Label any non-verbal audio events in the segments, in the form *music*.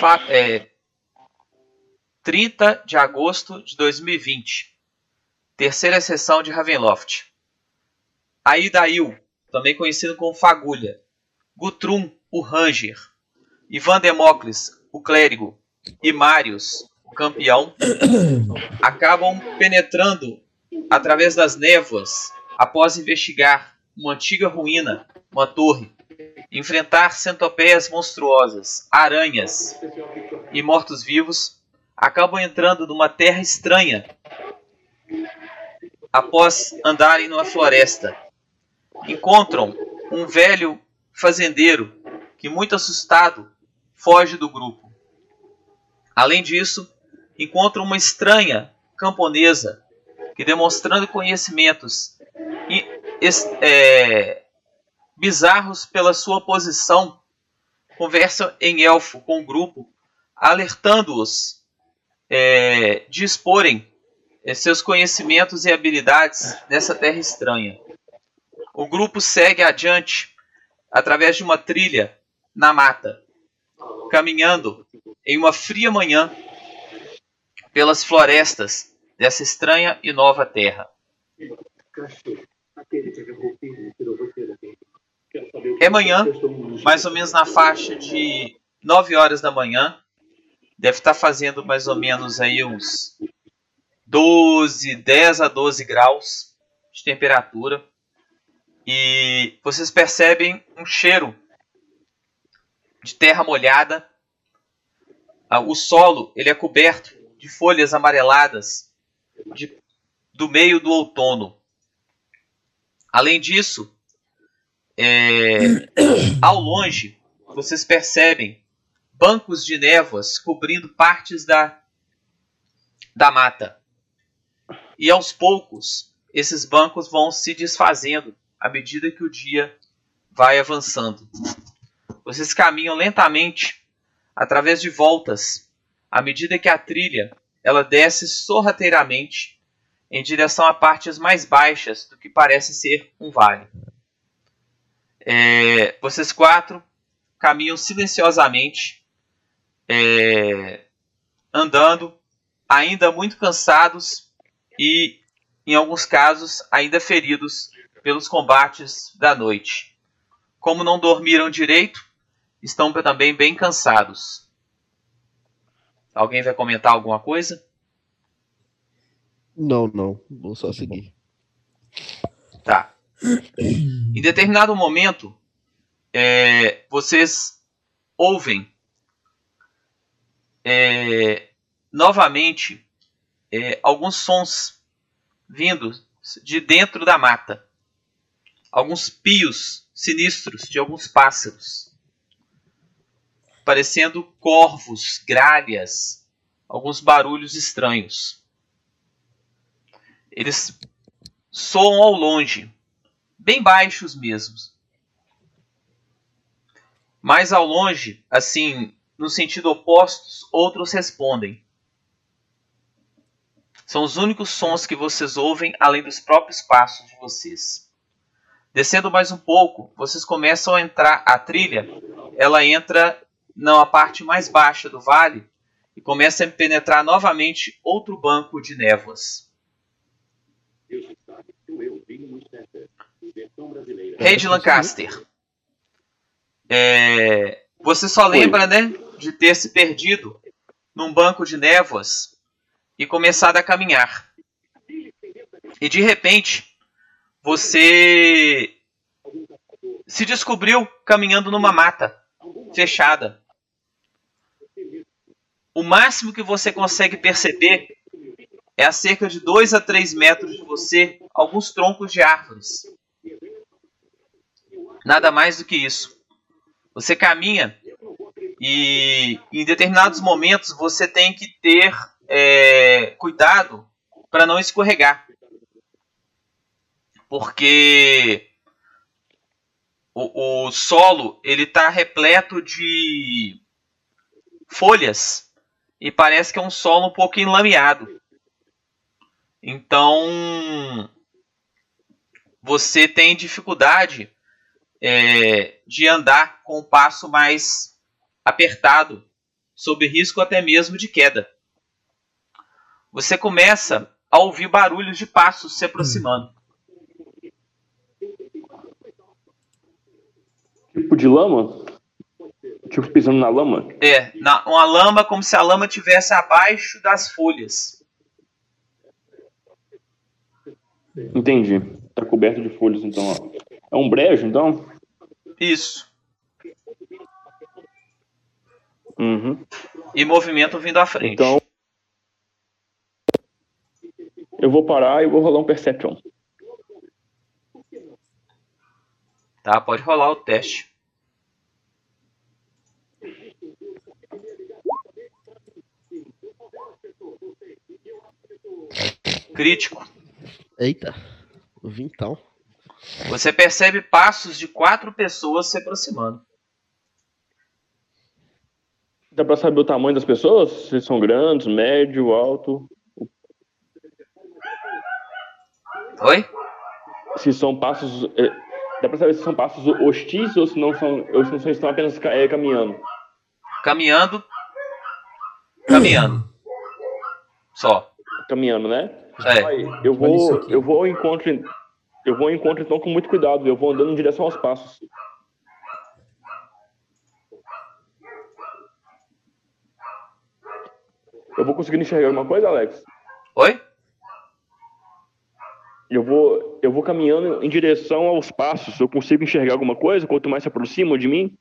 Fa é, 30 de agosto de 2020. Terceira sessão de Ravenloft. Aidail, também conhecido como Fagulha. Guthrum, o Ranger. Ivan Democles, o Clérigo. E Marius, o Campeão, *coughs* acabam penetrando através das névoas após investigar uma antiga ruína, uma torre, enfrentar centopeias monstruosas, aranhas e mortos-vivos, acabam entrando numa terra estranha após andarem numa floresta. Encontram um velho fazendeiro que, muito assustado, foge do grupo. Além disso, encontram uma estranha camponesa que, demonstrando conhecimentos e, é, bizarros pela sua posição, conversa em elfo com o grupo, alertando-os é, de exporem é, seus conhecimentos e habilidades nessa terra estranha. O grupo segue adiante através de uma trilha na mata, caminhando em uma fria manhã pelas florestas dessa estranha e nova terra. É manhã, mais ou menos na faixa de 9 horas da manhã. Deve estar fazendo mais ou menos aí uns 12, 10 a 12 graus de temperatura. E vocês percebem um cheiro de terra molhada. Ah, o solo ele é coberto de folhas amareladas de, do meio do outono. Além disso, é, ao longe, vocês percebem bancos de névoas cobrindo partes da, da mata. E aos poucos, esses bancos vão se desfazendo à medida que o dia vai avançando. Vocês caminham lentamente através de voltas à medida que a trilha ela desce sorrateiramente em direção a partes mais baixas do que parece ser um vale. É, vocês quatro caminham silenciosamente, é, andando, ainda muito cansados e, em alguns casos, ainda feridos pelos combates da noite. Como não dormiram direito, estão também bem cansados. Alguém vai comentar alguma coisa? Não, não. Vou só seguir. Tá. Em determinado momento, é, vocês ouvem é, novamente é, alguns sons vindos de dentro da mata. Alguns pios sinistros de alguns pássaros. Parecendo corvos, gralhas, alguns barulhos estranhos. Eles soam ao longe, bem baixos mesmos. Mais ao longe, assim, no sentido oposto, outros respondem. São os únicos sons que vocês ouvem além dos próprios passos de vocês. Descendo mais um pouco, vocês começam a entrar a trilha. Ela entra na parte mais baixa do vale e começa a penetrar novamente outro banco de névoas. Rei de Lancaster. É, você só lembra, né, de ter se perdido num banco de névoas e começado a caminhar. E de repente, você se descobriu caminhando numa mata fechada. O máximo que você consegue perceber é a cerca de 2 a 3 metros de você alguns troncos de árvores. Nada mais do que isso. Você caminha e em determinados momentos você tem que ter é, cuidado para não escorregar. Porque o, o solo ele está repleto de folhas e parece que é um solo um pouco enlameado. Então você tem dificuldade é, de andar com o passo mais apertado, sob risco até mesmo de queda. Você começa a ouvir barulhos de passos se aproximando. Tipo de lama? Tipo pisando na lama? É, na, uma lama como se a lama tivesse abaixo das folhas. Entendi. Tá coberto de folhas, então. Ó. É um brejo, então? Isso. Uhum. E movimento vindo à frente. Então. Eu vou parar e vou rolar um Perception. Tá, pode rolar o teste. Crítico. Eita, o vintão. Você percebe passos de quatro pessoas se aproximando. Dá pra saber o tamanho das pessoas? Se são grandes, médio, alto? Oi? Se são passos. é, Dá pra saber se são passos hostis ou se não são. Ou se não são- estão apenas é, caminhando. Caminhando. Caminhando. Só. Caminhando, né? É. Eu isso vou. Eu vou ao encontro. Eu vou ao encontro então com muito cuidado. Eu vou andando em direção aos passos. Eu vou conseguindo enxergar alguma coisa, Alex? Oi? Eu vou, eu vou caminhando em direção aos passos. Eu consigo enxergar alguma coisa quanto mais se aproximam de mim?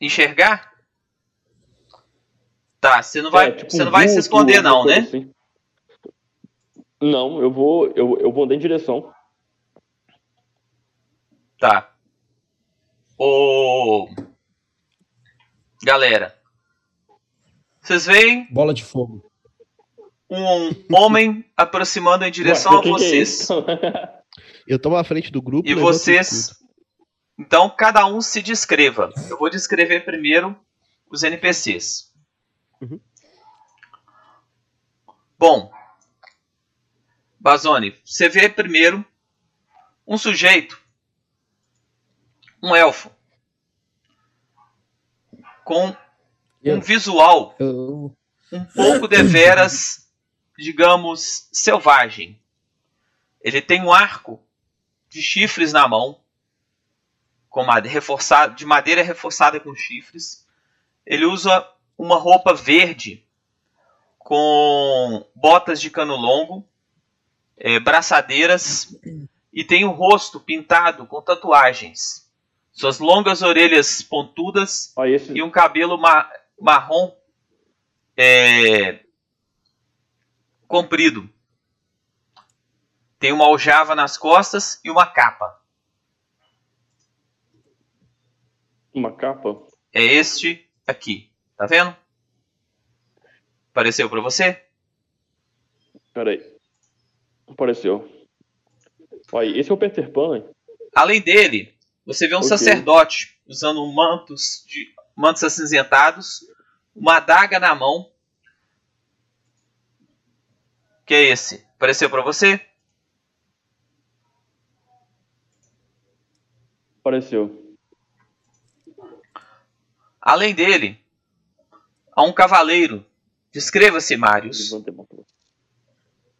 Enxergar? Tá, você não vai, É, tipo você não vai se esconder não, né? assim. Não, eu vou, eu, eu vou andar em direção. Tá. Ô. Galera. Vocês veem Bola de fogo. um homem aproximando em direção Ué, a é vocês. isso? *laughs* Eu tomo a frente do grupo. E o vocês. Então, cada um se descreva. Eu vou descrever primeiro os NPCs. Uhum. Bom. Bazone, você vê primeiro um sujeito, um elfo, com um visual um pouco deveras, digamos, selvagem. Ele tem um arco de chifres na mão, com madeira reforçada, de madeira reforçada com chifres. Ele usa uma roupa verde com botas de cano longo, eh, braçadeiras e tem o rosto pintado com tatuagens. Suas longas orelhas pontudas esse, e um cabelo ma- marrom é, comprido. Tem uma aljava nas costas e uma capa. uma capa. É este aqui. Tá vendo? Apareceu para você? Peraí. Apareceu. Olha, esse é o Peter Pan. Além dele, você vê um Ok. sacerdote usando mantos de mantos acinzentados, uma adaga na mão. Que é esse? Apareceu para você? Apareceu. Além dele, há um cavaleiro. Descreva-se, Marius. A.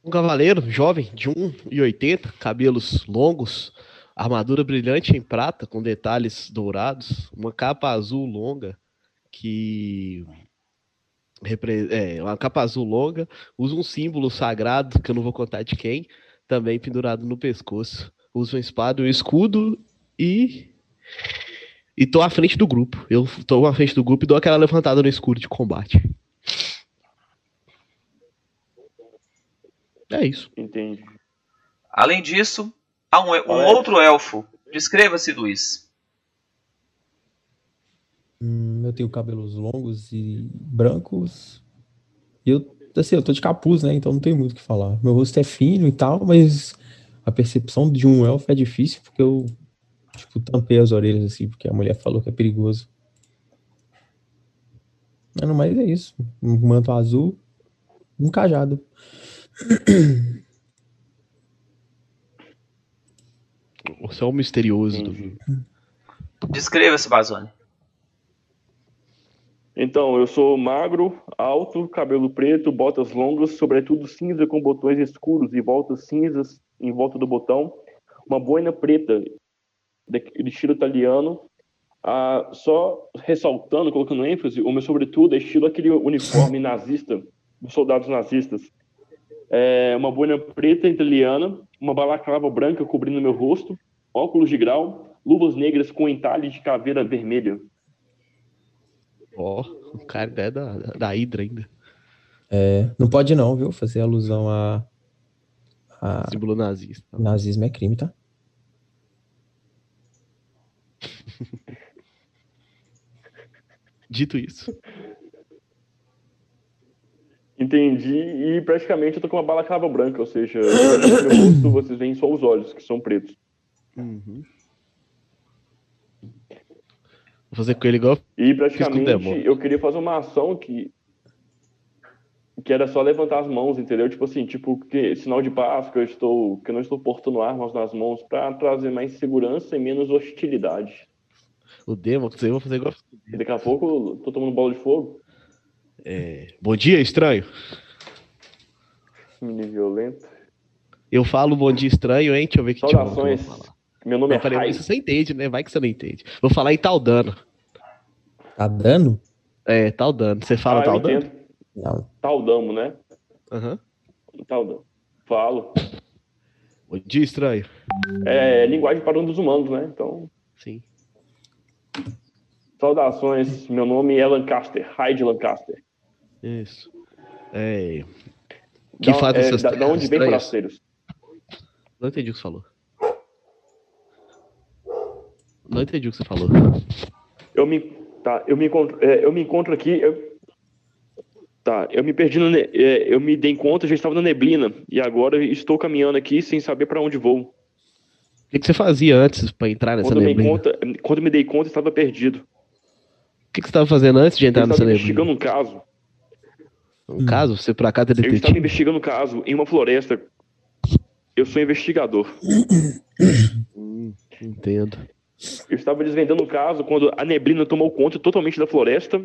Um cavaleiro jovem de 1,80, cabelos longos, armadura brilhante em prata com detalhes dourados, uma capa azul longa que é, uma capa azul longa, usa um símbolo sagrado que eu não vou contar de quem, também pendurado no pescoço. Usa uma espada, um escudo e e tô à frente do grupo. Eu tô à frente do grupo e dou aquela levantada no escuro de combate. É isso. Entendi. Além disso, há um, um Alex. outro elfo. Descreva-se, Luiz. hum, eu tenho cabelos longos e brancos. E eu, assim, eu tô de capuz, né? Então não tem muito o que falar. Meu rosto é fino e tal, mas a percepção de um elfo é difícil porque eu, tipo, tampei as orelhas assim, porque a mulher falou que é perigoso. Mas no mais é isso. Um manto azul, um cajado. Você *coughs* é o misterioso do. Descreva-se, Bazone. Então, eu sou magro, alto, cabelo preto, botas longas, sobretudo cinza com botões escuros e voltas cinzas em volta do botão, uma boina preta de de estilo italiano, ah, só ressaltando, colocando ênfase, o meu sobretudo é estilo aquele uniforme nazista, dos soldados nazistas. É uma boina preta italiana, uma balaclava branca cobrindo meu rosto, óculos de grau, luvas negras com entalhe de caveira vermelha. Ó, o cara é da, da Hydra ainda. É, não pode não, viu? Fazer alusão a, a Símbolo nazista. nazismo é crime, tá? *laughs* Dito isso. Entendi, e praticamente eu tô com uma balaclava branca, ou seja, no rosto vocês veem só os olhos, que são pretos. Uhum. Vou fazer com ele igual. E praticamente eu queria fazer uma ação que que era só levantar as mãos, entendeu? Tipo assim, tipo que sinal de paz que eu estou que eu não estou portando armas nas mãos para trazer mais segurança e menos hostilidade. O demo, que eu vou fazer igual. Daqui a pouco eu tô tomando bola de fogo, É, Bom dia, estranho. menino violento. Eu falo bom dia estranho, hein? Deixa eu ver que tipo que eu Saudações. falar. Meu nome Eu é falei, mas você entende, né? Vai que você não entende. Vou falar em tal dano. Tá dando? É, tal dano. Você fala Ah, tal dano? entendo. Não. Taldamo, né? Aham. Taldamo. Falo. Bom dia, estranho. É linguagem para um dos humanos, né? Então. Saudações. Meu nome é Lancaster, Hyde Lancaster. Isso. É. Que Da, faz é, essas da, da onde vem parceiros? Não entendi o que você falou. Não entendi o que você falou. Eu me, tá, eu me encontro, é, eu me encontro aqui. eu- tá, eu me perdi, é, eu me dei conta, já estava na neblina e agora estou caminhando aqui sem saber para onde vou. O que, que você fazia antes pra entrar nessa Quando eu, me neblina? conta, quando eu me dei conta, estava perdido. O que, que você estava fazendo antes de Eu entrar estava nessa investigando neblina? um caso. Um caso? Você por acaso é Eu estava detetive? investigando um caso em uma floresta. Eu sou investigador. Hum, entendo. Eu estava desvendando o caso quando a neblina tomou conta totalmente da floresta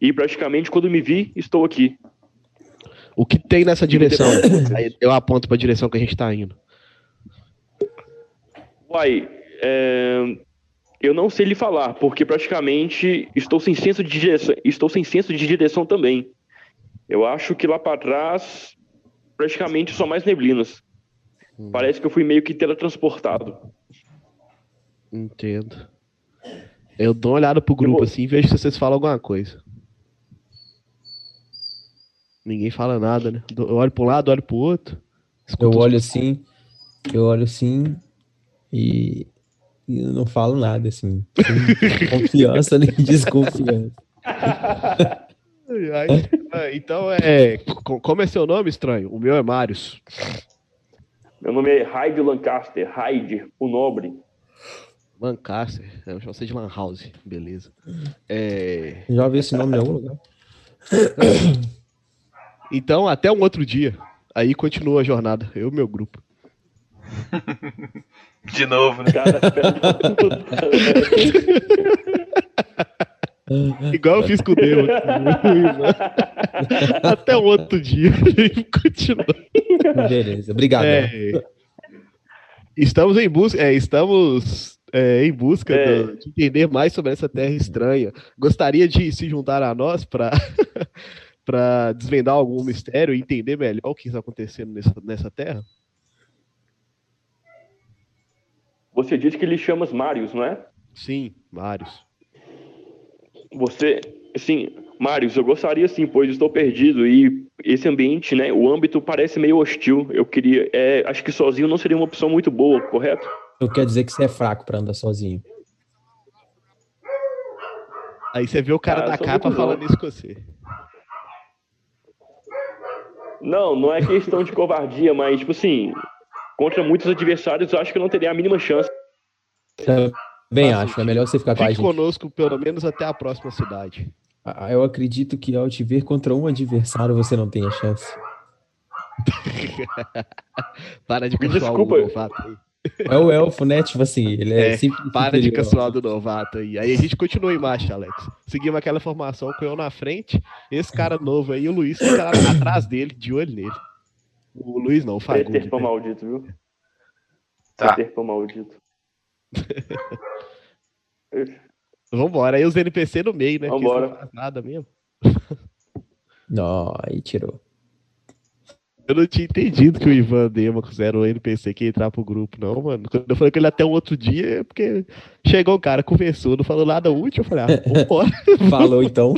e praticamente quando me vi, estou aqui. O que tem nessa direção? Aí eu aponto pra direção que a gente tá indo. Uai, é, eu não sei lhe falar, porque praticamente estou sem senso de direção, estou sem senso de direção também. Eu acho que lá para trás, praticamente só mais neblinas. Parece que eu fui meio que teletransportado. Entendo. Eu dou uma olhada pro grupo vou- assim e vejo se vocês falam alguma coisa. Ninguém fala nada, né? Eu olho pra um lado, olho pro outro. Eu os- olho assim, eu olho assim e, e eu não falo nada, assim. Confiança nem *laughs* desconfiança. Ah, Então é. co- Como é seu nome, estranho? O meu é Marius. Meu nome é Hyde Lancaster, Hyde, o nobre. Lancaster. Eu chamo você de Lan House. Beleza. É, Já ouvi esse nome em algum lugar? *coughs* Então, até um outro dia. Aí continua a jornada. Eu e meu grupo. *laughs* De novo, né? Cara, *laughs* Igual eu fiz com o Demo. até um outro dia. continua. Beleza, obrigado. É, estamos em busca, é, estamos é, em busca É. do- de entender mais sobre essa terra estranha. Gostaria de se juntar a nós para *laughs* para desvendar algum mistério e entender melhor o que está acontecendo nessa, nessa terra? Você disse que lhe chamas Marius, não é? Sim, vários. Você, sim, Marius, eu gostaria sim, pois estou perdido e esse ambiente, né, o âmbito parece meio hostil. Eu queria, é, acho que sozinho não seria uma opção muito boa, correto? Eu quero dizer que você é fraco pra andar sozinho. Aí você vê o cara Ah, da capa falando isso com você. Não, não é questão de covardia, mas tipo assim, contra muitos adversários, eu acho que eu não teria a mínima chance. Bem, Faz acho. É melhor você ficar com a Fique gente. conosco pelo menos até a próxima cidade. Ah, Eu acredito que ao te ver contra um adversário você não tenha chance. *laughs* Para de Me consolar o desculpa. novato aí. É o elfo, né? Tipo assim, ele é, É, sempre. Para de caçoar do novato aí. Aí a gente continua em marcha, Alex. Seguimos aquela formação com eu na frente, esse cara novo aí, o Luiz fica lá atrás dele, de olho nele. O Luiz não, o Fagundes. Peter Pan maldito, viu? Tá. Peter Pan maldito. *laughs* Vambora, aí os NPC no meio, né? Vambora. não faz nada mesmo. *laughs* Não, aí tirou. Eu não tinha entendido que o Ivan Demacos era o NPC que ia entrar pro grupo, não, mano. Quando eu falei com ele até um outro dia, é porque chegou o cara, conversou, não falou nada útil, eu falei, ah, *laughs* vambora. Falou então.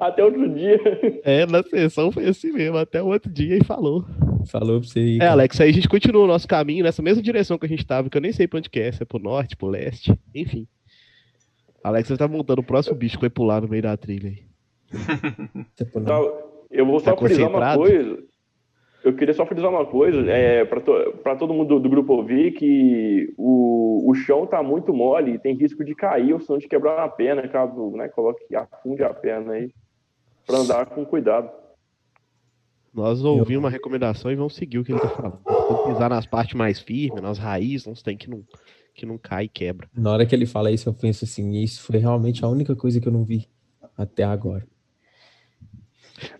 Até outro dia. É, na sessão foi assim mesmo, até o outro dia e falou. Falou pra você aí. É. Alex, aí a gente continua o nosso caminho nessa mesma direção que a gente tava, que eu nem sei pra onde que é, se é pro norte, pro leste, enfim. Alex, você tá montando o próximo bicho que vai pular no meio da trilha aí. *laughs* Tá, Eu vou Tá só frisar uma coisa. Eu queria só frisar uma coisa, é, para todo mundo do, do grupo ouvir, que o, o chão tá muito mole e tem risco de cair ou senão de quebrar a perna, caso né, coloque, afunde a perna aí, para andar com cuidado. Nós ouvimos uma recomendação e vamos seguir o que ele tá falando. Vamos pisar nas partes mais firmes, nas raízes, nos tem que não, que não cai e quebra. Na hora que ele fala isso, eu penso assim, isso foi realmente a única coisa que eu não vi até agora.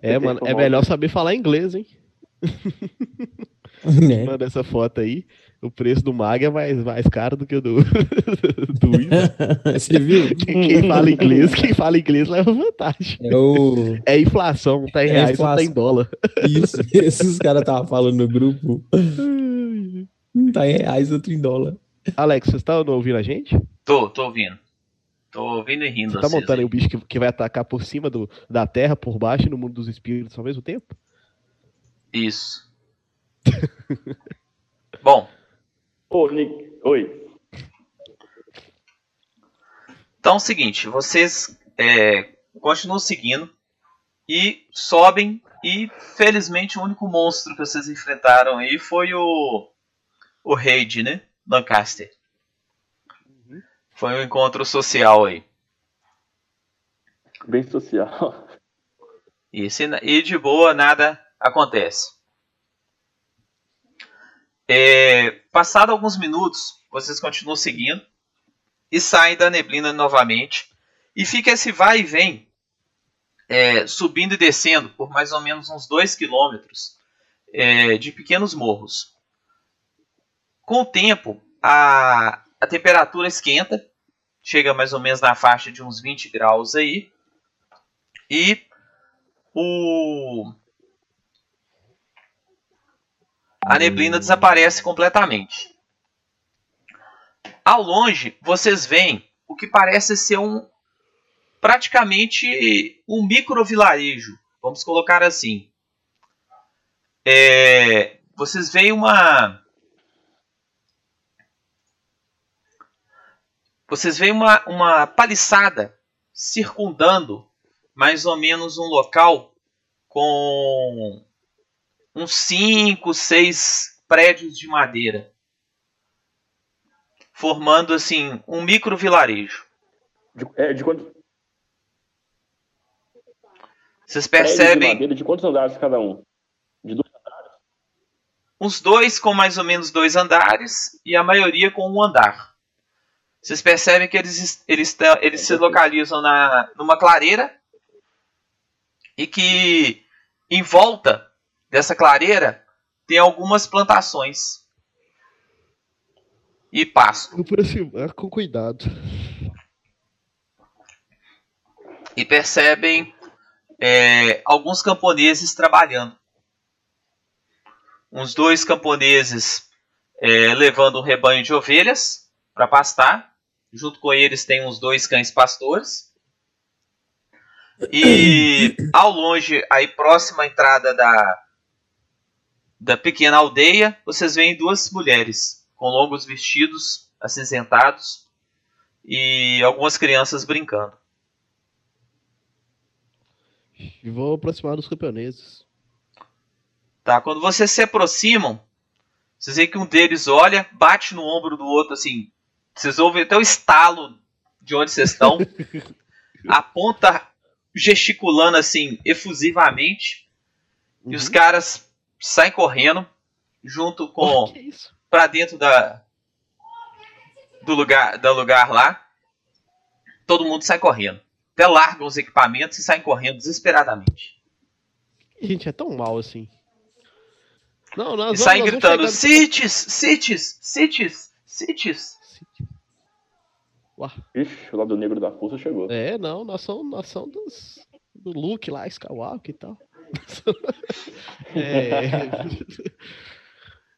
É, mano, é melhor saber falar inglês, hein? *laughs* né? Manda essa foto aí. O preço do Mag é mais, mais caro do que o do, *laughs* do. *laughs* Você viu? Quem, fala inglês, quem fala inglês leva vantagem. É o. É inflação, tá em É reais, não tá em inflação. dólar. Isso, esses caras estavam falando no grupo. Um tá em reais, outro em dólar. Alex, você tá ouvindo a gente? Tô, tô ouvindo. Tô ouvindo e rindo. Você tá montando aí aí. o bicho que, que vai atacar por cima do, da terra, por baixo e no mundo dos espíritos ao mesmo tempo? Isso. *laughs* Bom, Ô, Nick, oi. então é o seguinte, vocês é, continuam seguindo e sobem e felizmente o único monstro que vocês enfrentaram aí foi o o Raid, né? Lancaster. Foi um encontro social aí. Bem social. E, se- e de boa, nada acontece. É, passado alguns minutos, vocês continuam seguindo e saem da neblina novamente. E fica esse vai e vem, é, subindo e descendo por mais ou menos uns 2 quilômetros é, de pequenos morros. Com o tempo, a, a temperatura esquenta, chega mais ou menos na faixa de uns 20 graus aí. E o a neblina desaparece completamente. Ao longe, vocês veem o que parece ser um praticamente um micro vilarejo, vamos colocar assim. É, vocês veem uma vocês veem uma, uma paliçada circundando mais ou menos um local com uns 5, 6 prédios de madeira, formando assim um micro vilarejo. De, é, de quantos Vocês prédios de percebem madeira, de quantos andares cada um? De dois uns dois com mais ou menos dois andares e a maioria com um andar. Vocês percebem que eles, eles, eles se localizam na, numa clareira e que em volta dessa clareira tem algumas plantações e pasto. Vou aproximar com cuidado. e percebem é, alguns camponeses trabalhando. Uns dois camponeses é, levando um rebanho de ovelhas para pastar. Junto com eles tem uns dois cães pastores. E ao longe, aí próxima à entrada da, da pequena aldeia, vocês veem duas mulheres com longos vestidos acinzentados e algumas crianças brincando. E vou aproximar dos camponeses. Tá? Quando vocês se aproximam, vocês veem que um deles olha, bate no ombro do outro, assim. Vocês ouvem até o estalo de onde vocês estão. *laughs* aponta gesticulando assim, efusivamente. E os caras saem correndo. junto Oh, com que isso? pra dentro da do lugar do lugar lá. Todo mundo sai correndo. Até largam os equipamentos e saem correndo desesperadamente. Gente, é tão mal assim. Não, E nós vamos, saem nós vamos gritando: Cities, Cities, Cities, Cities. Uá. Ixi, o lado negro da força chegou. É, não, nós somos, nós somos dos, do Luke lá, Skywalker e tal. É...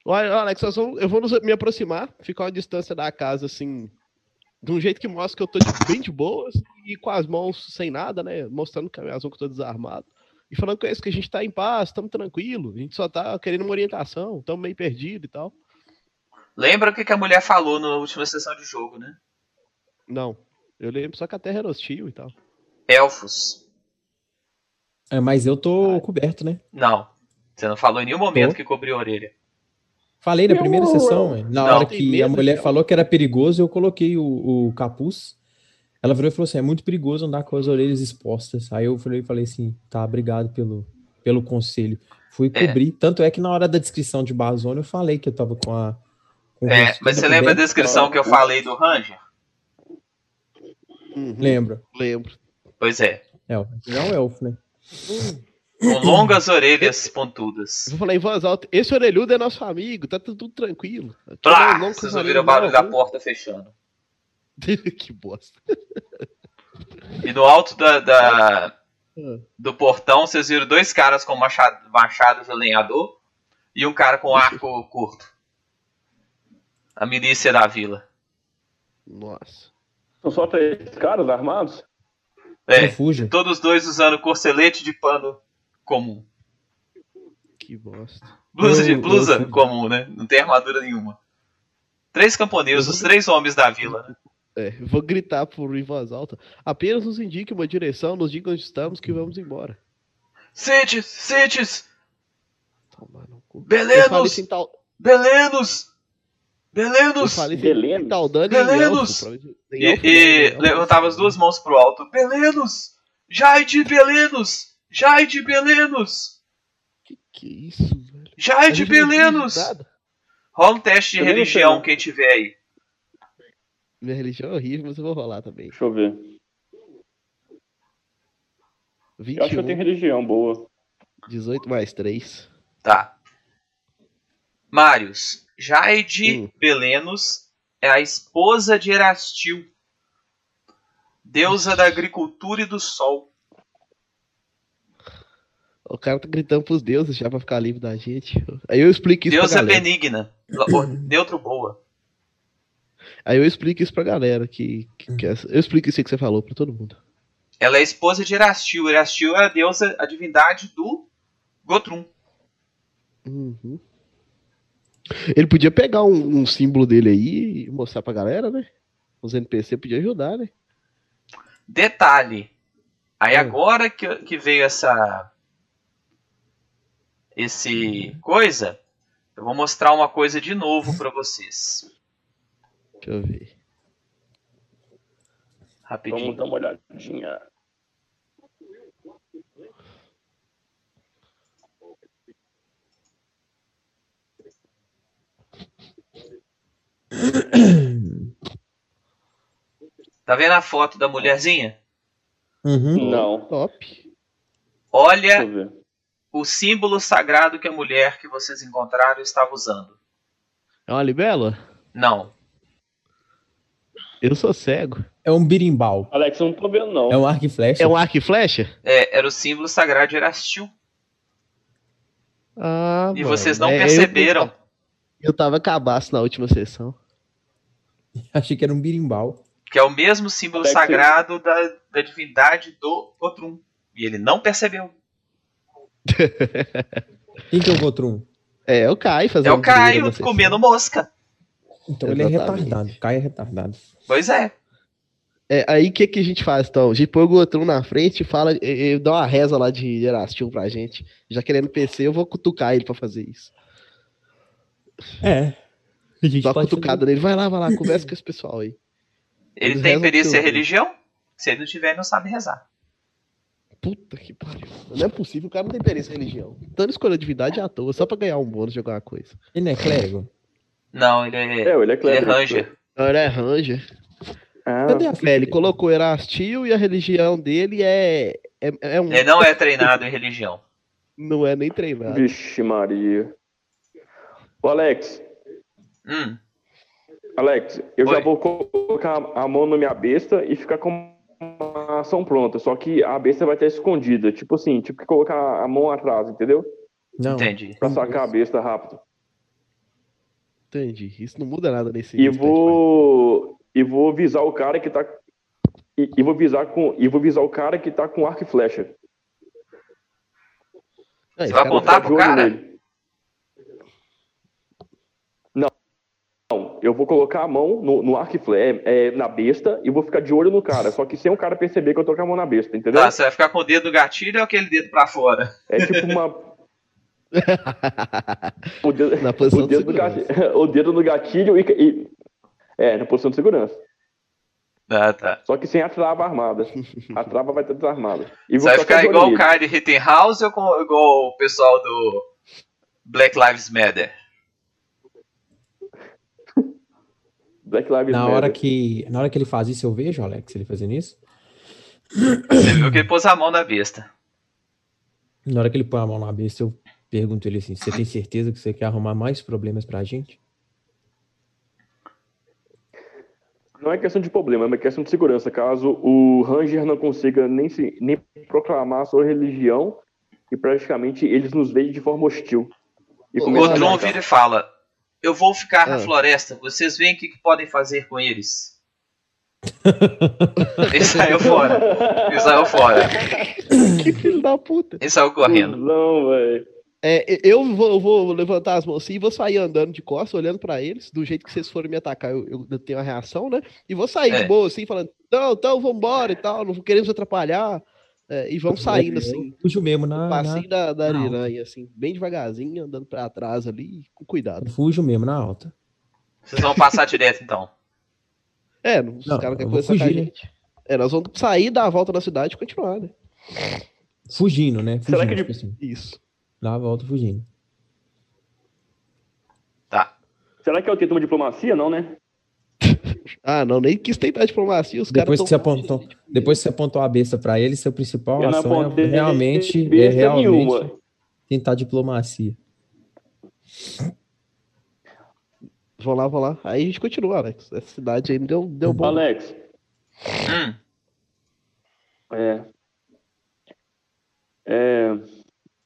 Olha, Alex, vamos- eu vou me aproximar, ficar uma distância da casa, assim, de um jeito que mostra que eu tô bem de boas e com as mãos sem nada, né? Mostrando que as mãos que eu tô desarmado. E falando com eles que a gente tá em paz, estamos tranquilo, a gente só tá querendo uma orientação, estamos meio perdido e tal. Lembra o que que a mulher falou na última sessão de jogo, né? Não, eu lembro só que a terra era hostil e tal. Elfos. É, mas eu tô coberto, né? Não. Você não falou em nenhum momento Tô. que cobriu a orelha. Falei na Eu- primeira sessão, na Não. hora que medo a mulher de- falou que era perigoso, eu coloquei o, o capuz. Ela virou e falou assim: é muito perigoso andar com as orelhas expostas. Aí eu falei, falei assim: tá, obrigado pelo, pelo conselho. Fui É. cobrir. Tanto é que na hora da descrição de Bazone eu falei que eu tava com a. com É, mas você lembra a descrição que eu falei do Ranger? Uhum, Lembra? Lembro. Pois é. É, não é um elfo, né? Com longas orelhas pontudas. Eu vou falar em voz alta, esse orelhudo é nosso amigo, tá tudo, tranquilo. Plá! Não, não, Vocês ouviram o barulho da porta fechando. *laughs* que bosta. E no alto da, da- Ah. do portão, vocês viram dois caras com machado, machado de lenhador e um cara com arco curto. A milícia da vila. Nossa. São só três caras armados? É, Não fuja. todos dois usando corcelete de pano comum. Que bosta. Blusa, de, Eu- blusa eu- comum, né? Não tem armadura nenhuma. Três camponeses, os três homens da vila. né? É, eu vou gritar por em voz alta. Apenas nos indique uma direção, nos diga onde estamos que vamos embora. Eu falei Belenos, tal. Belenos, Eu Belenos. falei Belenos? Belenos! elfo. E, elfo e? Elfo levantava as duas mãos pro alto. Belenos! Jaide Belenos! Jaide Belenos! Que que é isso, velho? Jaide Belenos! Rola um teste de Eu religião, quem tiver aí. Minha religião é horrível, mas eu vou rolar também. Deixa eu ver. 21, Eu acho que eu tenho religião boa. 18 mais 3. Tá. Marius. Jaide Hum. Belenos é a esposa de Erastil, deusa da agricultura e do sol. O cara tá gritando pros deuses já pra ficar livre da gente. Aí eu explico isso Deusa pra galera. benigna. *coughs* Neutro boa. Aí eu explico isso pra galera. Que, que, que essa- Eu explico isso que você falou pra todo mundo. Ela é esposa de Erastil. Erastil é a deusa, a divindade do Gotrum. Uhum. Ele podia pegar um, um símbolo dele aí e mostrar pra galera, né? Os NPC podiam ajudar, né? Detalhe. Aí Hum. agora que, que veio essa. Esse coisa, eu vou mostrar uma coisa de novo pra vocês. Deixa eu ver. Rapidinho. Vamos dar uma olhadinha. Tá vendo a foto da mulherzinha? Uhum. Não. Top. Olha eu o símbolo sagrado que a mulher que vocês encontraram estava usando. É uma libela? Não. Eu sou cego. É um birimbau. Alex, eu não tô vendo, não. É um arco e flecha. É um arco e flecha? É, era o símbolo sagrado de Erastil. Ah, E mano, vocês não é, eu- perceberam. Eu, tava cabaço na última sessão. *laughs* Achei que era um birimbau. Que é o mesmo símbolo Até que sagrado da, da divindade do Gotrum. E ele não percebeu. *laughs* Quem que é o Gotrum? É, é o Caio fazendo É o sessão. comendo mosca. Então ele é Exatamente. retardado. Caio é retardado. Pois é. É, aí o que, que a gente faz, então? A gente põe o Gotrum na frente e fala, e, e dá uma reza lá de Erastil pra gente. Já querendo PC, eu vou cutucar ele pra fazer isso. É. A gente Dá uma cutucada nele, vai lá, vai lá, conversa *laughs* com esse pessoal aí. Ele Eles tem perícia em religião? Se ele não tiver, ele não sabe rezar. Puta que pariu. Não é possível, o cara não tem interesse em religião. Tanto escolha de divindade à toa, só pra ganhar um bônus de alguma coisa. Ele não é clérigo? Não, ele é, É, ele é ele é clérigo. Ranger. Ele é Ranger. Ah, Cadê a fé? Ele colocou Erastio e a religião dele é. É, é um. Ele não é treinado em religião. Não é nem treinado. Vixe Maria. Ô Alex, Hum, Alex, eu já Oi. vou colocar a mão na minha besta e ficar com a ação pronta. Só que a besta vai estar escondida. Tipo assim, tipo que colocar a mão atrás, entendeu? Não. entendi. Pra sacar a besta rápido. Entendi. Isso não muda nada nesse E vou. E vou visar o cara que tá. E, e vou visar com. E vou visar o cara que tá com arco e flecha. Você vai apontar de pro cara? nele. Não. Não, eu vou colocar a mão no, no arco e flecha, é, na besta, e vou ficar de olho no cara. Só que sem o cara perceber que eu tô com a mão na besta, entendeu? Tá, você vai ficar com o dedo no gatilho ou aquele dedo pra fora? É tipo uma. *laughs* O dedo, Na posição o de dedo, no segurança. gatilho, *laughs* o dedo no gatilho e, e- É, na posição de segurança. Ah, tá. Só que sem a trava armada. A trava vai estar desarmada. E Você vai ficar de igual o de Rittenhouse ou com- igual o pessoal do Black Lives Matter? Black Lives Na Matter. hora, que, na hora que ele faz isso, eu vejo, Alex, ele fazendo isso. Você viu que ele pôs a mão na besta. Na hora que ele põe a mão na besta, eu pergunto ele assim: Você tem certeza que você quer arrumar mais problemas pra gente? Não é questão de problema, é uma questão de segurança. Caso o Ranger não consiga nem, se, nem proclamar a sua religião e praticamente eles nos veem de forma hostil. E O atacar. vira e fala: Eu vou ficar na Ah. floresta, vocês veem o que, que podem fazer com eles. *laughs* Ele saiu fora. Ele saiu fora. que filho da puta. Ele saiu correndo. Não, velho. É, eu vou, eu vou levantar as mãos assim e vou sair andando de costas, olhando pra eles. Do jeito que vocês forem me atacar, eu, eu tenho a reação, né? E vou sair É. de boa assim, falando: Não, então vambora e tal, não queremos atrapalhar. É, e vamos saindo assim. Fujo mesmo na. na... Passinho da, da na Ariranha, assim, bem devagarzinho, andando pra trás ali, com cuidado. Fujo mesmo na alta. Vocês vão passar direto então. É, não- os caras querem conversar com a fugir, né? gente. É, nós vamos sair, dar a volta na cidade e continuar, né? Fugindo, né? Fugindo, Será que tipo assim, Isso. dá a volta fugindo. Tá. Será que eu tento uma diplomacia? Não, né? *laughs* Ah, não, nem quis tentar diplomacia, os caras Depois que você apontou, depois que você apontou a besta pra ele, seu principal Eu ação é realmente, é realmente nenhuma. tentar diplomacia. Vão lá, vão lá. Aí a gente continua, Alex. Essa cidade aí deu, deu bom. Alex, Hum, é. É.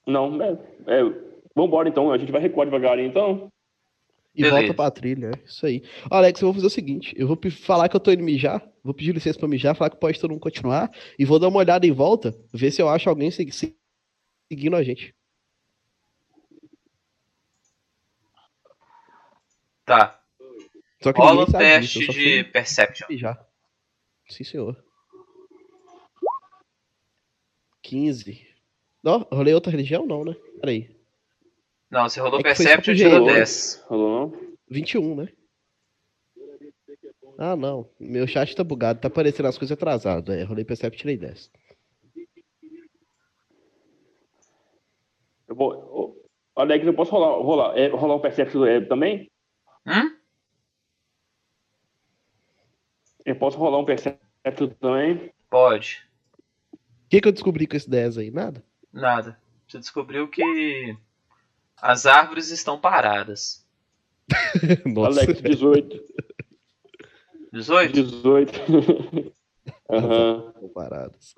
Não, é. é vambora então, a gente vai recuar devagarinho então. E Beleza. volta pra trilha, é isso aí. Alex, eu vou fazer o seguinte: eu vou falar que eu tô indo mijar, vou pedir licença pra mijar, falar que pode todo mundo continuar, e vou dar uma olhada em volta, ver se eu acho alguém se- se- seguindo a gente. tá. Só que Rola disso, teste de Perception. mijar. Sim, senhor. 15. Não, rolei outra religião? Não, né? Peraí. Não, você rolou É Perception e tirou jeito. 10. Rolou não? 21, né? Ah, não. Meu chat tá bugado, tá aparecendo as coisas atrasadas. É, rolei Percept, tirei 10. Eu vou. Alex, eu posso rolar, rolar, é, rolar um Perception é, também? Hum? Eu posso rolar um Perception também? Pode. O que, que eu descobri com esse 10 aí? Nada? Nada. Você descobriu que as árvores estão paradas. *laughs* Nossa. Alex, 18. 18? 18. Aham. Estão paradas.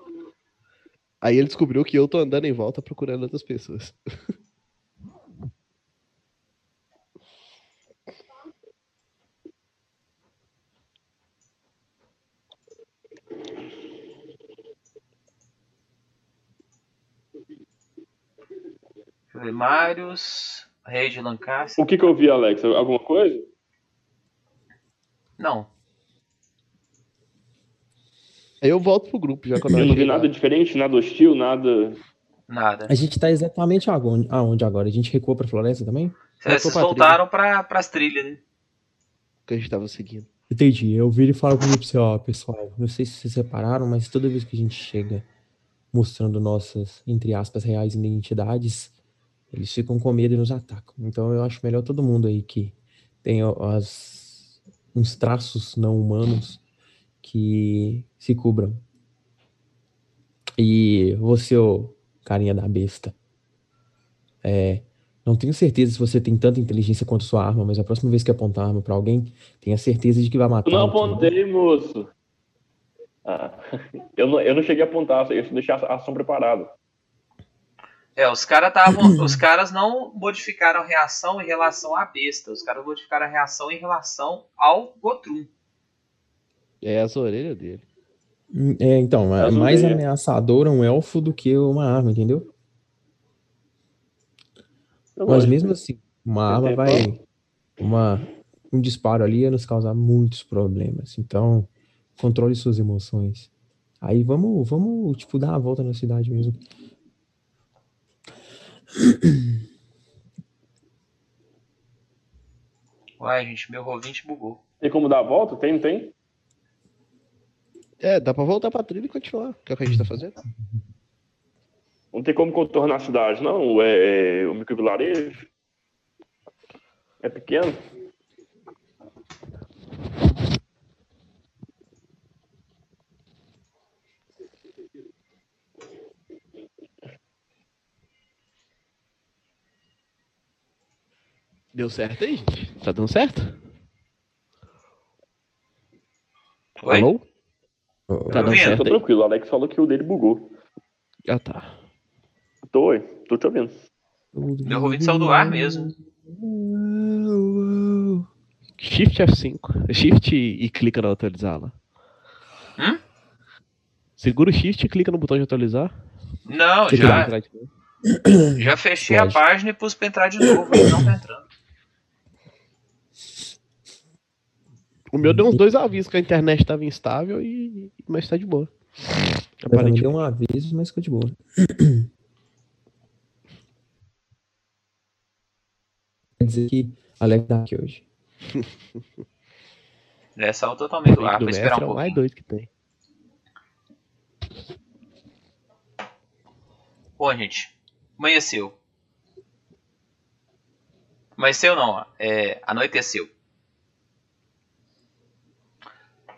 Aí ele descobriu que eu tô andando em volta procurando outras pessoas. *laughs* Marius, Rei de Lancaster. O que que eu vi, Alex? Alguma coisa? Não. Aí eu volto pro grupo já quando Eu eu não vi nada diferente, nada hostil, nada. Nada. A gente tá exatamente aonde, agora? A gente recuou pra floresta também? Vocês tô vocês pra voltaram para as trilhas, né? que a gente tava seguindo. Entendi. Eu viro e falo pro grupo assim, ó, pessoal, não sei se vocês separaram, mas toda vez que a gente chega mostrando nossas, entre aspas, reais identidades, eles ficam com medo e nos atacam. Então eu acho melhor todo mundo aí que tem as, uns traços não humanos que se cubram. E você, ô carinha da besta, é, não tenho certeza se você tem tanta inteligência quanto sua arma, mas a próxima vez que apontar a arma pra alguém, tenha certeza de que vai matar. Eu não apontei, moço. Ah, *laughs* eu, não, eu não cheguei a apontar, eu deixei a ação preparada. É, os caras estavam. *clears throat* os caras não modificaram a reação em relação à besta. Os caras modificaram a reação em relação ao Gotrum. É as orelhas dele. É, então, é mais ameaçador um elfo do que uma arma, entendeu? Eu Mas mesmo assim, uma arma vai. Uma, um disparo ali ia nos causar muitos problemas. Então, controle suas emoções. Aí vamos, vamos, tipo, dar a volta na cidade mesmo. Uai, gente, meu Roll20 bugou. Tem como dar a volta? Tem, não tem? É, dá pra voltar pra trilha e continuar, que é o que a gente tá fazendo. Não tem como contornar a cidade, não? É, é o microvilarejo? É pequeno? Deu certo aí, gente? Tá dando certo? Oi? Alô? Tá dando certo? Tô tranquilo, o Alex falou que o dele bugou. Ah, tá. Tô, oi. Tô te ouvindo. Meu ouvido saiu do ar mesmo. Shift F5. Shift e clica na atualizar Hum? Segura o Shift e clica no botão de atualizar. Não, já. *coughs* Já fechei Pode. a página e pus pra entrar de novo. não tá entrando. O meu deu uns dois avisos que a internet estava instável e mas está de boa. Aparentemente deu um aviso, mas ficou de boa. *clears throat* Quer dizer que Alex tá aqui hoje. *laughs* É, saiu totalmente do ar, vou esperar um pouco. É o mais doido que tem. Bom, gente, amanheceu. Amanheceu não, é, anoiteceu.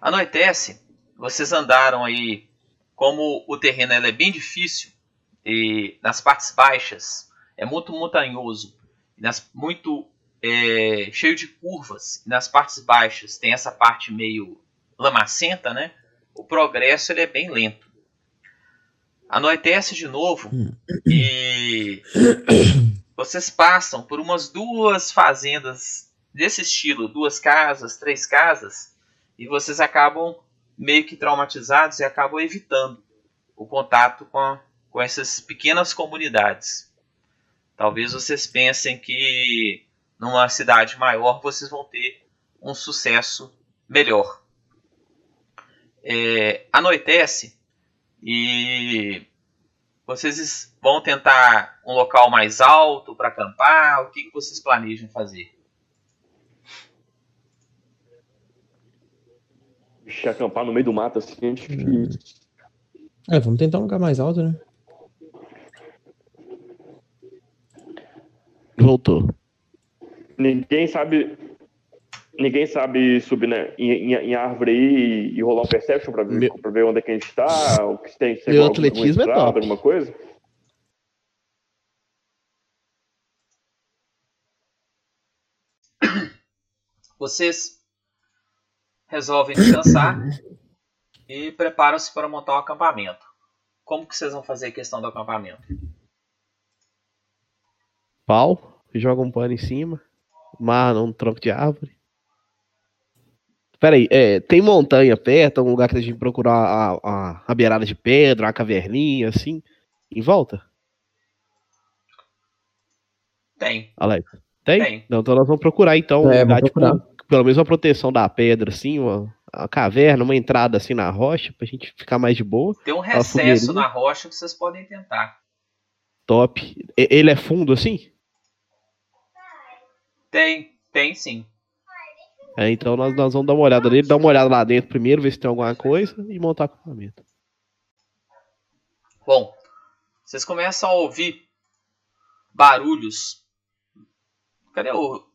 Anoitece, vocês andaram aí, como o terreno é bem difícil, e nas partes baixas é muito montanhoso, nas, muito é, cheio de curvas, e nas partes baixas tem essa parte meio lamacenta, né? O progresso ele é bem lento. Anoitece de novo e vocês passam por umas duas fazendas desse estilo, duas casas, três casas, e vocês acabam meio que traumatizados e acabam evitando o contato com, a, com essas pequenas comunidades. Talvez vocês pensem que numa cidade maior vocês vão ter um sucesso melhor. É, anoitece e vocês vão tentar um local mais alto para acampar. O que, que vocês planejam fazer? Vixe, acampar no meio do mato assim é difícil. É, vamos tentar um lugar mais alto, né? Voltou. Ninguém sabe. Ninguém sabe subir né, em, em, em árvore e, e, rolar um perception pra ver, Meu... pra ver onde é que a gente tá, o que tem, se Meu atletismo é top. alguma coisa. Vocês resolvem descansar e preparam-se para montar o acampamento. Como que vocês vão fazer a questão do acampamento? Pau, joga um pano em cima, marra um tronco de árvore. Peraí, é, tem montanha perto, um lugar que a gente procurar a, a, a beirada de pedra, uma caverninha, assim, em volta? Tem. Alex, tem? tem. Não, então nós vamos procurar então. É, vamos tipo, procurar pelo menos uma proteção da pedra, assim, uma, uma caverna, uma entrada assim na rocha, pra gente ficar mais de boa. Tem um recesso na rocha que vocês podem tentar. Top. Ele é fundo assim? Tem, tem sim. É, então nós, nós vamos dar uma olhada nele, dar uma olhada lá dentro primeiro, ver se tem alguma coisa e montar o acampamento. Bom, vocês começam a ouvir barulhos. Cadê o.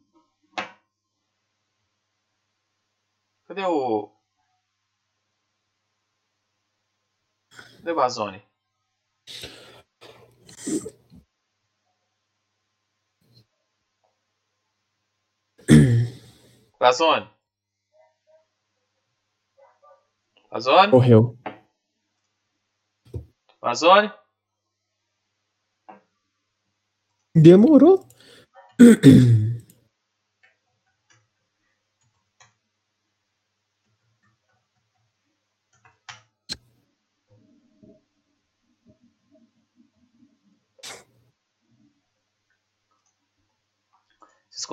Cadê o. Cadê o Bazone? Bazone? Bazone? Morreu. Bazone? Demorou. *clears throat*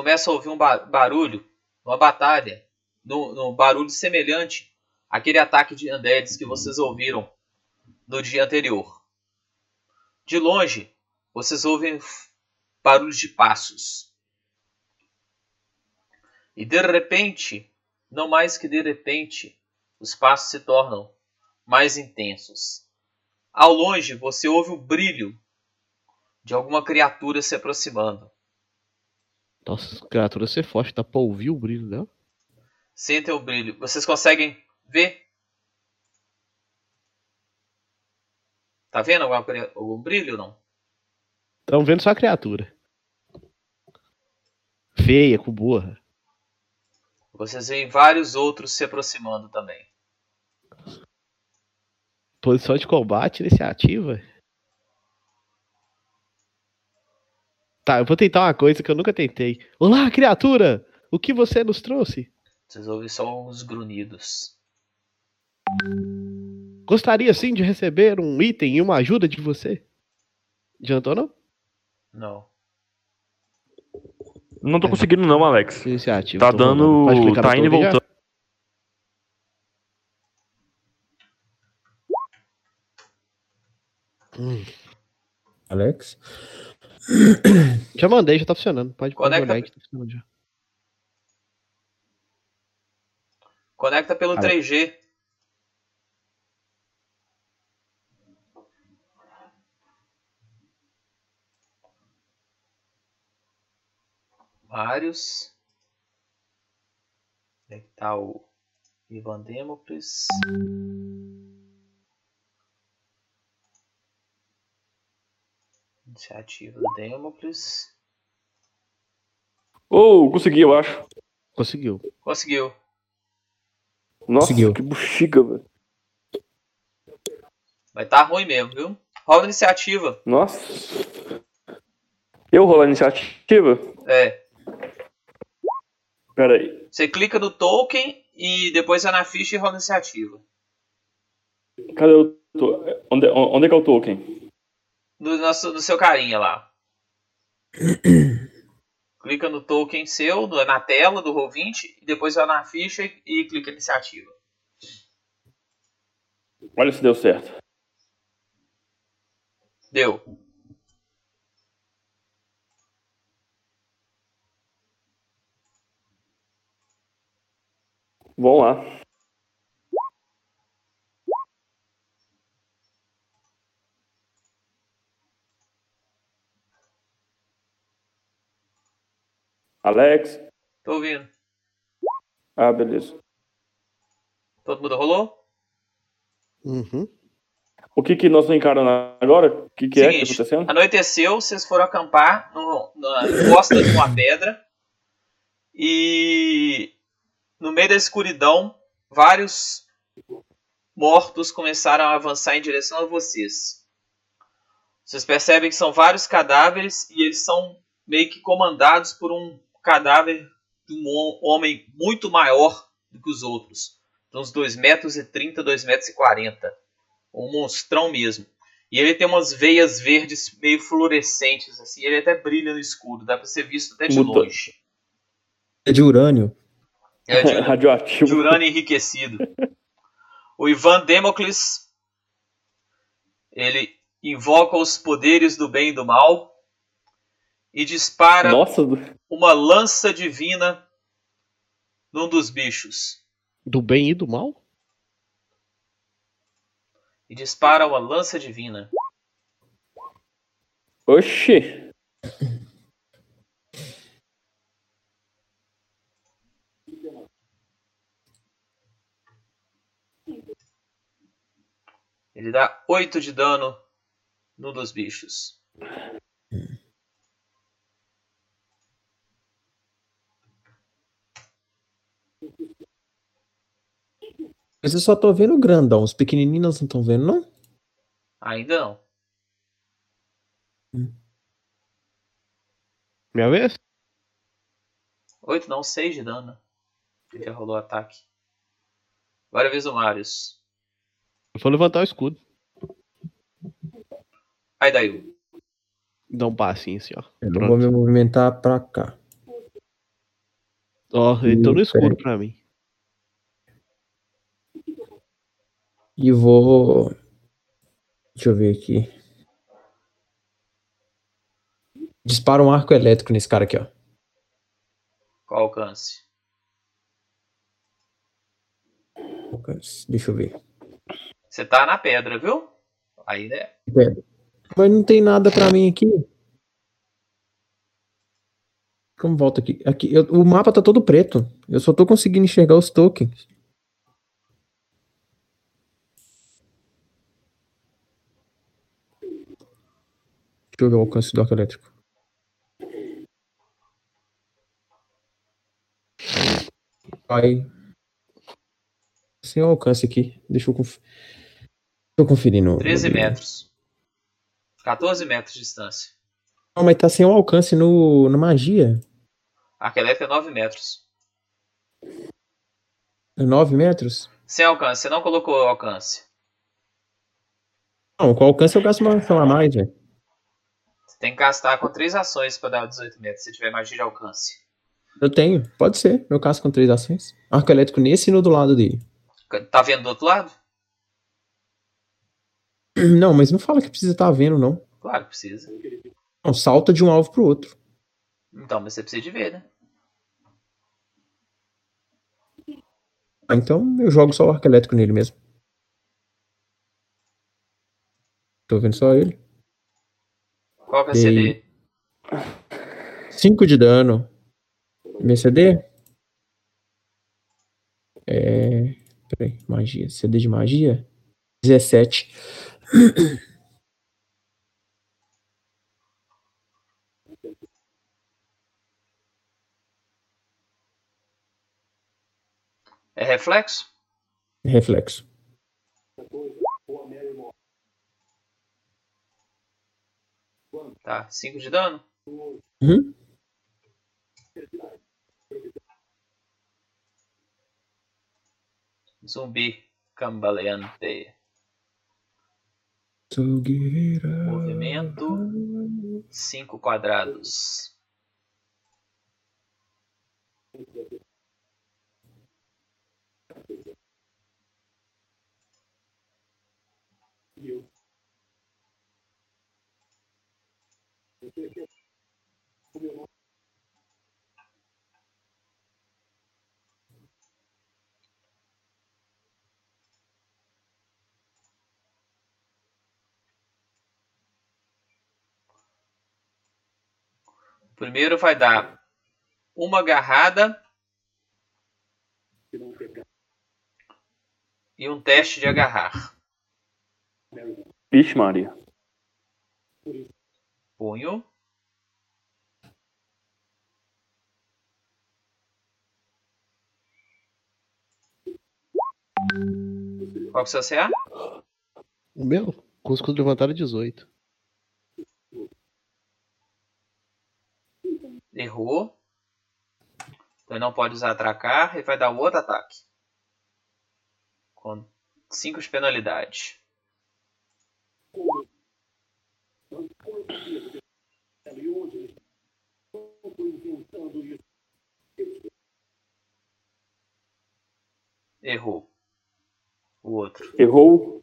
Vocês começam a ouvir um ba barulho, uma batalha, no, no barulho semelhante àquele ataque de undeads que vocês ouviram no dia anterior. De longe, vocês ouvem barulhos de passos. E de repente, não mais que de repente, os passos se tornam mais intensos. Ao longe, você ouve o brilho de alguma criatura se aproximando. Nossa, criatura ser forte, dá pra ouvir o brilho dela? Sentem o brilho. Vocês conseguem ver? Tá vendo alguma, algum brilho ou não? Estão vendo só a criatura. Feia, com burra. Vocês veem vários outros se aproximando também. Posição de combate, iniciativa. Tá, eu vou tentar uma coisa que eu nunca tentei. Olá, criatura! O que você nos trouxe? Vocês ouvem só uns grunhidos. Gostaria sim de receber um item e uma ajuda de você. Adiantou não? Não. Não tô conseguindo não, Alex. Iniciativa. Tá dando. Tá indo e já? voltando. Alex? *coughs* Já mandei, já tá funcionando. Pode pode Conecta- olhar que tá funcionando já. Conecta pelo Ah, 3G. Vários. Onde é que tá o Ivan Democles? Iniciativa Democles. Oh, consegui, eu acho. Conseguiu. Conseguiu. Nossa, Conseguiu. que bexiga, velho. Vai tá ruim mesmo, viu? Rola iniciativa. Nossa. Eu rolar a iniciativa? É. Pera aí. Você clica no token e depois vai na ficha e rola iniciativa. Cadê o onde, onde é que é o token? Do, nosso, do seu carinha lá. *coughs* clica no token seu, na tela do Roll20, e depois vai na ficha e, e clica em iniciativa. Olha se deu certo. Deu. Vamos lá. Alex. Tô ouvindo. Ah, beleza. Todo mundo rolou? Uhum. O que que nós estamos encarando agora? O que que é que tá Seguinte, acontecendo? Anoiteceu, vocês foram acampar no, na encosta de uma pedra. E no meio da escuridão, vários mortos começaram a avançar em direção a vocês. Vocês percebem que são vários cadáveres e eles são meio que comandados por um cadáver de um hom- homem muito maior do que os outros. De uns 2 metros e 30, 2 metros e 40. Um monstrão mesmo. E ele tem umas veias verdes meio fluorescentes, assim. Ele até brilha no escuro, dá pra ser visto até de Muta. longe. É de urânio. É de, *laughs* Radioativo. de urânio enriquecido. O Ivan Democles, ele invoca os poderes do bem e do mal e dispara Nossa, uma lança divina num dos bichos. Do bem e do mal? E dispara uma lança divina. Oxi! Ele dá 8 de dano no dos bichos. Mas eu só tô vendo o grandão. Os pequenininhos não estão vendo, não? Ainda não. Minha vez? 8 não, 6 de dano. Ele já rolou o ataque. Agora é vez do Marius. Eu vou levantar o escudo. Aí daí. Dá um passinho assim, ó. Eu Pronto. vou me movimentar pra cá. Ó, ele tá no escuro pra mim. E vou. Deixa eu ver aqui. Dispara um arco elétrico nesse cara aqui, ó. Qual alcance? Deixa eu ver. Você tá na pedra, viu? Aí, né? Mas não tem nada pra mim aqui. Como volta aqui? aqui eu- o mapa tá todo preto. Eu só tô conseguindo enxergar os tokens. Deixa eu ver o alcance do arco elétrico. Vai. Sem alcance aqui. Deixa eu, conf... Deixa eu conferir no. 13 no- metros. 14 metros de distância. Não, mas tá sem o alcance no, na magia. Arco elétrico é 9 metros. 9 metros? Sem alcance. Você não colocou o alcance. Não, com alcance eu gasto uma ação a mais, velho. Tem que gastar com 3 ações pra dar 18 metros se tiver magia de alcance. Eu tenho, pode ser. Meu caso com três ações. Arco elétrico nesse e no do lado dele. Tá vendo do outro lado? *clears throat* Não, mas não fala que precisa estar vendo, não. Claro que precisa. Não, salta de um alvo pro outro. Então, mas você precisa de ver, né? Ah, então eu jogo só o arco elétrico nele mesmo. Tô vendo só ele. Qual que é o CD? 5 de dano. Meu CD? É. Peraí, magia. CD de magia? 17. É reflexo? Reflexo. Tá. 5 de dano? Uhum. Zumbi cambaleante. Movimento. 5 quadrados. Primeiro vai dar uma agarrada e um teste de agarrar. Vixe, Maria. Punho. Qual que é o seu CA? O meu? Escudo levantado 18. Errou. Então ele não pode usar atracar e vai dar outro ataque. Com 5 de penalidade. Errou. O outro. Errou.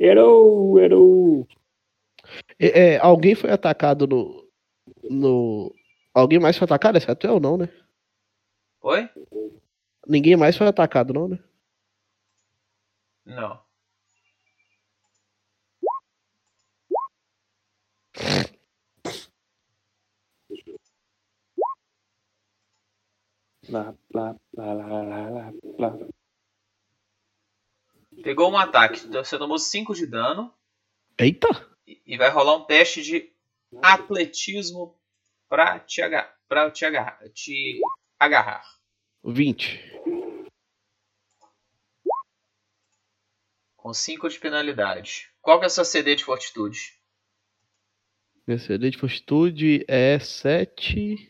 Errou, errou. É, é, alguém foi atacado no. no. Alguém mais foi atacado? Exceto eu, não, né? Oi? Ninguém mais foi atacado, não, né? Não. Lá, lá, lá, lá, lá, lá, lá. Pegou um ataque. Então você tomou 5 de dano. Eita! E vai rolar um teste de atletismo pra te, aga pra te, agarrar, te agarrar. 20. Com 5 de penalidade. Qual que é a sua CD de fortitude? Minha CD de fortitude é 7.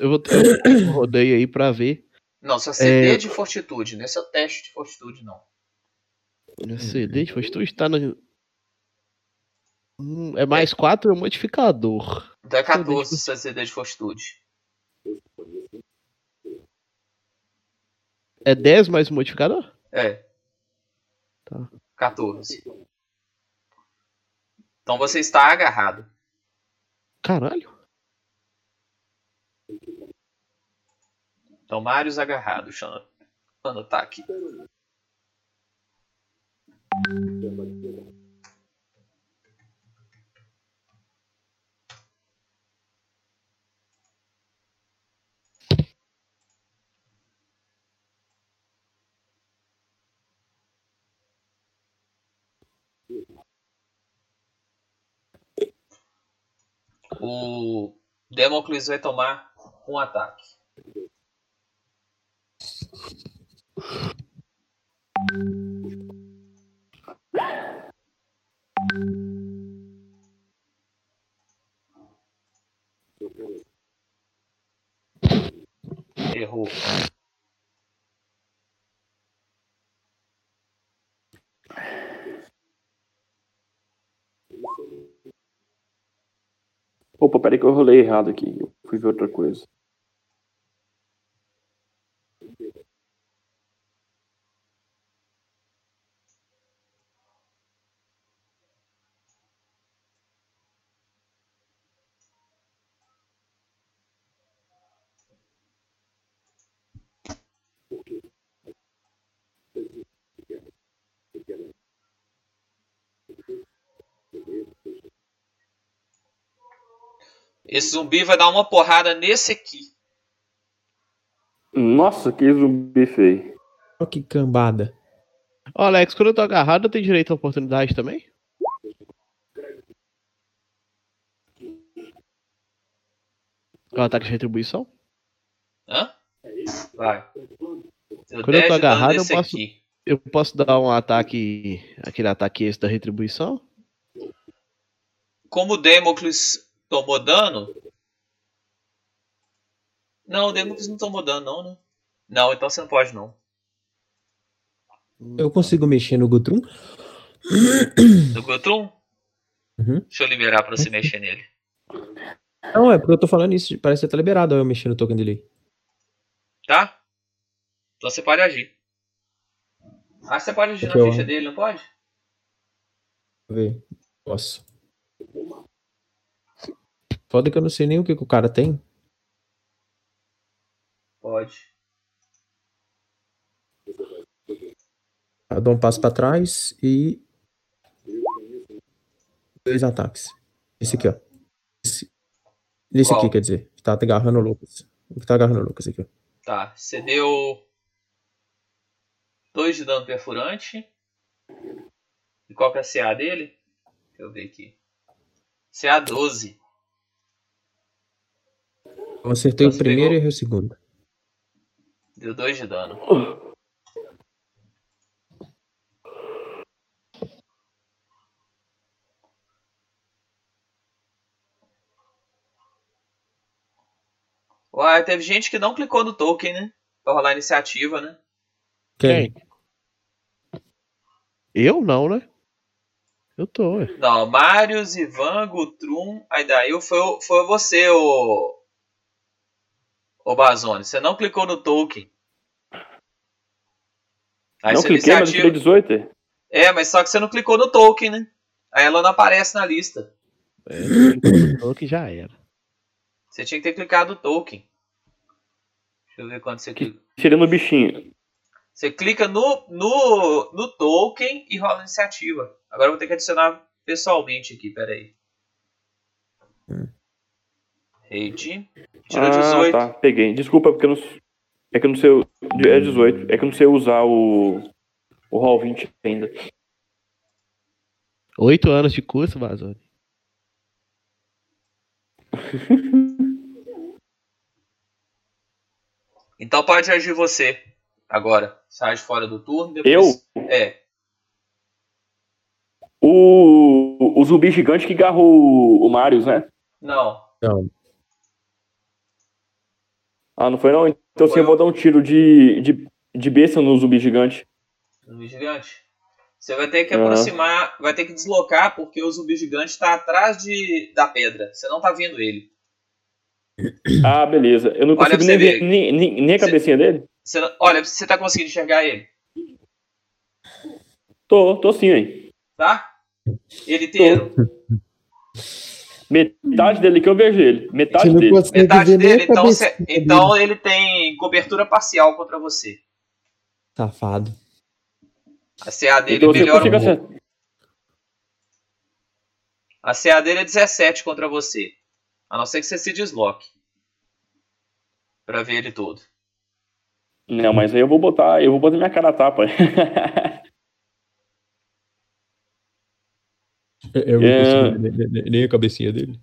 Eu vou eu *coughs* rodei aí pra ver. Não, sua CD É. de fortitude, não é seu teste de fortitude, não. Minha CD de fortitude tá no. Hum, É mais 4 é o modificador. Então é CD de 14 sua CD de fortitude. É 10 mais o modificador? É. Tá. 14. Então você está agarrado. Caralho. Então, Marius agarrado. Deixa eu anotar aqui. O Democles vai tomar um ataque. Errou. Opa, peraí que eu rolei errado aqui. Eu fui ver outra coisa. Esse zumbi vai dar uma porrada nesse aqui. Nossa, que zumbi feio. Olha que cambada. Ô, Alex, quando eu tô agarrado, eu tenho direito à oportunidade também? É um ataque de retribuição? Hã? Vai. Deu Quando eu 10 tô agarrado, eu posso- aqui. Eu posso dar um ataque. aquele ataque esse da retribuição? Como o Democles tomou dano. Não, o Democles não tomou dano, não, né? Não, então você não pode, não. Eu consigo mexer no Gutrum? Do Gutrum? Uhum. Deixa eu liberar pra você mexer nele. Não, é porque eu tô falando isso. Parece que tá liberado eu mexer no token dele. Tá? Então você pode agir. Ah, você pode agir na ó. ficha dele, não pode? Deixa eu ver. Posso. Foda que eu não sei nem o que, que o cara tem. Pode. Eu dou um passo pra trás e. Dois ataques. Esse aqui, ó. Esse, Qual? aqui, quer dizer. que Tá agarrando o Lucas. O que tá agarrando o Lucas aqui, ó. Tá, você deu 2 de dano perfurante. E qual que é a CA dele? Deixa eu ver aqui. CA 12. Eu acertei Você o primeiro pegou? e errei o segundo. Deu 2 de dano. Uai, teve gente que não clicou no token, né? Pra rolar a iniciativa, né? Quem? Eu não, né? Eu tô, ué. Não, Marius, Ivan, Gutrum, aí daí foi, foi você, o. O Bazone. Você não clicou no token. Aí não cliquei, mas eu iniciativa- tirei 18. É, mas só que você não clicou no token, né? Aí ela não aparece na lista. É, tô que já era. Você tinha que ter clicado no token. Deixa eu ver quanto você clica. Tirei no bichinho. Você clica no, no, no token e rola a iniciativa. Agora eu vou ter que adicionar pessoalmente aqui, peraí. Tirou ah, 18. tá, peguei. Desculpa, porque eu não. É que eu não sei. É 18. É que eu não sei usar o. O Roll 20 ainda. Oito anos de curso, Vazone. *laughs* Então pode agir você. Agora. Sai fora do turno. Depois... Eu? É. O, o zumbi gigante que agarrou o, o Marius, né? Não. Não. Ah, não foi não? Então assim, eu vou dar um tiro de, de, de besta no zumbi gigante. Zumbi gigante. Você vai ter que Aham. aproximar, vai ter que deslocar, porque o zumbi gigante está atrás de, da pedra. Você não tá vendo ele. *coughs* Ah, beleza. Eu não consigo nem ver nem, nem, nem a cabecinha dele? Não- olha, você tá conseguindo enxergar ele, Tô, tô sim, hein. tá? Ele inteiro. *laughs* Metade dele que eu vejo ele. Metade dele. Metade dele, então, cê- então ele tem cobertura parcial contra você. Safado. A CA dele Então melhora um pouco. A CA dele é 17 contra você. A não ser que você se desloque. Pra ver ele todo. Não, mas aí eu vou botar, eu vou botar minha cara a tapa. *laughs* Eu não É. consigo ver nem- a cabecinha dele.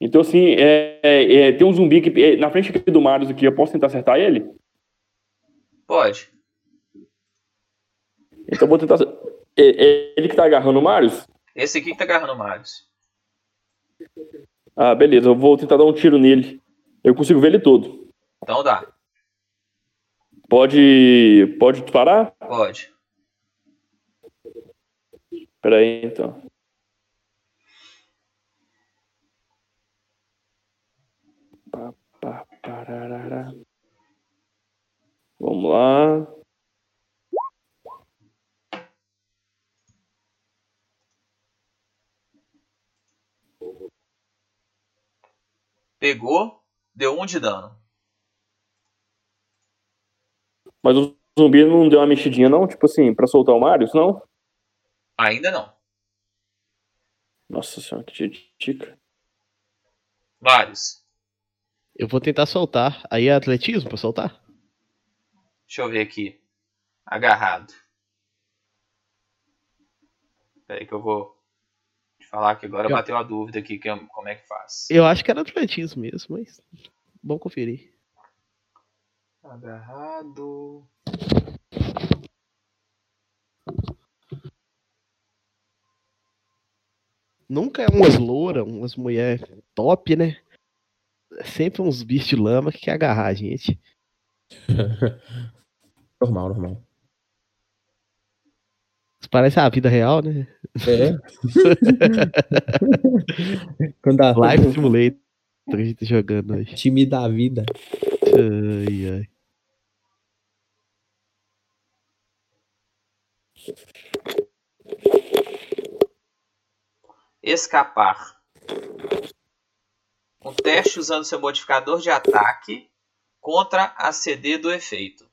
então assim, é, é, é, tem um zumbi que é, na frente aqui do Marius aqui, eu posso tentar acertar ele? Pode. Então eu vou tentar. É, é ele que tá agarrando o Marius? Esse aqui que tá agarrando o Marius. Ah, beleza, eu vou tentar dar um tiro nele. Eu consigo ver ele todo. Então dá. Pode. Pode parar? Pode. Pera aí, então. Vamos lá. Pegou, deu um de dano. Mas o zumbi não deu uma mexidinha, não? Tipo assim, pra soltar o Marius, não? Ainda não. Nossa senhora, que tica. Vários. Eu vou tentar soltar. Aí é atletismo pra soltar? Deixa eu ver aqui. Agarrado. Espera aí que eu vou te falar que agora Eu- bateu a dúvida aqui que é- como é que faz. Eu acho que era atletismo mesmo, mas. Bom conferir. Agarrado. Nunca é umas loura, umas mulher top, né? É sempre uns bichos de lama que quer agarrar a gente. *laughs* Normal, normal. Parece a vida real, né? É. *laughs* Quando a Life Simulator que a gente tá jogando hoje. time da vida. Ai, ai. Escapar. Um teste usando seu modificador de ataque contra a CD do efeito.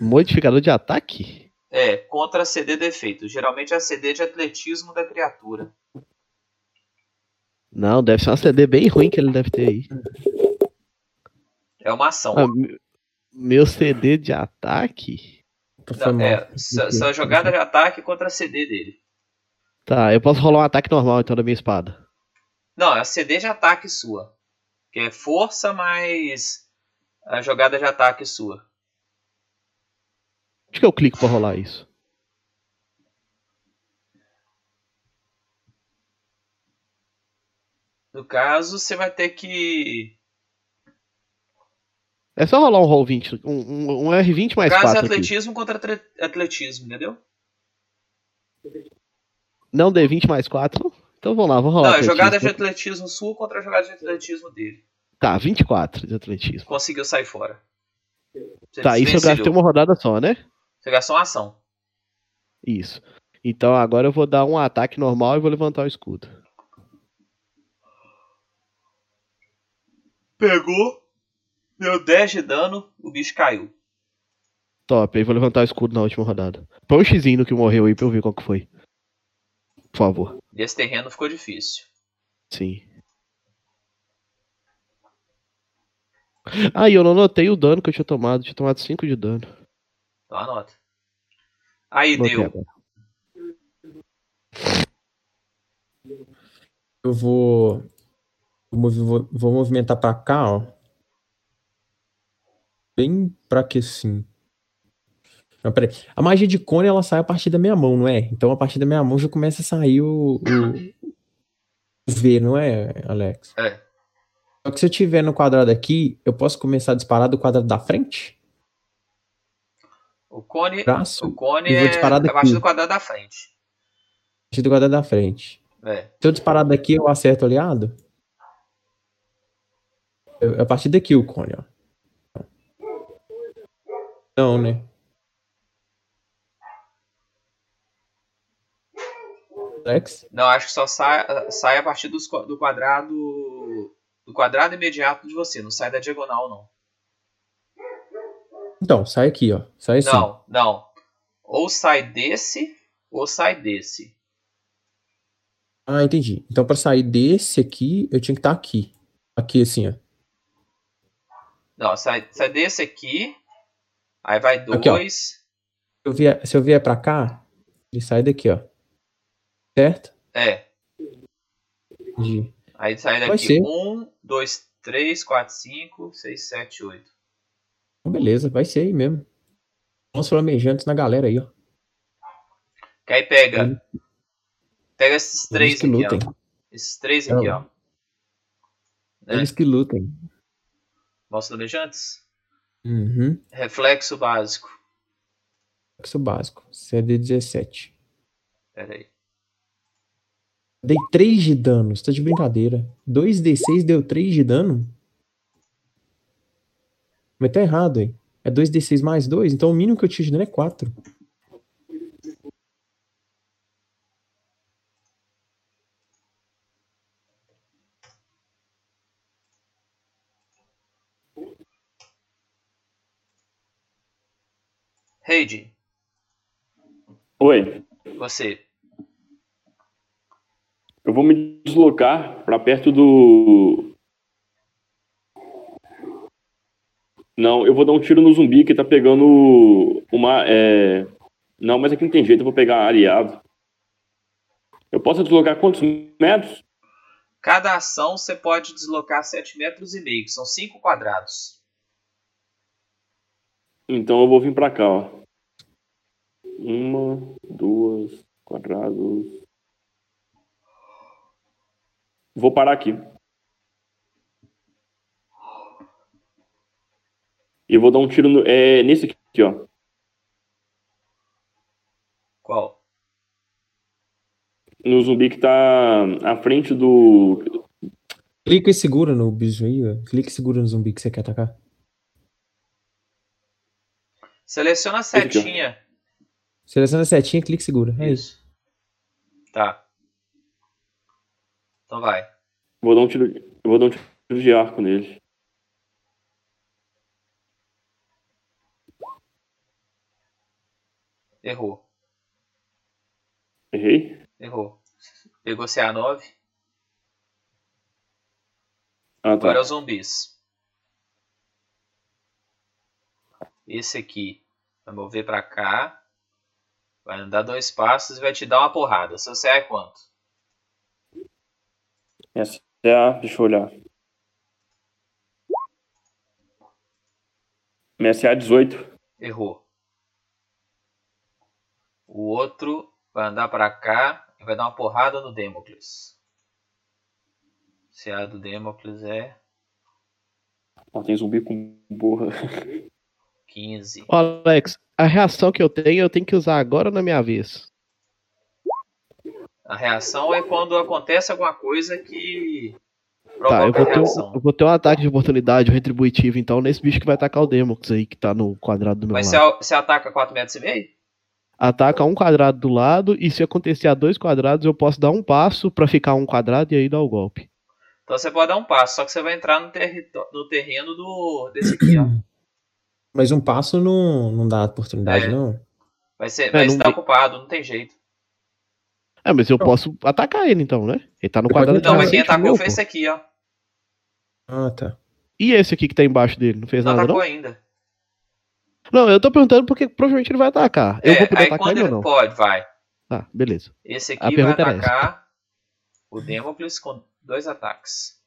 Modificador de ataque? É, contra a CD do efeito. Geralmente é a CD de atletismo da criatura. Não, deve ser uma CD bem ruim que ele deve ter aí. É uma ação. Ah, me- meu CD de ataque? Não, é, essa essa jogada de ataque contra a CD dele. Tá, eu posso rolar um ataque normal então da minha espada. Não, é a CD de ataque sua. Que é força mais a jogada de ataque sua. Onde que eu clico pra rolar isso? No caso, você vai ter que. É só rolar um roll 20, um, um, um R20 No mais caso, é 4 aqui. atletismo contra atletismo, entendeu? Não D20 mais 4? não? Então vamos lá, vamos rolar. Não, é jogada de atletismo sua contra a jogada de atletismo dele. Tá, 24 de atletismo. Conseguiu sair fora. Você Tá, isso eu gastei uma rodada só, né? Você gastou uma ação. Isso. Então agora eu vou dar um ataque normal e vou levantar o escudo. Pegou, deu 10 de dano, o bicho caiu. Top, aí vou levantar o escudo na última rodada. Põe um xizinho no que morreu aí pra eu ver qual que foi por favor. Desse terreno ficou difícil. Sim. Ah, eu não anotei o dano que eu tinha tomado. Eu tinha tomado 5 de dano. Então anota. Aí deu. Eu vou, vou. Vou movimentar pra cá, ó. Bem pra que sim. Não, peraí. A magia de cone ela sai a partir da minha mão, não é? Então a partir da minha mão já começa a sair o, o, o V, não é, Alex? É. Só que se eu tiver no quadrado aqui, eu posso começar a disparar do quadrado da frente? O cone, Braço? o cone é a partir do quadrado da frente. A partir do quadrado da frente. É. Se eu disparar daqui, eu acerto o aliado? Eu- É a partir daqui o cone, ó. Não, né? Não, acho que só sai, sai a partir dos do quadrado. Do quadrado imediato de você, não sai da diagonal, não. Então, sai aqui, ó. Sai assim. Não, não. Ou sai desse, ou sai desse. Ah, entendi. Então, pra sair desse aqui, eu tinha que estar aqui. Aqui, assim, ó. Não, sai, sai desse aqui. Aí vai Aqui, ó. dois. Se eu vier, se eu vier pra cá, ele sai daqui, ó. Certo? É. Entendi. Aí sai daqui ser. um, dois, três, quatro, cinco, seis, sete, oito. Então, beleza, vai ser aí mesmo. Vamos flamejantes na galera aí, ó. Que aí pega. Pega esses três aqui, lutem. ó. Esses três aqui, É, ó. É. Eles que lutem. Mostra flamejantes. Uhum. Reflexo básico. Isso básico. CD17. Pera aí. Dei 3 de dano, você tá de brincadeira. 2d6 deu 3 de dano? Mas tá errado, hein? É 2d6 mais 2, então o mínimo que eu tiro de dano é 4. Heidi, Oi. você. Eu vou me deslocar pra perto do. Não, eu vou dar um tiro no zumbi que tá pegando uma. É... Não, mas aqui não tem jeito, eu vou pegar aliado. Eu posso deslocar quantos metros? Cada ação você pode deslocar 7 metros e meio, que são 5 quadrados. Então eu vou vir pra cá, ó. Uma, duas, quadrados. Vou parar aqui. E vou dar um tiro no, é, nesse aqui, ó. Qual? No zumbi que tá à frente do. Clica e segura no bicho aí, ó. Clica e segura no zumbi que você quer atacar. Seleciona a setinha. Seleciona a setinha, clica e segura. É isso. Isso. Tá. Então vai. Vou dar um tiro. Eu vou dar um tiro de arco nele. Errou. Errei? Errou. Pegou CA9. Ah, Agora é tá. os zumbis. Esse aqui vai mover pra cá. Vai andar dois passos e vai te dar uma porrada. Seu CA é quanto? Essa é a. Deixa eu olhar. Minha CA é 18. Errou. O outro vai andar pra cá e vai dar uma porrada no Democles. CA do Democles é Ó, tem zumbi com porra. 15. Ô, Alex, a reação que eu tenho, eu tenho que usar agora na minha vez? A reação é quando acontece alguma coisa que Tá, provoca eu vou, ter um, eu vou ter um ataque de oportunidade retributivo, então, nesse bicho que vai atacar o Demox aí, que tá no quadrado do meu Mas lado. você, você ataca 4 metros e meio? Ataca um quadrado do lado, e se acontecer a dois quadrados, eu posso dar um passo pra ficar um quadrado e aí dar o golpe. Então você pode dar um passo, só que você vai entrar no, no terreno do desse aqui, ó. Mas um passo não, não dá oportunidade, É. não. Vai ser, É, vai não estar tem- ocupado, não tem jeito. É, mas eu posso atacar ele então, né? Ele tá no Você quadrado Não, mas quem atacou meu, foi esse aqui, ó. Ah, tá. E esse aqui que tá embaixo dele? Não fez Não nada, atacou não? ainda. Não, eu tô perguntando porque provavelmente ele vai atacar. Eu É, vou poder aí atacar quando ele ou ele não? pode, vai. Tá, beleza. Esse A aqui vai essa. atacar o Democles com dois ataques.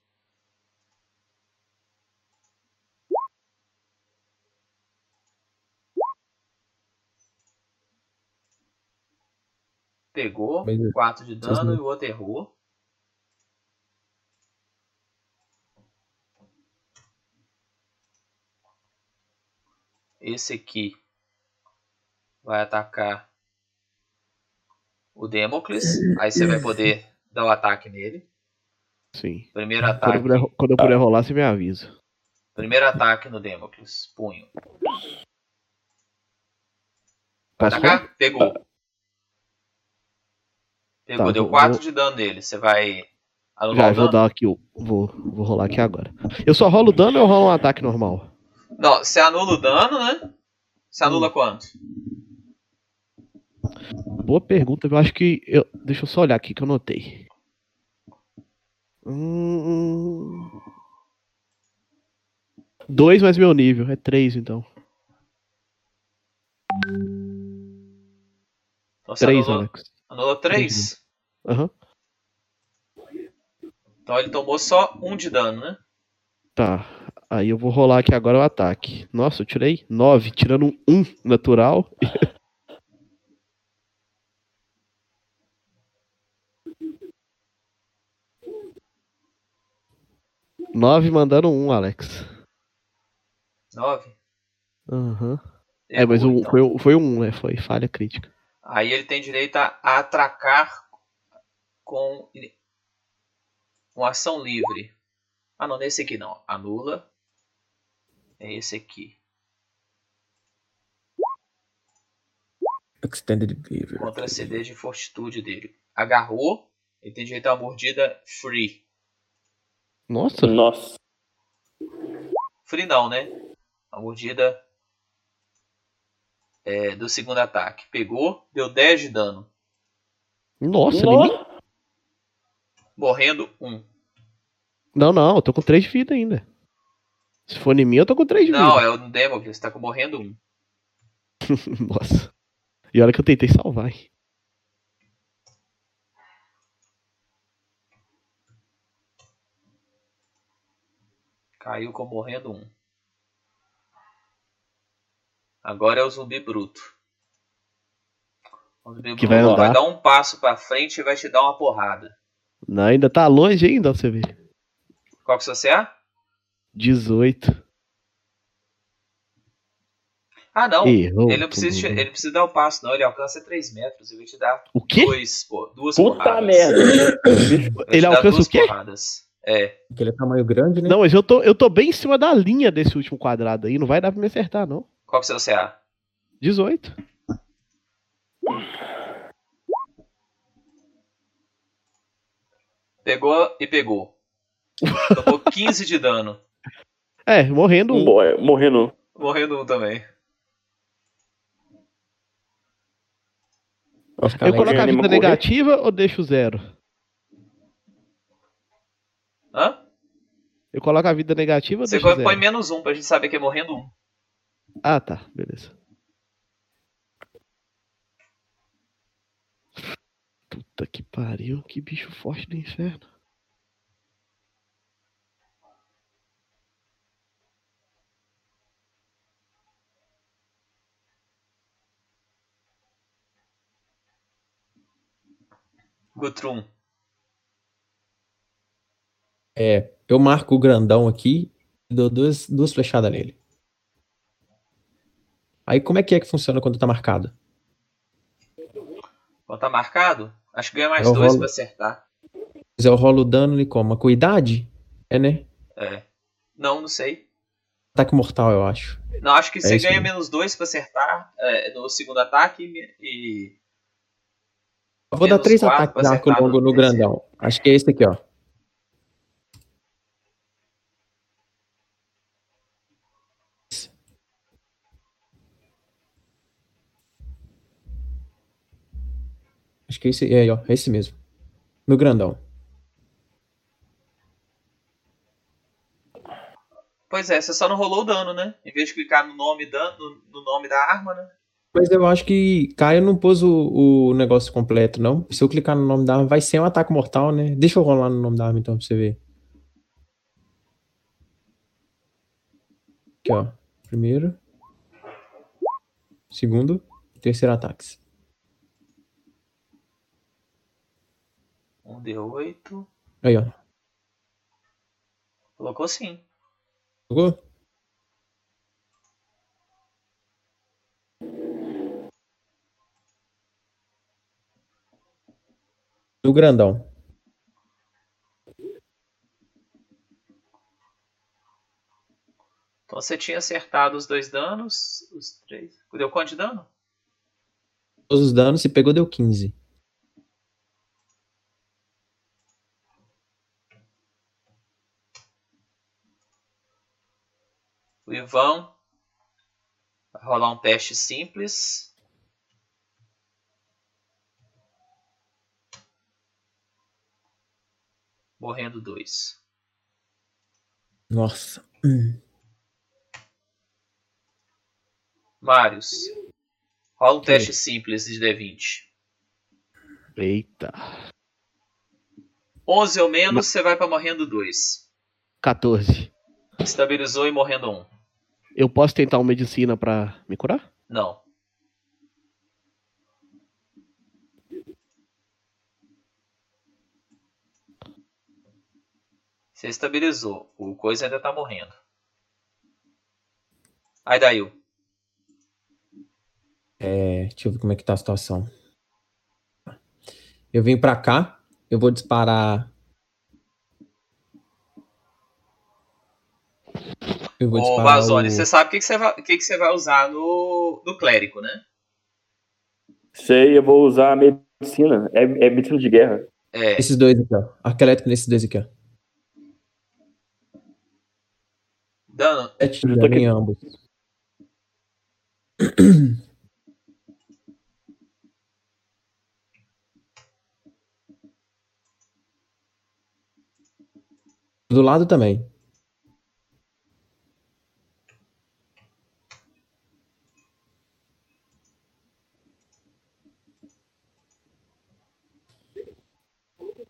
Pegou, Mas, 4 de dano e o outro errou. Esse aqui vai atacar o Democles. Aí você vai poder dar o ataque nele. Sim. Primeiro Quando eu ataque. puder, quando eu puder rolar, você me avisa. Primeiro ataque no Democles. Punho. Vai atacar? Pegou. Pegou, Tá, deu vou- 4 vou- de dano nele. Você vai anular Já o vou dano? dar aqui o. Vou, vou rolar aqui agora. Eu só rolo dano ou eu rolo um ataque normal? Não, você anula o dano, né? Você Hum. anula quanto? Boa pergunta, eu acho que. Eu... Deixa eu só olhar aqui que eu notei. Hum... Dois mais meu nível, é três então. Então Três, Alex. Anula 3. Aham. Então ele tomou só 1 de dano, né? Tá. Aí eu vou rolar aqui agora o ataque. Nossa, eu tirei nove, tirando um, um natural. *laughs* Nove mandando um, Alex. 9. Aham. É, mas o, foi, o- foi um, né? Foi falha crítica. Aí ele tem direito a atracar com uma ação livre. Ah, não, nesse aqui não. Anula. É esse aqui. Extended Behavior. Contra a CD de fortitude dele. Agarrou. Ele tem direito a uma mordida free. Nossa, Nossa. Free não, né? A mordida é, do segundo ataque. Pegou, deu 10 de dano. nossa, Nossa. Morrendo 1. Não, não, eu tô com três de vida ainda. Se for em mim, eu tô com três de Não, vida. é o Democles, tá com morrendo 1. *laughs* Nossa. E olha que eu tentei salvar, hein? Caiu com morrendo 1. Agora é o zumbi bruto. O zumbi Que bruto vai vai andar. dar um passo pra frente e vai te dar uma porrada. Não, ainda tá longe ainda, você vê. Qual que é seu CA? 18. Ah, não. Errou. ele, não precisa, tudo. ele precisa dar o passo, não. Ele alcança 3 metros. Ele vai te dar O quê? dois, pô, duas Puta porradas. merda. Vai te Ele alcança duas o quê? porradas. É. Porque ele é tamanho grande, né? Não, mas eu tô, eu tô bem em cima da linha desse último quadrado aí. Não vai dar pra me acertar, não. Qual que é o seu CA? 18. Pegou e pegou. Tomou *laughs* 15 de dano. É, morrendo um. Mo- Morrendo. Morrendo um também. Eu coloco a vida correr. negativa ou deixo zero? Hã? Eu coloco a vida negativa ou Você deixo põe zero? menos um pra gente saber que é morrendo um. Ah, tá. Beleza. Puta que pariu. Que bicho forte do inferno. Gutrum. É, eu marco o grandão aqui e dou duas, duas flechadas nele. Aí como é que é que funciona quando tá marcado? Quando tá marcado, acho que ganha mais Eu dois rolo. pra acertar. Se eu rolo o dano ele como? Com idade? É, né? É. Não, não sei. Ataque mortal, eu acho. Não, acho que você isso ganha mesmo. menos dois pra acertar é, no segundo ataque e- e. Eu vou dar Menos três quatro ataques de arco longo no grandão. Acho que é esse aqui, ó. Acho que é esse, é, ó, é esse mesmo. No grandão. Pois é, você só não rolou o dano, né? Em vez de clicar no nome, da, no, no nome da arma, né? Mas eu acho que Caio não pôs o, o negócio completo, não. Se eu clicar no nome da arma, vai ser um ataque mortal, né? Deixa eu rolar no nome da arma então pra você ver. Aqui, ó. Primeiro. Segundo. Terceiro ataques. Um D8. Aí, ó. Colocou sim. Jogou? Do grandão. Então você tinha acertado os dois danos, os três. Deu quanto de dano? Todos os danos, se pegou, deu 15. O Ivan vai rolar um teste simples. Morrendo dois. Nossa. Marius, rola um teste simples de D20. Eita. 11 ou menos, você vai para morrendo 2. 14. Estabilizou e morrendo 1. Eu posso tentar uma medicina pra me curar? Não. Você estabilizou. O coisa ainda tá morrendo. Aí daí. É, deixa eu ver como é que tá a situação. Eu venho pra cá, eu vou disparar. Eu vou Ô. Vazone, o- você sabe o que, que, você vai, que, que você vai usar no, no clérigo, né? Sei, eu vou usar a medicina. É, é medicina de guerra. É. Esses dois aqui, ó. Arco elétrico nesses dois aqui, ó. Dano. Sete de Eu tô dano aqui. em ambos. *clears throat* Do lado também.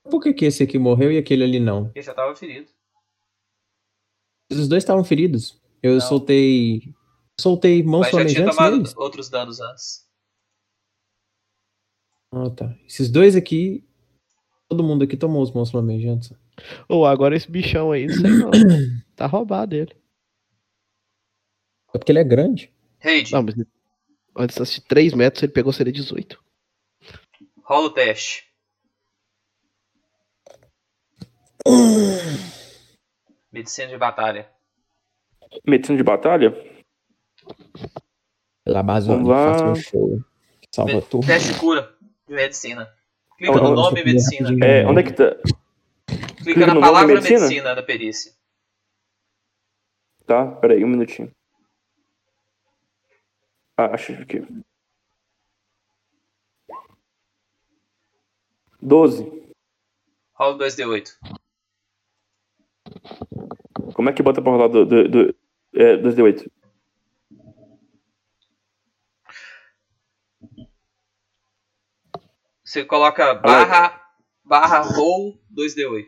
Por que, que esse aqui morreu e aquele ali não? Ele já tava ferido. Os dois estavam feridos. Eu Não. soltei. Soltei mãos Mas já tinha tomado neles. outros danos antes. Ah, tá. Esses dois aqui. Todo mundo aqui tomou os mãos flamejantes. Ou agora esse bichão aí, não sei *coughs* não. tá roubado ele. É porque ele é grande. Raid, Não, mas antes de 3 metros ele pegou seria 18. rola o teste. Medicina de batalha. Medicina de batalha? Pela base Vamos onde lá. faço um show. Salva Me- tudo. Teste de cura de medicina. Clica Então, no nome medicina. É, onde é que tá? Clica clica na no palavra medicina? medicina da perícia. Tá, peraí, um minutinho. Ah, achei aqui. 12. Rola o 2D8. Como é que bota pra rolar do, do, do, é, 2D8? Você coloca barra, barra roll 2D8.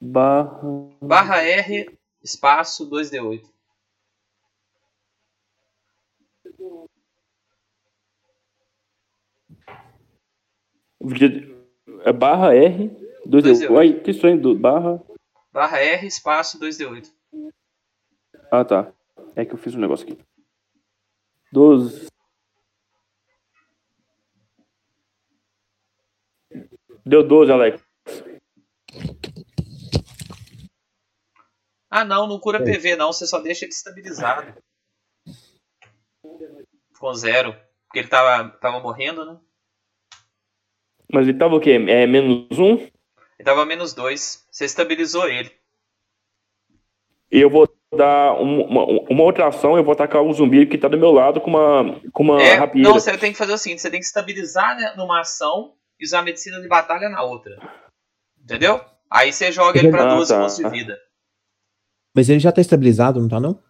Barra. Barra R, espaço 2D8. É barra R. 2D8. 2D8. Uai, que estranho. Do, barra. Barra R, espaço 2D8. Ah, tá. É que eu fiz um negócio aqui. 12. Deu 12, Alex. Ah, não, não cura PV, não. Você só deixa ele estabilizado. Com zero. Porque ele tava, tava morrendo, né? Mas ele tava o quê? É menos um? Ele tava menos dois. Você estabilizou ele. E eu vou dar um- uma, uma outra ação. Eu vou atacar o zumbi que tá do meu lado com uma, com uma É, não, você tem que fazer o seguinte: você tem que estabilizar né, numa ação e usar a medicina de batalha na outra. Entendeu? Aí você joga ele pra Ah, 12 tá. pontos de vida. Mas ele já tá estabilizado, não tá não?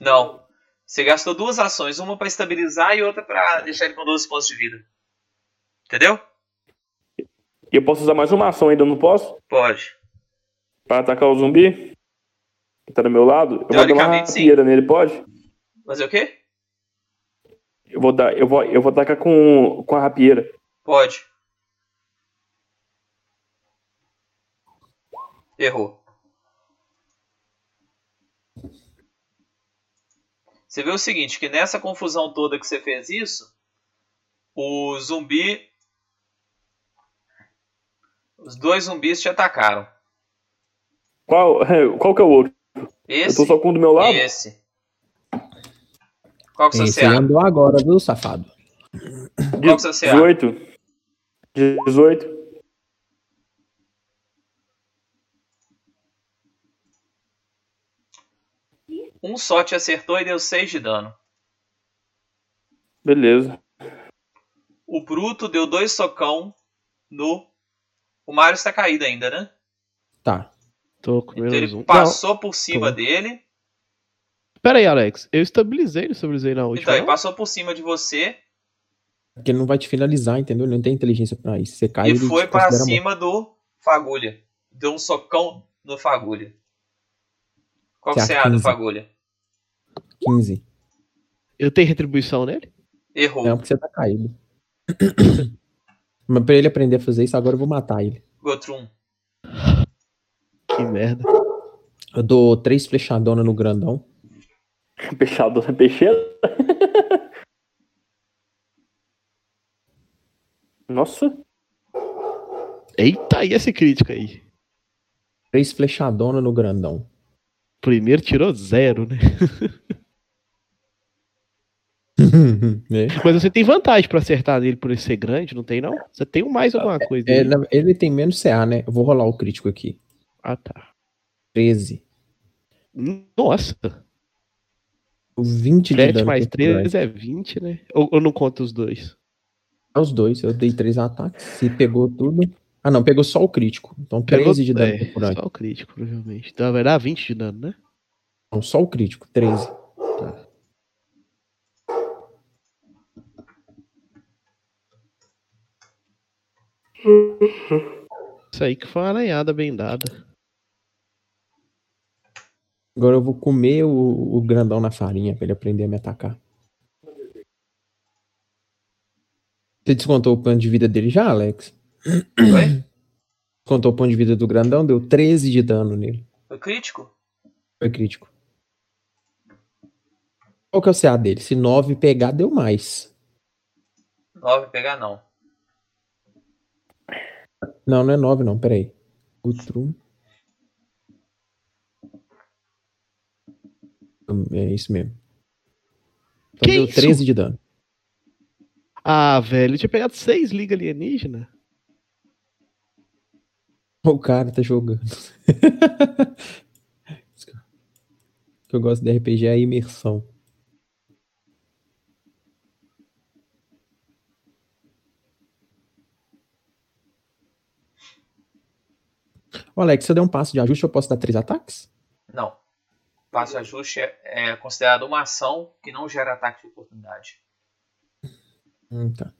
Não. Você gastou duas ações, uma pra estabilizar e outra pra deixar ele com 12 pontos de vida. Entendeu? E eu posso usar mais uma ação ainda, não posso? Pode. Pra atacar o zumbi? Que tá do meu lado? Eu vou dar uma rapieira nele, pode? Fazer o quê? Eu vou dar, eu vou, eu vou atacar com, com a rapieira. Pode. Errou. Você vê o seguinte, que nessa confusão toda que você fez isso, o zumbi... Os dois zumbis te atacaram. Qual, *laughs* qual que é o outro? Eu Esse tô só com o do meu lado? e esse. Qual que é CA? andou agora, viu, safado? Qual que é CA? 18. 18. Um só te acertou e deu 6 de dano. Beleza. O Bruto deu dois socão no. O Mario está caído ainda, né? Tá. Tô com Então ele um. passou por cima tô. dele. Pera aí, Alex. Eu estabilizei, não estabilizei na última. Então, ele não? passou por cima de você Porque ele não vai te finalizar, entendeu? Ele não tem inteligência pra isso. Você cai e ele foi morto. cima do Fagulha. Deu um socão no Fagulha. Qual que você é do 15. Fagulha? 15. Eu tenho retribuição nele? Errou. Não, porque você tá caído. *coughs* Mas pra ele aprender a fazer isso, agora eu vou matar ele. Gotrum. Que merda. Eu dou três flechadonas no grandão. *laughs* Peixado na peixeira? *laughs* Nossa. Eita, e esse crítico aí? Três flechadonas no grandão. Primeiro tirou zero, né? *laughs* É. Mas você tem vantagem pra acertar nele por ele ser grande, não tem não? Você tem mais alguma coisa É, aí? na- ele tem menos CA, né? Eu vou rolar o crítico aqui. Ah, tá. 13. Nossa, O 20 de 7 dano. mais contra o grande. 3 é 20, né? Ou, ou não conta os dois? É Os dois, eu dei três ataques. Se pegou tudo. Ah, não, pegou só o crítico. Então 13 de dano é, só o crítico, provavelmente. Então vai dar 20 de dano, né? Não, só o crítico, 13. Isso aí que foi uma aranhada bem dada. Agora eu vou comer o, o grandão na farinha pra ele aprender a me atacar. Você descontou o ponto de vida dele já, Alex? Oi? Descontou o ponto de vida do grandão, deu 13 de dano nele. Foi crítico? Foi crítico. Qual que é o CA dele? Se 9 pegar, deu mais. 9 pegar não. Não, não é 9 não, peraí. Gutrum. É isso mesmo. Então Que deu isso? 13 de dano. Ah, velho, eu tinha pegado 6 liga alienígena. O cara tá jogando. *laughs* o que eu gosto de RPG é a imersão. Ô, Alex, se eu der um passo de ajuste, eu posso dar três ataques? Não. Passo de ajuste é, é considerado uma ação que não gera ataque de oportunidade. Hum, tá.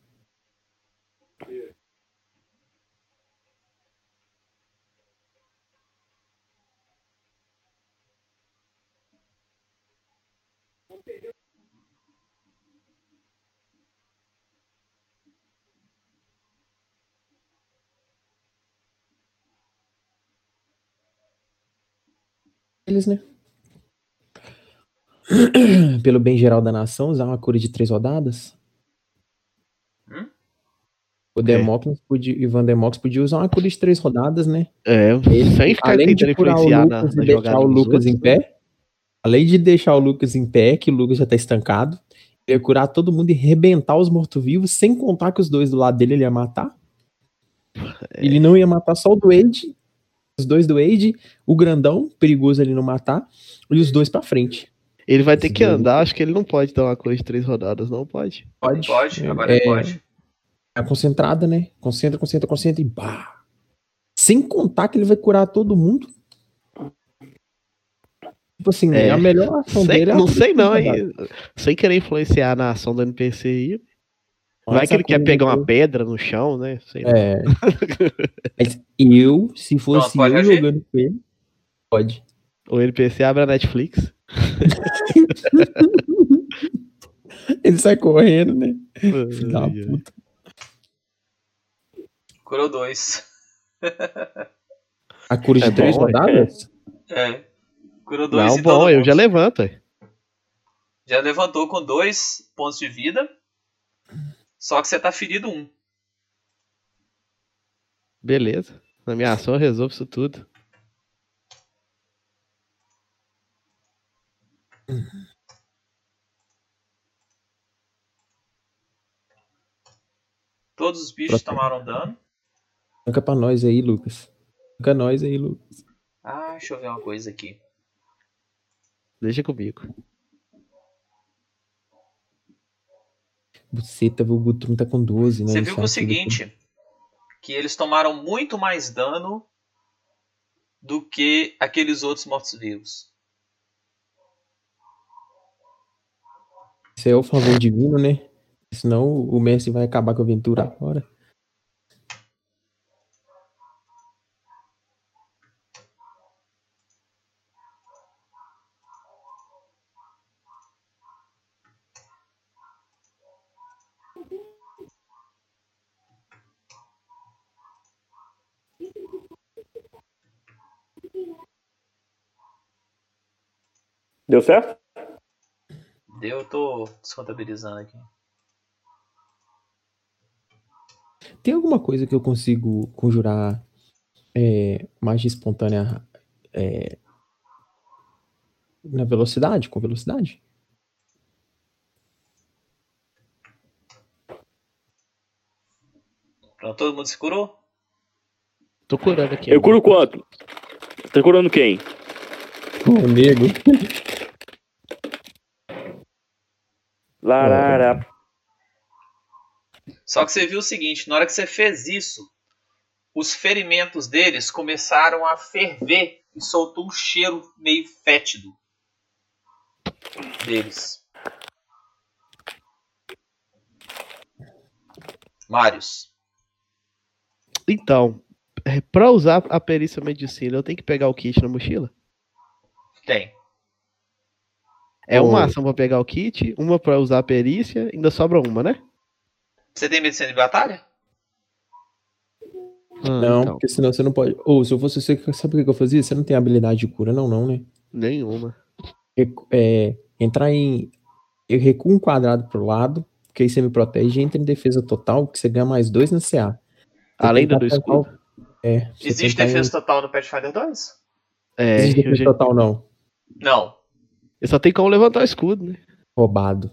Eles, né? *clears throat* Pelo bem geral da nação, usar uma cura de três rodadas. Hum? O Demócrates podia, Ivan Demócrates podia usar uma cura de três rodadas, né? É, Ele, sem ficar além de curar o influenciar na, Lucas na e deixar jogada o Lucas outros, em né? pé, além de deixar o Lucas em pé, que o Lucas já tá estancado, ele ia curar todo mundo e rebentar os mortos-vivos, sem contar que os dois do lado dele ele ia matar. É. Ele não ia matar só o do Wade, os dois do Wade, o grandão, perigoso ele não matar, e os dois pra frente. Ele vai ter que andar, acho que ele não pode dar uma coisa de três rodadas, não pode. Pode. Pode, agora É, ele pode. É concentrada, né? Concentra, concentra, concentra e bah! Sem contar que ele vai curar todo mundo. Tipo assim, É. a melhor ação Sei- dele é não sei não, aí. Sem querer influenciar na ação do NPC aí. Vai Nossa, que ele quer pegar uma eu- pedra no chão, né? Sei lá. É. Mas eu, se fosse pode eu jogando com ele, pode. O NPC abre a Netflix. *laughs* Ele sai correndo, né? Filho da puta. Curou dois. A cura de É três bom, é. rodadas? É. Curou dois Não, em bom, eu mundo. já levanto. Já levantou com dois pontos de vida. Só que você tá ferido um. Beleza. Na minha ação eu resolvo isso tudo. Todos os bichos Próximo. tomaram dano. Toca pra nós aí, Lucas. Toca nós aí, Lucas. Ah, deixa eu ver uma coisa aqui. Deixa comigo. Buceta, o Gutrum tá com 12, né? Você viu que é o seguinte, que eles tomaram muito mais dano do que aqueles outros mortos-vivos. Isso é o favor divino, né? Senão o Messi vai acabar com a aventura agora. Deu certo? Deu, eu tô descontabilizando aqui. Tem alguma coisa que eu consigo conjurar é, magia espontânea é, na velocidade? Com velocidade? Pronto, todo mundo se curou? Tô curando aqui. Eu curo quanto? Tá curando quem? O Larara. Só que você viu o seguinte, na hora que você fez isso, os ferimentos deles começaram a ferver e soltou um cheiro meio fétido deles. Marius, Então, é, pra usar a perícia medicina, eu tenho que pegar o kit na mochila? tem. É uma ação pra pegar o kit, uma pra usar a perícia, ainda sobra uma, né? Você tem medicina de batalha? Ah, Não, então, porque senão você não pode. Ou se eu fosse você, sabe o que eu fazia? Você não tem habilidade de cura, não, não, né? nenhuma. Recu- é, entrar em. Eu recuo um quadrado pro lado, que aí você me protege e entra em defesa total, que você ganha mais dois na CA. Além do escudo? É. Existe tentar em- defesa total no Pathfinder 2? É, Existe defesa já- total, não. Não. Eu só tenho como levantar o escudo, né? Roubado.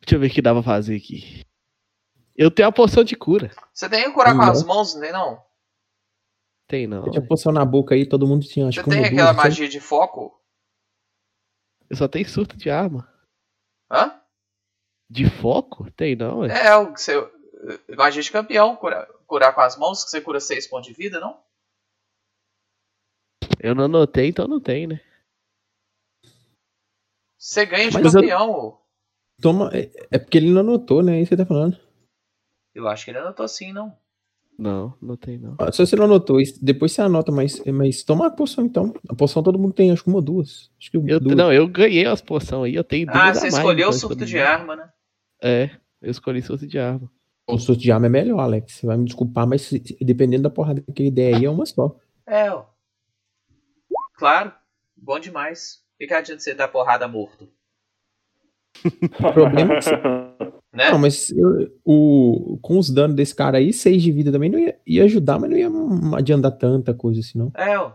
Deixa eu ver o que dá pra fazer aqui. Eu tenho a poção de cura. Você tem que curar com Não. as mãos, não tem não? Tem não. Eu tinha poção na boca aí, todo mundo tinha, acho Você tem aquela duas, sabe? magia de foco? Eu só tenho surto de arma. Hã? De foco? Tem não, ué. É, o que você. Magia de campeão, curar, curar com as mãos, que você cura 6 pontos de vida, não? Eu não anotei, então não tem, né? Você ganha de Mas eu- campeão. ô. Toma, é, é porque ele não anotou, né? Isso que você tá falando. Eu acho que ele anotou assim, não. Não, não tem não. Ah, Se você não anotou, depois você anota, mas, mas toma a poção então. A poção todo mundo tem, acho que uma ou duas. Acho que Eu, duas. não, eu ganhei as poções aí, eu tenho duas Ah, você mais, escolheu o então, surto de arma, né? É, eu escolhi surto de arma. O surto de arma é melhor, Alex. Você vai me desculpar, mas dependendo da porrada que ele der aí, é uma só. É, ó. Claro. Bom demais. Que, que adianta você dar porrada morto? O *laughs* problema é que Né? Não, mas eu- o, com os danos desse cara aí, seis de vida também não ia, ia ajudar, mas não ia adiantar tanta coisa assim, não. É, ó.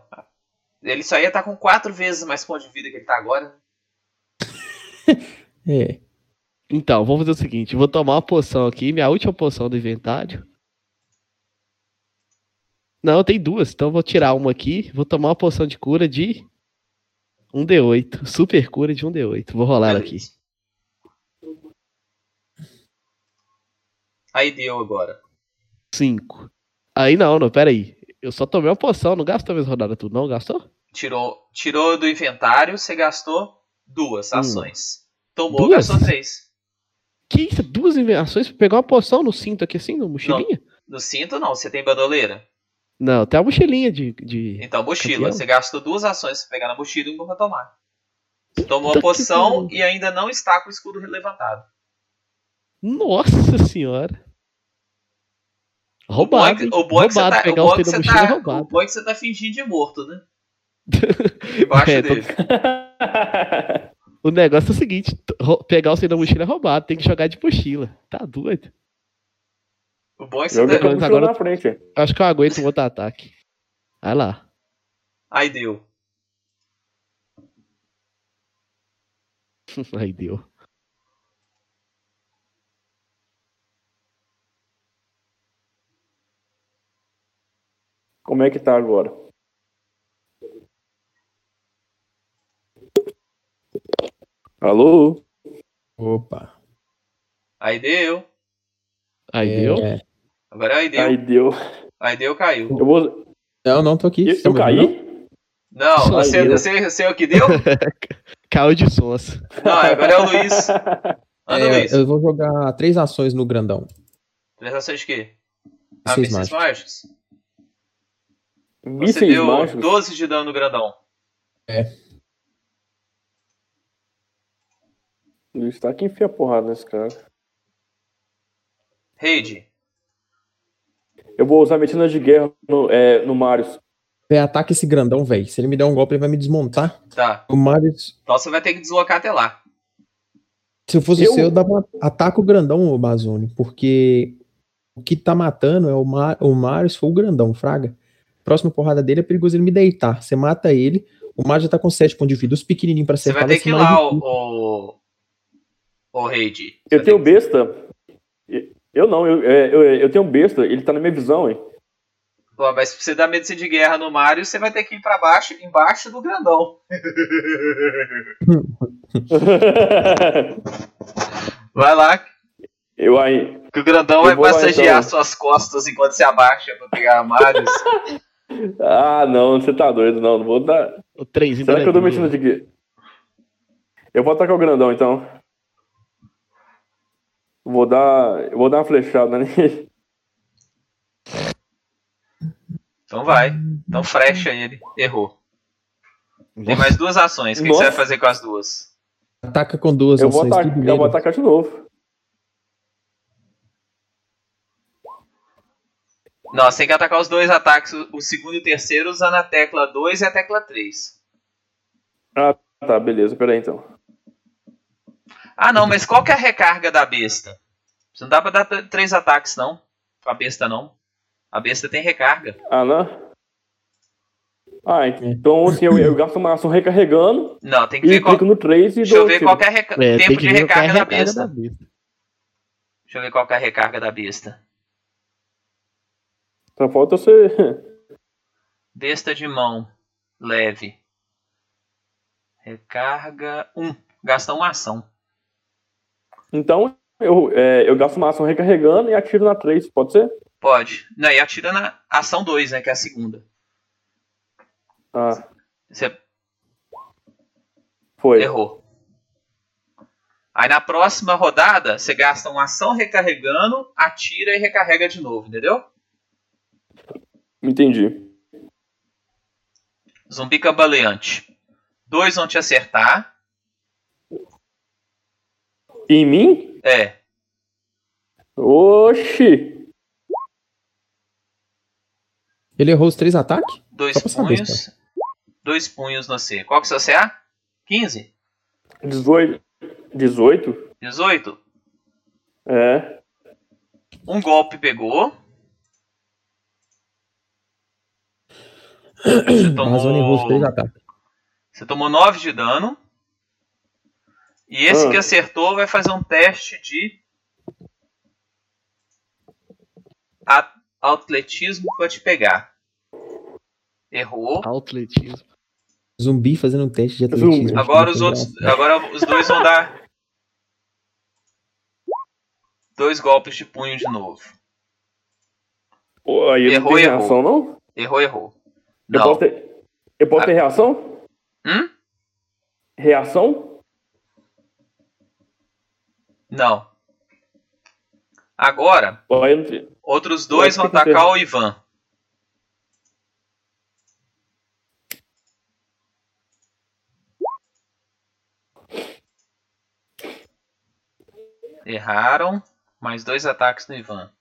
Ele só ia estar com 4 vezes mais pontos de vida que ele tá agora. *laughs* É. Então, vamos fazer o seguinte: vou tomar uma poção aqui, minha última poção do inventário. Não, tem duas, então eu vou tirar uma aqui, vou tomar uma poção de cura de 1d8, super cura de 1d8. Vou rolar aqui. Aí deu agora. 5. Aí não, não, pera aí. Eu só tomei uma poção, não gastou a mesma rodada tudo, não? Gastou? Tirou, tirou do inventário, você gastou duas Hum. ações. Tomou, Duas? gastou três. Que isso? Duas ações pra pegar uma poção no cinto aqui assim, no mochilinha? No cinto não, você tem bandoleira. Não, tem uma mochilinha de. de... Então, mochila. Campeão. Você gastou duas ações pra pegar na mochila e uma pra tomar. Você tomou a Puta poção e ainda não está com o escudo levantado. Nossa senhora. Roubado. é que- hein? o bom é que você roubado. tá, o bom é que você mochila tá, o bom é que você tá fingindo de morto, né? *laughs* Embaixo É, tô- dele. *laughs* O negócio é o seguinte: pegar o cinto da mochila é roubado, tem que jogar de mochila. Tá doido? O bom é que você tá... agora- na frente. Acho que eu aguento um outro ataque. Vai lá. Aí deu. *laughs* Aí deu. Como é que tá agora? Alô? Opa. Aí deu. Aí É, deu. Agora aí deu. Aí deu. Aí deu, caiu. Eu vou. Não, não, tô aqui. Eu, eu caí? Não, Só você, você, você é o que deu? *laughs* Caiu de sons. Não, agora é o Luiz. não? Anda, É, Luiz. eu vou jogar três ações no grandão. Três ações de quê? Ah, Seis mísseis mágicos. mágicos. Você Mísseis deu mágicos. 12 de dano no grandão. Luiz tá aqui enfia porrada nesse cara. Raid. Eu vou usar medicina de guerra no, é, no Marius. Ataca esse grandão, velho. Se ele me der um golpe, ele vai me desmontar. Tá. O Marius, Então você vai ter que deslocar até lá. se eu fosse Eu- o seu, eu dava ataca o grandão, ô Bazone, porque o que tá matando é o, Mar, o Marius, foi o grandão, fraga. Próxima porrada dele é perigoso ele me deitar. Você mata ele, o Marius já tá com 7 pontos de vida. Os pequenininhos pra Você acertar vai ter ser que ir lá, o. O, o. Você Eu tenho besta. Eu não, eu, é, eu, eu tenho besta, ele tá na minha visão, hein? Pô, mas se você dar medicina de guerra no Mario, você vai ter que ir pra baixo, embaixo do grandão. *laughs* Vai lá, eu aí. que o grandão Eu vai vou lá, massagear então. suas costas enquanto você abaixa pra pegar a Marius. *laughs* Ah, não, você tá doido, não. Não vou dar. O trenzinho Será que eu dou Nebula. medicina de guerra? Eu vou atacar o grandão, então. Vou dar. Eu vou dar uma flechada nele. Então vai. Então frecha ele. Errou. Tem mais duas ações. O que, que você Nossa. vai fazer com as duas? Ataca com duas Eu vou, ações. atacar, tudo eu vou atacar de novo. Não, você tem que atacar os dois ataques, o segundo e o terceiro, usando a tecla 2 e a tecla 3. Ah, tá, beleza. Pera aí, então. Ah, não, mas qual que é a recarga da besta? Você não dá pra dar três ataques, não. Com a besta, não. A besta tem recarga. Ah, não? Ah, então assim, eu, eu gasto uma ação recarregando Não, tem que e ver qual... no 3 e Deixa eu ver tiro. qual que é a reca- É, tempo tem de é a recarga da recarga besta. da besta. Deixa eu ver qual que é a recarga da besta. Só falta você. *laughs* Besta de mão. Leve. Recarga 1. Um. Gasta uma ação. Então, eu, é, eu gasto uma ação recarregando e atiro na 3, pode ser? Pode. Não, e atira na ação 2, né? Que é a segunda. Ah, Você foi. errou. Aí na próxima rodada, você gasta uma ação recarregando, atira e recarrega de novo, entendeu? Entendi. Zumbi cambaleante. Dois vão te acertar. Em mim? É. Oxi! Ele errou os três ataques? Dois pra saber, punhos. Dois punhos no C. Qual que é o seu CA? 15? 18. 18? 18? É. Um golpe pegou. Você tomou, ataques. você tomou 9 de dano. E esse Ah. que acertou vai fazer um teste de atletismo pra te pegar. Errou. Atletismo. Zumbi fazendo um teste de Zumbi. atletismo. Agora Acho os outros. Agora os dois vão dar. Dois golpes de punho de novo. Pô, aí não Errou, tem errou. reação, não? Errou, errou. Eu Não. posso ter, eu posso Ah. ter reação? Hum? Reação? Não. Agora, outros dois vão atacar o Ivan. Erraram. Mais dois ataques no Ivan.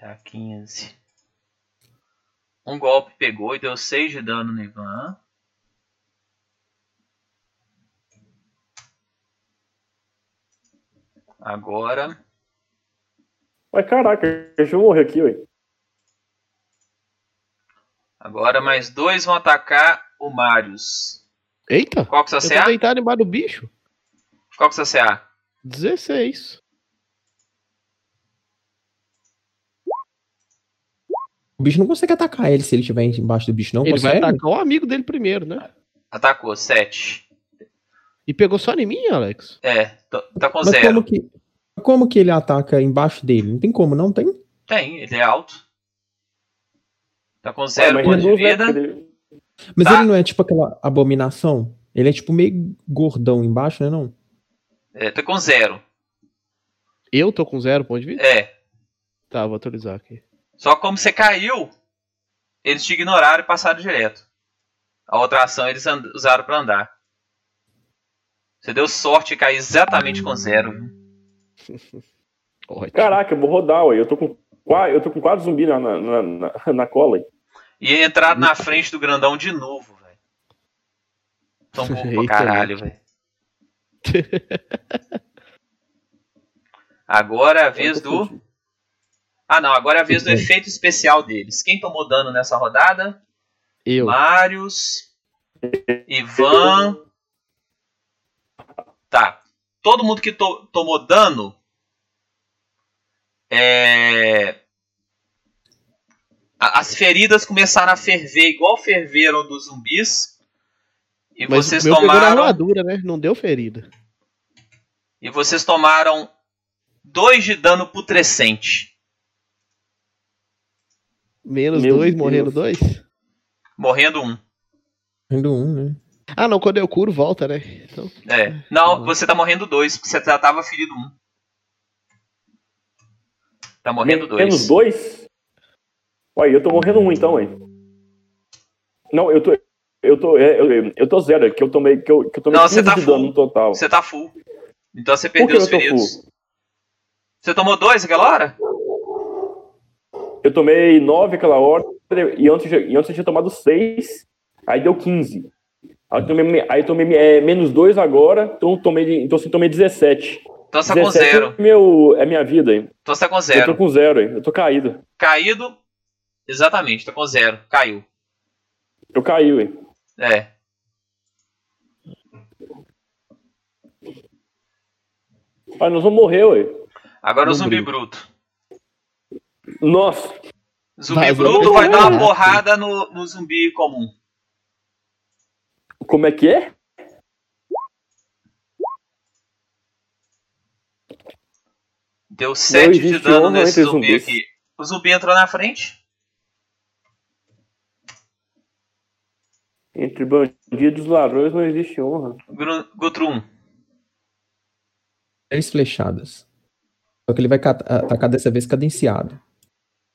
Já 15. Um golpe pegou e deu 6 de dano no Ivan. Agora. Mas caraca, deixa eu morrer aqui, ué. Agora mais dois vão atacar o Marius. Eita! Qual que é o Eu seu tô CA? deitado embaixo do bicho. Qual que é o seu CA? 16. O bicho não consegue atacar ele se ele estiver embaixo do bicho, não Ele vai consegue? atacar o amigo dele primeiro, né? Atacou, 7. E pegou só em mim, Alex? É, tô- tá com Mas zero. como que, como que ele ataca embaixo dele? Não tem como, não tem? Tem, ele é alto. Tá com zero mas ponto de né, vida. Mas Tá. ele não é tipo aquela abominação? Ele é tipo meio gordão embaixo, né não? É, tá com zero. Eu tô com zero ponto de vida? É. Tá, vou atualizar aqui. Só que como você caiu, eles te ignoraram e passaram direto. A outra ação eles usaram pra andar. Você deu sorte de cair exatamente com zero. *laughs* Caraca, eu vou rodar, ué. Eu tô com, eu tô com quatro zumbis na, na, na, na- cola. aí. E entrar na frente do grandão de novo, velho. Tão burro pra caralho, velho. Agora é a vez do. Ah, não. Agora é a vez do efeito especial deles. Quem tomou dano nessa rodada? Eu. Marius. Ivan. Tá. Todo mundo que to- tomou dano. É. As feridas começaram a ferver igual ferveram dos zumbis. E Mas vocês tomaram. armadura, né? Não deu ferida. E vocês tomaram 2 de dano putrescente. Menos Meu dois, Deus. morrendo dois. Morrendo um. Ainda um, né? Ah, não, quando eu curo, volta, né? Então, É. Não, você tá morrendo dois, porque você já tava ferido um. Tá morrendo dois. Menos dois? Ué, eu tô morrendo um então, hein? Não, eu tô. Eu tô, é, eu, eu tô zero, que eu tomei, que eu, que eu tomei Não, você 15 tá de full. dano no total. Você tá full. Então você perdeu os feridos. Você tomou dois aquela hora? Eu tomei 9 aquela hora, e antes, e antes eu tinha tomado 6, aí deu 15. Aí eu tomei, aí eu tomei é, menos 2 agora, então eu tomei, então assim, tomei 17. Então você tá com 17 zero. É, meu, é minha vida, hein? Então você tá com Eu zero. tô com zero, hein? Eu tô caído. Caído. Exatamente, tá com zero. Caiu. Eu caí, hein? É. Ah, nós vamos morrer, ué. Agora o Não zumbi bruto. Nossa, Zumbi Vai, bruto vai dar uma porrada no, no zumbi comum. como é que é? Deu 7 de dano nesse zumbi zumbis. aqui. O zumbi entrou na frente. Entre bandidos e ladrões não existe honra. Gutrum. Três flechadas. Só que ele vai atacar dessa vez cadenciado.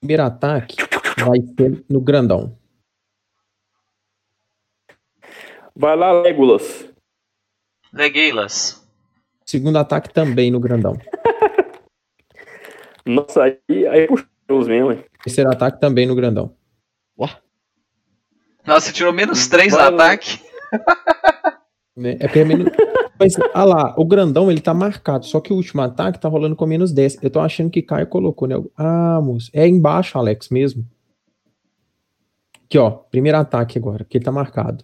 Primeiro ataque vai ser no grandão. Vai lá, Legolas. Legueilas. Segundo ataque também no grandão. *laughs* Nossa, aí, aí puxou os mesmo, hein? Terceiro ataque também no grandão. Nossa, você tirou menos 3 no ataque. Né? É porque é menos... *laughs* Mas, ah lá, o grandão ele tá marcado, só que o último ataque tá rolando com menos 10. Eu tô achando que Caio colocou, né? Ah, moço, é embaixo, Alex, mesmo. Aqui, ó, primeiro ataque agora, que ele tá marcado.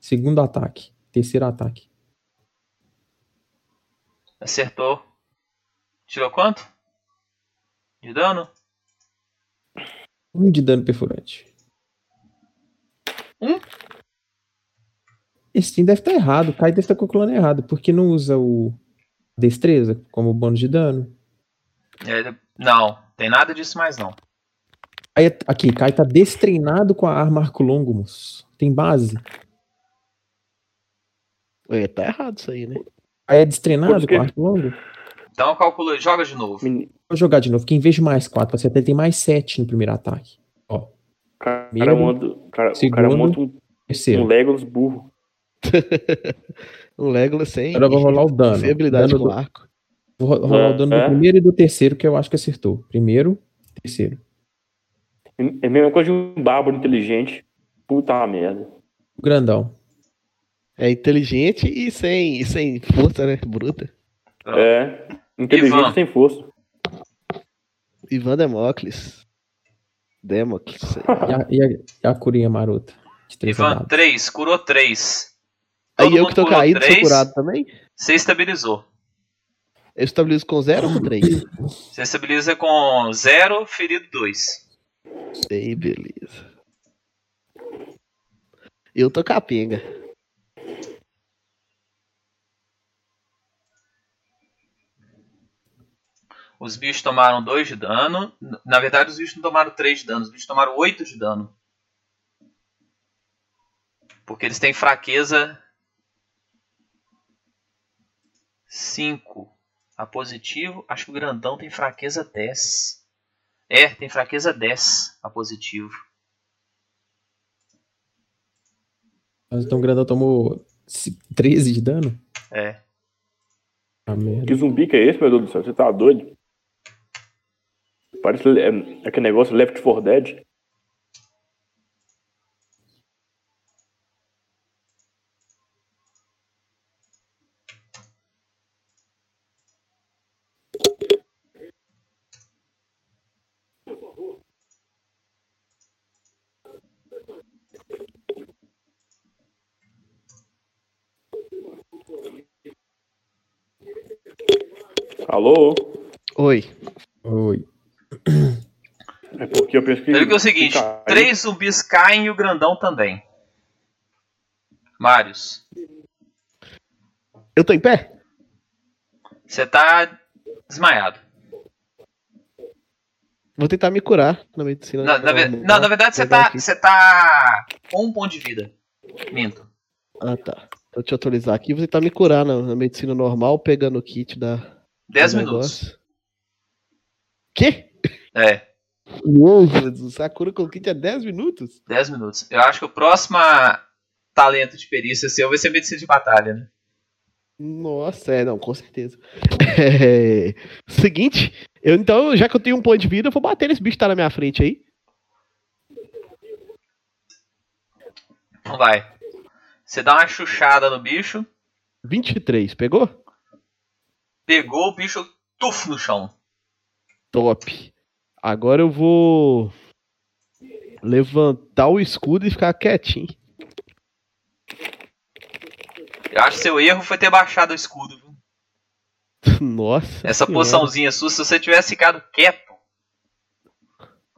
Segundo ataque, terceiro ataque. Acertou. Tirou quanto? De dano? Um de dano perfurante. Esse time deve estar errado. O Kai deve estar calculando errado, porque não usa o destreza como bônus de dano. É, não, tem nada disso mais não. Aí, aqui, Kai tá destreinado com a arma arco longo, moço. Tem base. É, tá errado isso aí, né? Aí é destreinado com arco longo? Então calcula, joga de novo. Meni- Vou jogar de novo, que em vez de mais 4 pra acertar, ele tem mais 7 no primeiro ataque. O cara, Primeiro, o cara, o segundo, cara monta um, Terceiro. um Legolas burro. *laughs* Um Legolas sem, Agora vou rolar o dano. sem habilidade Dano com do- arco. Vou ro- rolar É, o dano é. do primeiro e do terceiro, que eu acho que acertou. Primeiro, terceiro. É a mesma coisa de um bárbaro inteligente. Puta merda. O grandão. É inteligente e sem, e sem força, né? Bruta. É. Inteligente Ivan. sem força. Ivan Democles. Democles. sei. *laughs* E a, e a, e a curinha marota. De três Ivan, rodadas. 3, curou 3. Aí eu que tô caído, sou curado também? Você estabilizou. Eu estabilizo com zero ou com três? Você estabiliza com 0, ferido 2. Sei, beleza. Eu tô capenga. Os bichos tomaram 2 de dano. Na verdade, os bichos não tomaram 3 de dano. Os bichos tomaram 8 de dano. Porque eles têm fraqueza 5 a positivo. Acho que o grandão tem fraqueza 10. É, tem fraqueza 10 a positivo. Mas Então o grandão tomou ci- 13 de dano? É. Ah, merda. Que zumbi que é esse, meu Deus do céu? Você tá doido? Parece é, aquele negócio Left 4 Dead. Alô? Oi. Oi. É porque eu penso que. Ele que é o seguinte: cai. três zumbis caem e o grandão também. Marius, Eu tô em pé? você tá desmaiado. Vou tentar me curar na medicina. Na, na ve- normal. não, na verdade você tá, você tá com um ponto de vida. Minto. Ah, tá. Então deixa eu atualizar aqui. Vou tentar me curar na, na medicina normal, pegando o kit da. 10 do minutos. negócio. Quê? É, Meu Deus, a cura com o kit é 10 minutos? 10 minutos. Eu acho que o próximo talento de perícia seu vai ser medicina de batalha, né? Nossa, é, não, com certeza. *laughs* É, Seguinte, eu então, já que eu tenho um ponto de vida, eu vou bater nesse bicho que tá na minha frente aí. Então vai. Você dá uma chuchada no bicho, 23, pegou? pegou o bicho tuf no chão. Top. Agora eu vou levantar o escudo e ficar quietinho. Eu acho que seu erro foi ter baixado o escudo. Viu? *laughs* Nossa. Essa senhora. poçãozinha sua, se você tivesse ficado quieto,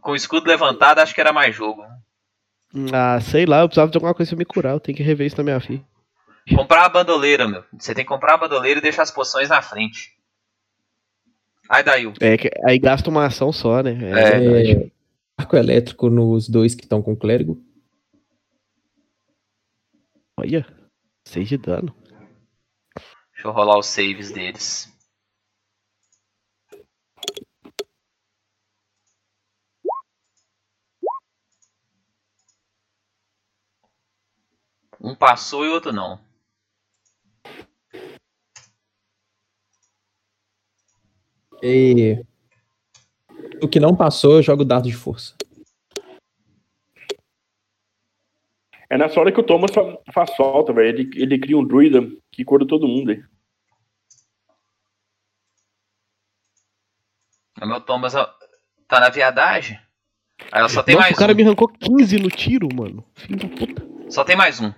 com o escudo levantado, acho que era mais jogo. Ah, sei lá, eu precisava de alguma coisa pra me curar. Eu tenho que rever isso na minha filha. Comprar a bandoleira, meu. Você tem que comprar a bandoleira e deixar as poções na frente. Ai, Dail. É, que aí gasta uma ação só, né? É, É. É, arco elétrico nos dois que estão com o clérigo. Olha, 6 de dano. Deixa eu rolar os saves deles. Um passou e o outro não. E o que não passou, eu jogo dado de força. É nessa hora que o Thomas fa- faz falta, velho. Ele, ele cria um druida que cura todo mundo aí. O meu Thomas ó, tá na viadagem. Aí ela só tem Nossa, mais o cara um. me arrancou 15 no tiro, mano. Filho da puta. Só tem mais um.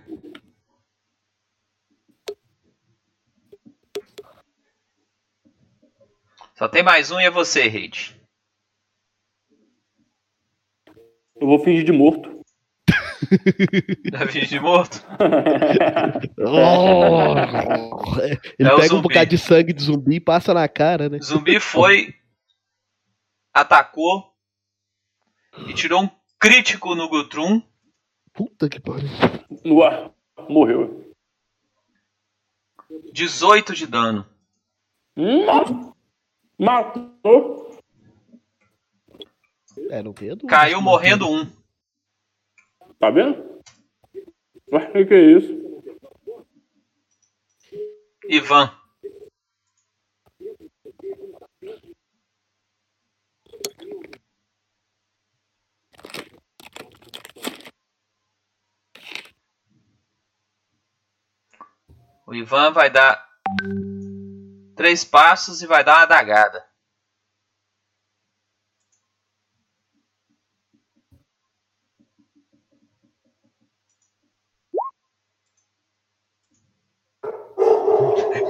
Só tem mais um e é você, Reid. Eu vou fingir de morto. *laughs* Da finge de morto? Oh! *laughs* Ele É pega um bocado de sangue de zumbi e passa na cara, né? Zumbi foi, atacou e tirou um crítico no Gutrum. Puta que pariu. No ar. Morreu. 18 de dano. Hum, Matou. É, não Pedro. Caiu morrendo um. Tá vendo? O que, que é isso? Ivan. O Ivan vai dar três passos e vai dar uma adagada.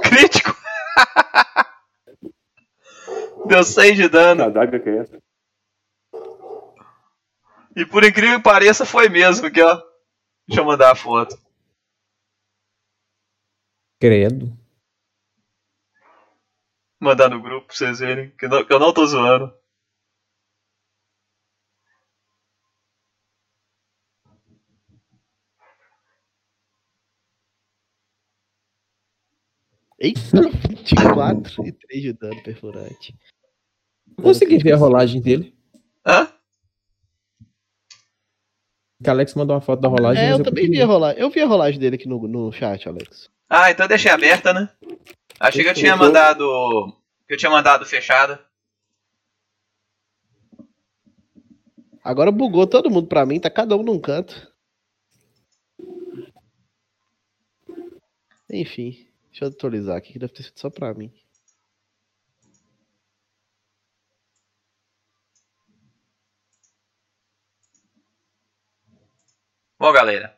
Crítico! *laughs* Deu 6 de dano. Que adaga que é essa? E por incrível que pareça, foi mesmo aqui, ó. Deixa eu mandar a foto. Credo. Mandar no grupo pra vocês verem. Que, não- que eu não tô zoando. Eita, 24 e 3 de dano perfurante. Consegui ver a rolagem dele. Hã? Que Alex mandou uma foto da rolagem. É, mas eu também vi a rolagem. Eu vi a rolagem dele aqui no, no chat, Alex. Ah, então eu deixei aberta, né? Achei que eu tinha mandado. Que eu tinha mandado fechada. Agora bugou todo mundo pra mim, tá cada um num canto. Enfim, deixa eu atualizar aqui que deve ter sido só pra mim. Bom, galera.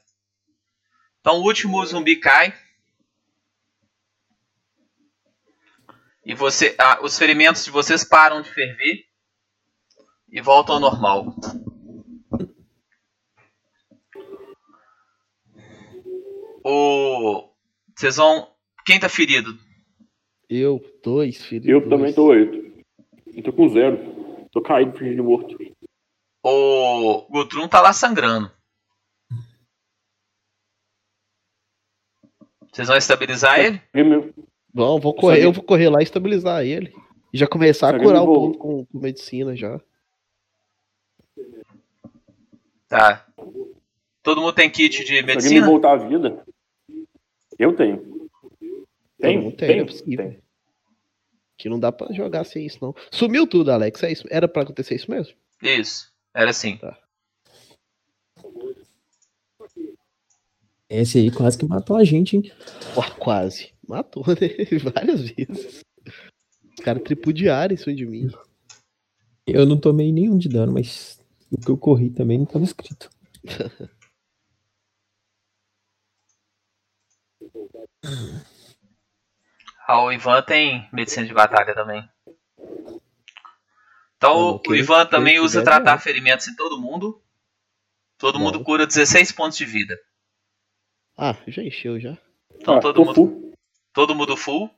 Então o último zumbi cai. E você, ah, os ferimentos de vocês param de ferver e voltam ao normal. O vocês vão quem tá ferido? Eu, dois, filho. Eu dois. também tô oito. Eu tô com zero. Tô caído, fingindo morto. O Gutrum tá lá sangrando. Vocês vão estabilizar ele? E meu- Bom, vou correr, eu vou correr lá e estabilizar ele. E já começar a curar o povo com, com medicina já. Tá. Todo mundo tem kit de Se alguém me medicina? voltar à vida, eu tenho. Tem, não é tenho. Que não dá pra jogar sem isso, não. Sumiu tudo, Alex. É isso. Era pra acontecer isso mesmo? Isso. Era assim. Esse aí quase que matou a gente, hein? Quase. Matou, *laughs* né? Várias vezes. Os caras tripudiaram cima de mim. Eu não tomei nenhum de dano, mas o que eu corri também não tava escrito. *laughs* Ah, o Ivan tem medicina de batalha também. Então o- não, o quem- Ivan também usa tratar não. ferimentos em todo mundo. Todo Bom. mundo cura 16 pontos de vida. Ah, já encheu já. Então Ah, todo mundo, full. todo mundo full.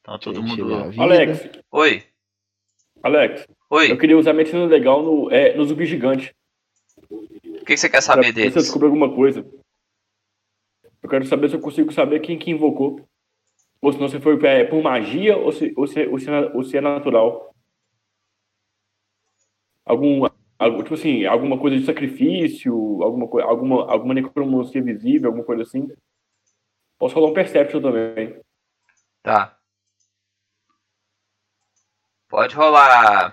Então todo encheu mundo. Alex, Oi, Alex, oi. eu queria usar medicina legal no, é, no zumbi gigante. O que você quer Pra saber ver se eu deles? descubro alguma coisa. Eu quero saber se eu consigo saber quem que invocou. Ou se não se foi é, por magia ou se, ou, se, ou, se, é- ou se é natural. Algum, algo, tipo assim, alguma coisa de sacrifício, alguma, coi- alguma, alguma necromancia visível, alguma coisa assim. Posso rolar um Perception também. Tá. Pode rolar.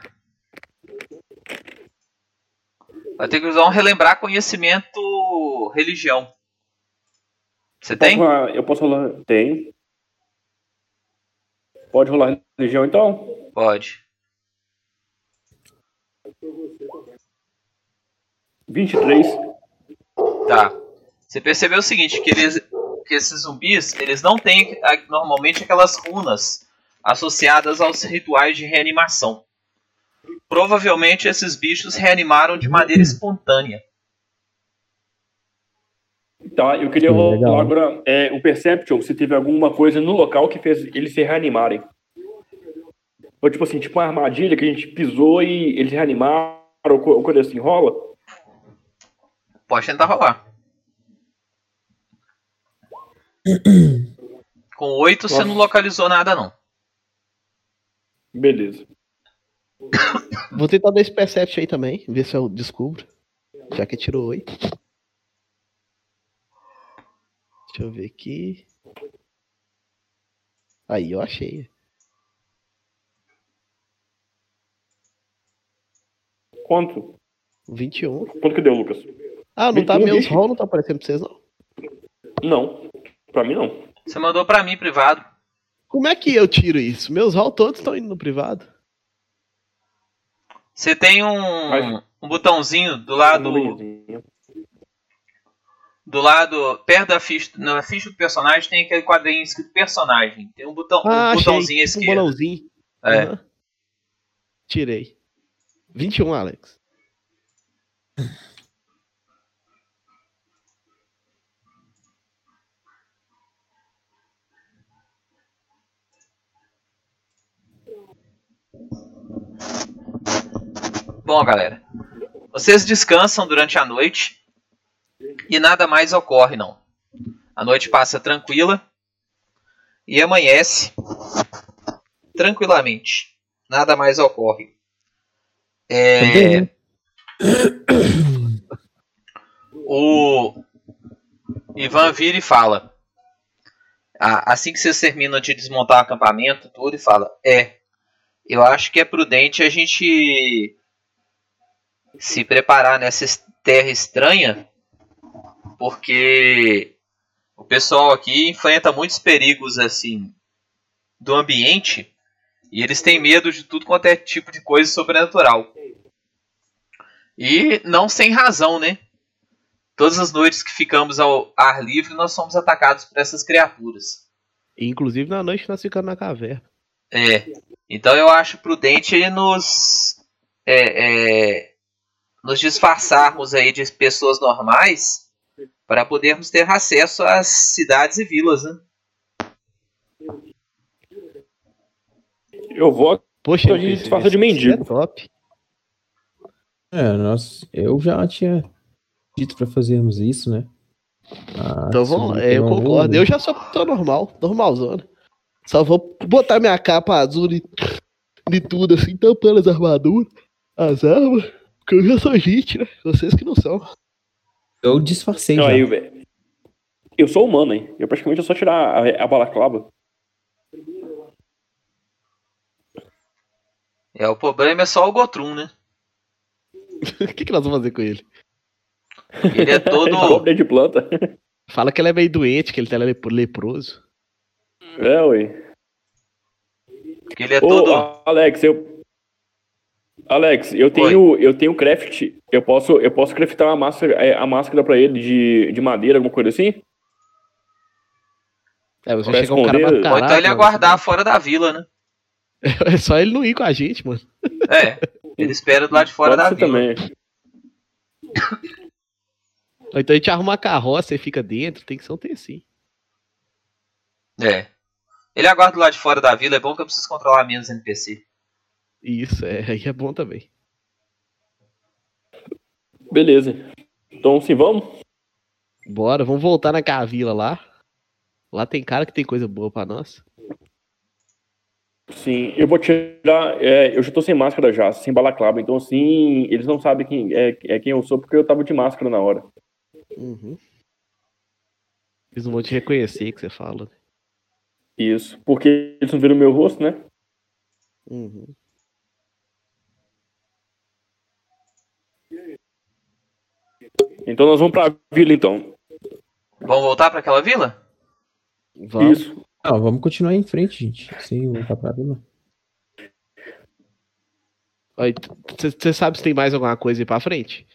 Vai ter que usar um relembrar conhecimento religião. Você tem? Posso rolar- eu posso rolar. Tem. Pode rolar religião então? Pode. 23. Tá. Você percebeu o seguinte, que, eles, que esses zumbis, eles não têm normalmente aquelas runas associadas aos rituais de reanimação. Provavelmente esses bichos reanimaram de maneira espontânea. Tá, eu queria rolar agora é, o Perception, se teve alguma coisa no local que fez eles se reanimarem. Ou tipo assim, tipo uma armadilha que a gente pisou e eles reanimaram, ou coisa assim, rola? Pode tentar rolar. *clears throat* Com oito você não localizou nada, não. Beleza. Vou tentar dar esse Percept aí também, ver se eu descubro. Já que tirou oito. Deixa eu ver aqui. Aí, eu achei. Quanto? 21. Quanto que deu, Lucas? Ah, não tá meus roll, não tá aparecendo pra vocês, não? Não. Pra mim, não. Você mandou pra mim privado. Como é que eu tiro isso? Meus roll todos estão indo no privado. Você tem um, um botãozinho do lado. Do lado, perto da ficha, na ficha do personagem tem aquele quadrinho escrito personagem. Tem um botão, ah, um botãozinho achei, esquerdo. Um bolãozinho. É. Uhum. Tirei. 21, Alex. Bom, galera, vocês descansam durante a noite e nada mais ocorre, não. A noite passa tranquila e amanhece tranquilamente. Nada mais ocorre. É... O Ivan vira e fala. Assim que vocês terminam de desmontar o acampamento, tudo, e fala: É, eu acho que é prudente a gente se preparar nessa terra estranha, porque o pessoal aqui enfrenta muitos perigos assim do ambiente e eles têm medo de tudo quanto é tipo de coisa sobrenatural. E não sem razão, né? Todas as noites que ficamos ao ar livre, nós somos atacados por essas criaturas. Inclusive na noite nós ficamos na caverna. É. Então eu acho prudente nos é, é, nos disfarçarmos aí de pessoas normais para podermos ter acesso às cidades e vilas, né? Eu vou. Poxa, a gente disfarça de mendigo. É top. É, nós, eu já tinha dito para fazermos isso, né? Ah, então vamos, é, eu concordo. Eu já sou tô normal, normalzona. Só vou botar minha capa azul de, de tudo, assim, tampando as armaduras, as armas. Porque eu já sou gente, né? Vocês que não são. Eu disfarcei não, já. Eu, eu sou humano, hein? Eu praticamente é só tirar a, a balaclava. É, o problema é só o Gotrum, né? *laughs* O que, que nós vamos fazer com ele? Ele é *laughs* todo. de planta. Fala que ele é meio doente, que ele tá leproso. É, ué. Que ele é Ô, todo. Alex, eu, Alex, eu tenho, Oi. eu tenho craft. Eu posso, eu posso craftar uma máscara, é, a máscara para ele de, de madeira, alguma coisa assim? É, você chega um cara caraca, Ou então ele aguardar fora da vila, né? *laughs* É só ele não ir com a gente, mano. É, ele espera do lado de fora Pode da vila. também. Ou então a gente arruma a carroça e fica dentro, tem que ser um TC. É. Ele aguarda do lado de fora da vila, é bom que eu preciso controlar menos NPC. Isso, é, aí é bom também. Beleza. Então, sim, vamos? Bora, vamos voltar na Cavila lá. Lá tem cara que tem coisa boa para nós. Sim, eu vou tirar. É, eu já tô sem máscara já, sem balaclava. Então, assim, eles não sabem quem é, é, quem eu sou porque eu tava de máscara na hora. Uhum. Eles não vão te reconhecer que você fala. Isso, porque eles não viram meu rosto, né? Uhum. Então nós vamos pra vila, então. Vamos voltar para aquela vila? Vamos. Isso. Não, vamos continuar em frente, gente. Sim, voltar pra vila. Você sabe se tem mais alguma coisa aí pra frente?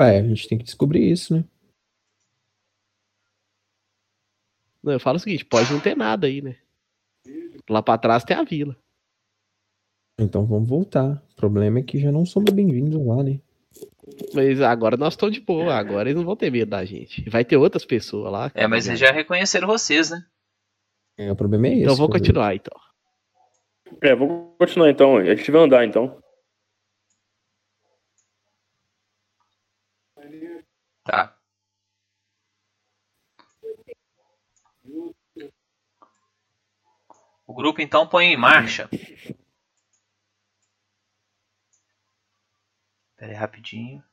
É, a gente tem que descobrir isso, né? Não, eu falo o seguinte, pode não ter nada aí, né? Lá pra trás tem a vila. Então vamos voltar. O problema é que já não somos bem-vindos lá, né? Mas agora nós estamos de boa, agora eles não vão ter medo da gente. Vai ter outras pessoas lá. É, mas eles já reconheceram vocês, né? É, o problema é esse. Então vou continuar então. É, vou continuar então. A gente vai andar então. Tá. Grupo então põe em marcha. Pera aí rapidinho.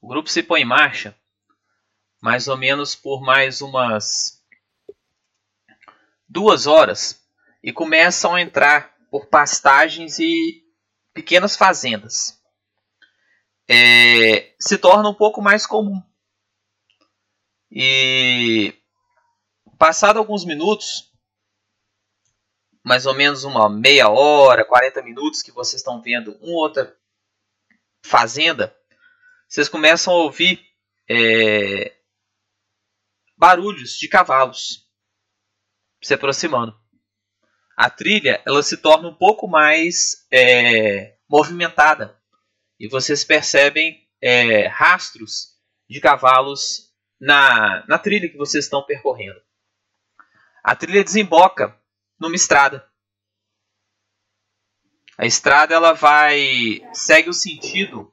O grupo se põe em marcha mais ou menos por mais umas duas horas e começam a entrar por pastagens e pequenas fazendas. É, se torna um pouco mais comum. E passado alguns minutos, mais ou menos uma meia hora, 40 minutos que vocês estão vendo uma outra fazenda, vocês começam a ouvir é, barulhos de cavalos se aproximando. A trilha ela se torna um pouco mais é, movimentada e vocês percebem é, rastros de cavalos na, na trilha que vocês estão percorrendo. A trilha desemboca numa estrada. A estrada ela vai segue o sentido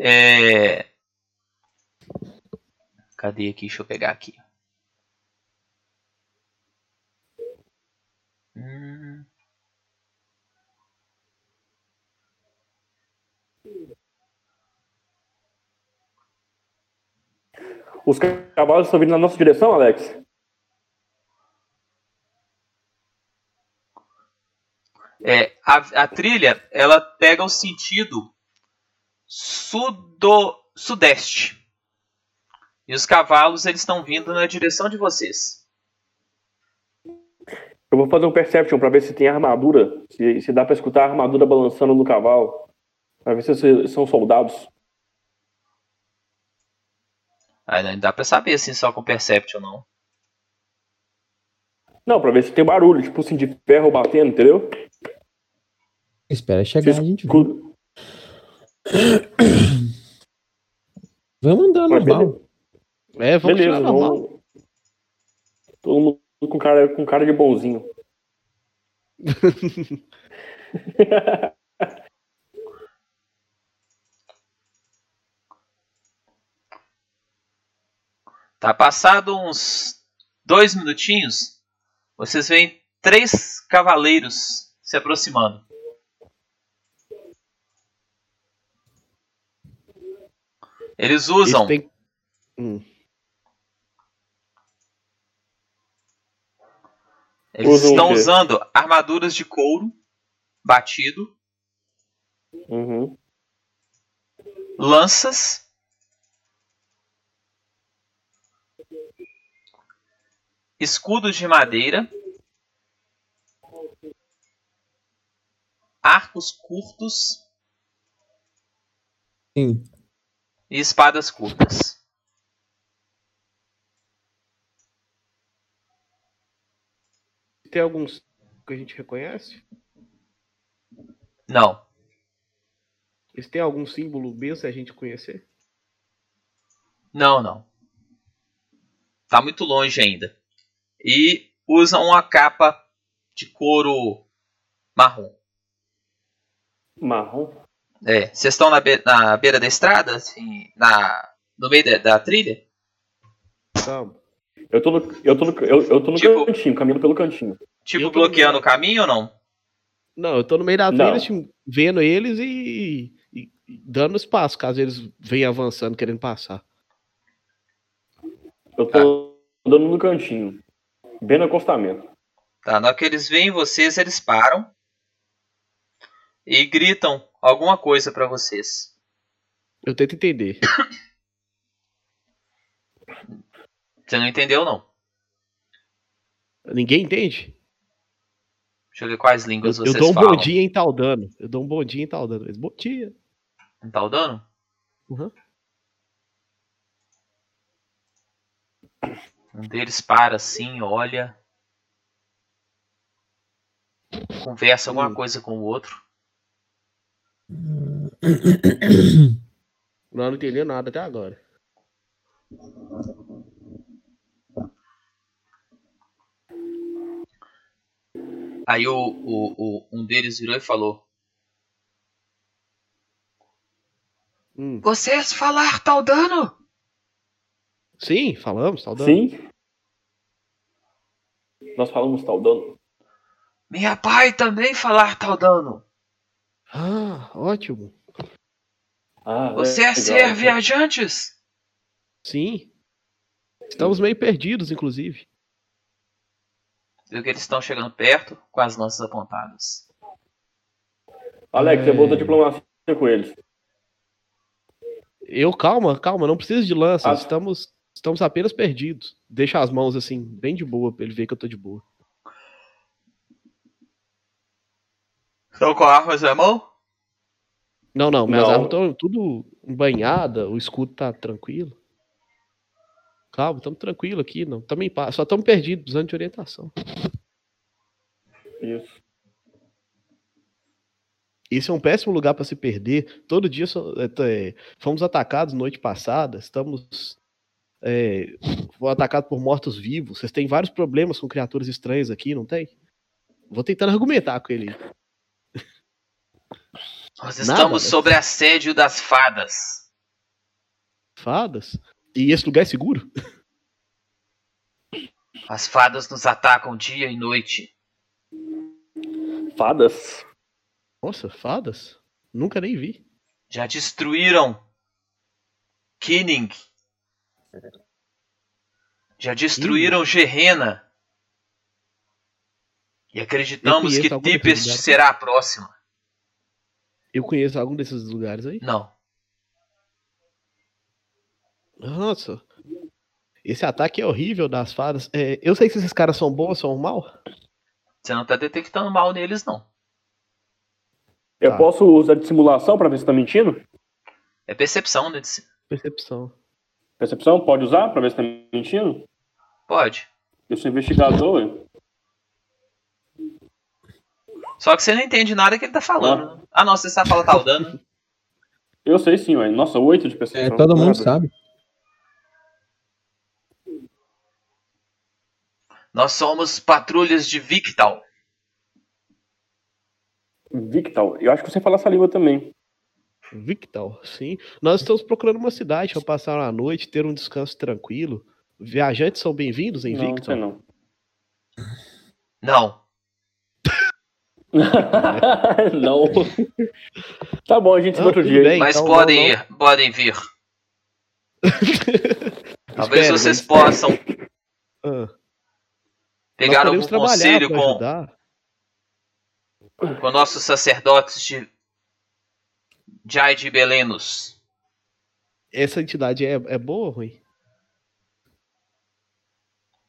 é... Cadê aqui? Deixa eu pegar aqui. Hum. Os cavalos estão vindo na nossa direção, Alex? É, a, a trilha ela pega o sentido sudo, sudeste. E os cavalos eles estão vindo na direção de vocês. Eu vou fazer um perception pra ver se tem armadura, se, se dá pra escutar a armadura balançando no cavalo, Pra ver se são soldados. Aí não dá pra saber assim só com Perception não. Não, pra ver se tem barulho, tipo assim, de ferro batendo, entendeu? Espera chegar, Se a gente Vamos Mas normal. É, vamos Beleza, tirar normal. vamos. Todo mundo com cara, com cara de bonzinho. *laughs* Tá passado uns dois minutinhos, vocês veem três cavaleiros se aproximando. Eles usam Eles têm- Hum, Eles Usam estão usando armaduras de couro batido, Uhum. lanças, escudos de madeira, arcos curtos Sim. e espadas curtas. Tem alguns que a gente reconhece? Não, Eles têm algum símbolo mesmo se a gente conhecer? não, não. Tá muito longe ainda. E usam uma capa de couro marrom. Marrom. É, vocês estão na, be- na beira da estrada, assim, na, no meio da, da trilha? Então, Eu tô no, eu tô no, eu, eu tô no Tipo- cantinho, caminhando pelo cantinho. Tipo, bloqueando o caminho ou não? não, eu tô no meio da trilha, tipo, vendo eles e, e- e dando espaço, caso eles venham avançando, querendo passar. Eu tô andando no cantinho. Bem no acostamento. Tá, na hora que eles veem vocês, eles param e gritam alguma coisa pra vocês. Eu tento entender. *coughs* Você não entendeu, não? Ninguém entende? Deixa eu ver quais línguas Eu, eu vocês dou um falam. bom dia em tal dano. Eu dou um bom dia em tal dano. Mas, Bom dia. Em tal dano? Uhum. Um deles para assim, olha. Conversa alguma Hum. coisa com o outro. Não, não entendi nada até agora. Aí o, o, o- um deles virou e falou: Hum. Vocês falar tal dano? Sim, falamos, tal dano. Sim. Nós falamos tal dano. Minha pai também falar tal dano. Ah, ótimo. Ah, Você é legal. ser viajantes? Sim. Estamos meio perdidos, inclusive. Viu que eles estão chegando perto com as lanças apontadas. Alex, É. você botou diplomacia com eles. Eu, calma, calma, não precisa de lança. Ah. Estamos, estamos apenas perdidos. Deixa as mãos assim, bem de boa, pra ele ver que eu tô de boa. Estão com armas na mão? Não, não, minhas Não. armas estão tudo banhadas, o escudo tá tranquilo. Calma, estamos tranquilo aqui, não. Tamo só estamos perdidos, precisando de orientação. Isso. Esse é um péssimo lugar para se perder. Todo dia é, é, fomos atacados noite passada. Estamos é, atacados por mortos-vivos. Vocês têm vários problemas com criaturas estranhas aqui, não tem? Vou tentando argumentar com ele. Nós Nada, estamos né? sob assédio das fadas. Fadas? E esse lugar é seguro? As fadas nos atacam dia e noite. Fadas? Nossa, fadas? Nunca nem vi. Já destruíram Kinning. Já destruíram Gerena. E acreditamos que lugares. será a próxima. Eu conheço algum desses lugares aí. Não. Nossa. Esse ataque é horrível das fadas. É, eu sei se esses caras são bons ou são mal. Você não tá detectando mal neles, não. Eu Tá. posso usar de simulação pra ver se tá mentindo? É percepção, né? Percepção. Percepção? Pode usar pra ver se tá mentindo? Pode. Eu sou investigador. Só que você não entende nada que ele tá falando. né? Ah, não, você sabe falar tal dano. Eu sei sim, ué. Nossa, oito de percepção. É, todo mundo sabe. Nós somos patrulhas de Victal. Victal. Eu acho que você fala essa língua também. Victal, sim. Nós estamos procurando uma cidade para passar uma noite, ter um descanso tranquilo. Viajantes são bem-vindos em não, não Victal. não. Não. *laughs* não. tá bom, a gente se vê Não, outro dia. bem. Mas então podem não- ir, podem vir. *laughs* Talvez Espere, vocês possam Ah, pegar algum conselho com, ajudar. com nossos sacerdotes de Jai de Belenos. Essa entidade é, é boa ou ruim?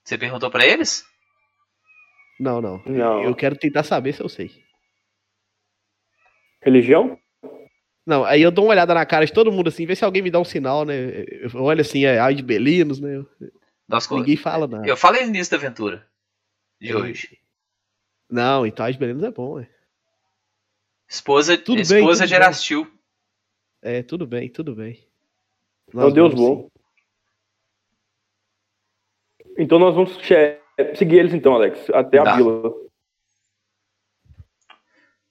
Você perguntou pra eles? Não, não. Não. Eu quero tentar saber se eu sei. Religião? Não, aí eu dou uma olhada na cara de todo mundo assim, ver se alguém me dá um sinal, né? Eu olho assim, é ai de Belinos, né? Nós Ninguém fala nada. Eu falei no início da aventura de É. hoje. Não, então de Belinos é bom, é. Esposa, Tudo bem, esposa tudo de bem. Erastil. É, tudo bem, tudo bem. É o Nós Deus vamos, bom. Então nós vamos seguir eles então, Alex. Até a Tá. vila.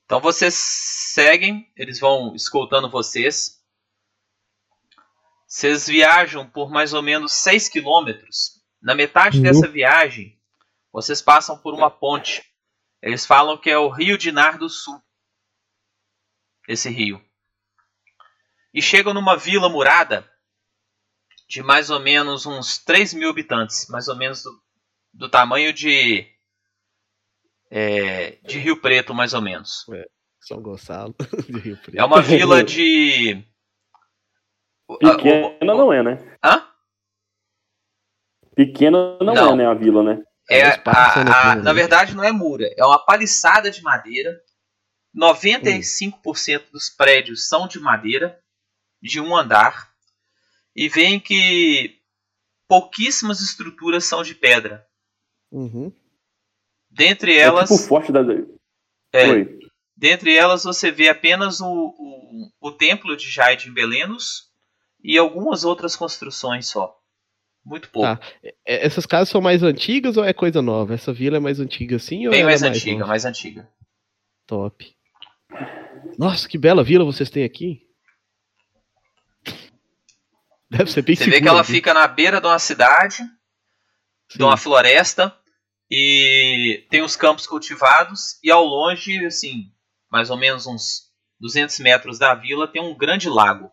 Então vocês seguem, eles vão escoltando vocês. Vocês viajam por mais ou menos 6 quilômetros. Na metade Uhum. dessa viagem, vocês passam por uma ponte. Eles falam que é o Rio Dinar do Sul. Esse rio. E chegam numa vila murada de mais ou menos uns 3 mil habitantes. Mais ou menos do, do tamanho de, é, de Rio Preto, mais ou menos. São Gonçalo *laughs* de Rio Preto. É uma vila *laughs* de. O- a- Pequena o- não é, né? Hã? Pequena não, Não. é, né, a vila, né? É, a- a- plano, na né? verdade, não é mura, é uma paliçada de madeira. 95% dos prédios são de madeira, de um andar. E veem que pouquíssimas estruturas são de pedra. Uhum. Dentre É elas, tipo o forte da. é, Oi. dentre elas você vê apenas o, o, o templo de Jade em Belenos e algumas outras construções só. Muito pouco. Tá. É, Essas casas são mais antigas ou é coisa nova? Essa vila é mais antiga assim ou Bem ela mais é antiga, nova? mais antiga. Top. Nossa, que bela vila vocês têm aqui. Deve ser bem Você vê que ela fica na beira de uma cidade, Sim. de uma floresta, e tem os campos cultivados, e ao longe, assim, mais ou menos uns 200 metros da vila, tem um grande lago.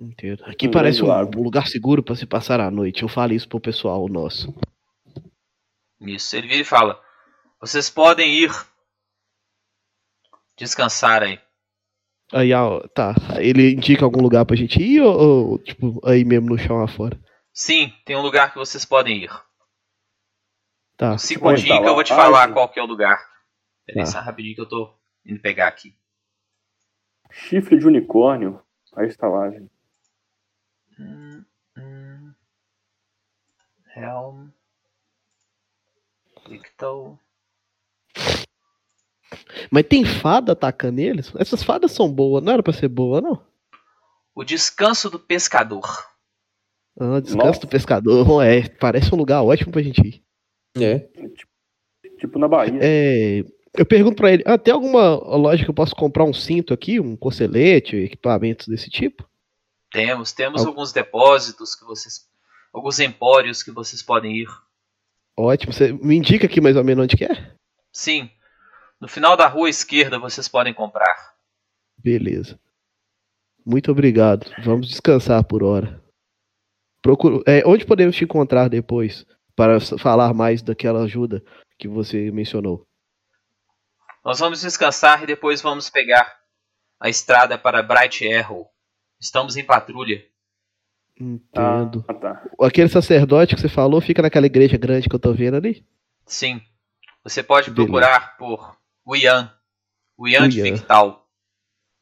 Entendo. Aqui parece um, um lugar seguro pra se passar a noite. Eu falo isso pro pessoal nosso. Isso, ele vira e fala: Vocês podem ir descansar aí. Aí, ó, tá. Ele indica algum lugar pra gente ir ou, ou, tipo, aí mesmo no chão afora? Sim, tem um lugar que vocês podem ir. Tá. Um segundinho que eu vou te falar qual que é o lugar. Peraí, Tá. só rapidinho que eu tô indo pegar aqui. Chifre de unicórnio. A estalagem. Hum, hum. Helm. Victor. Mas tem fada atacando eles? Essas fadas são boas, não era pra ser boa, não? O descanso do pescador. Ah, descanso Nossa. do pescador. *laughs* É, parece um lugar ótimo pra gente ir. É. Tipo na Bahia. É, eu pergunto pra ele, ah, tem alguma loja que eu posso comprar um cinto aqui, um cocelete, equipamentos desse tipo? Temos, temos Al- alguns depósitos que vocês. Alguns empórios que vocês podem ir. Ótimo, você me indica aqui mais ou menos onde que é? Sim. No final da rua esquerda vocês podem comprar. Beleza. Muito obrigado. Vamos descansar por hora. Procuro, é, onde podemos te encontrar depois para falar mais daquela ajuda que você mencionou? Nós vamos descansar e depois vamos pegar a estrada para Bright Arrow. Estamos em patrulha. Entendo. Ah, tá. Aquele sacerdote que você falou fica naquela igreja grande que eu tô vendo ali? Sim. Você pode Beleza. procurar por Wian. Wian de. Victal.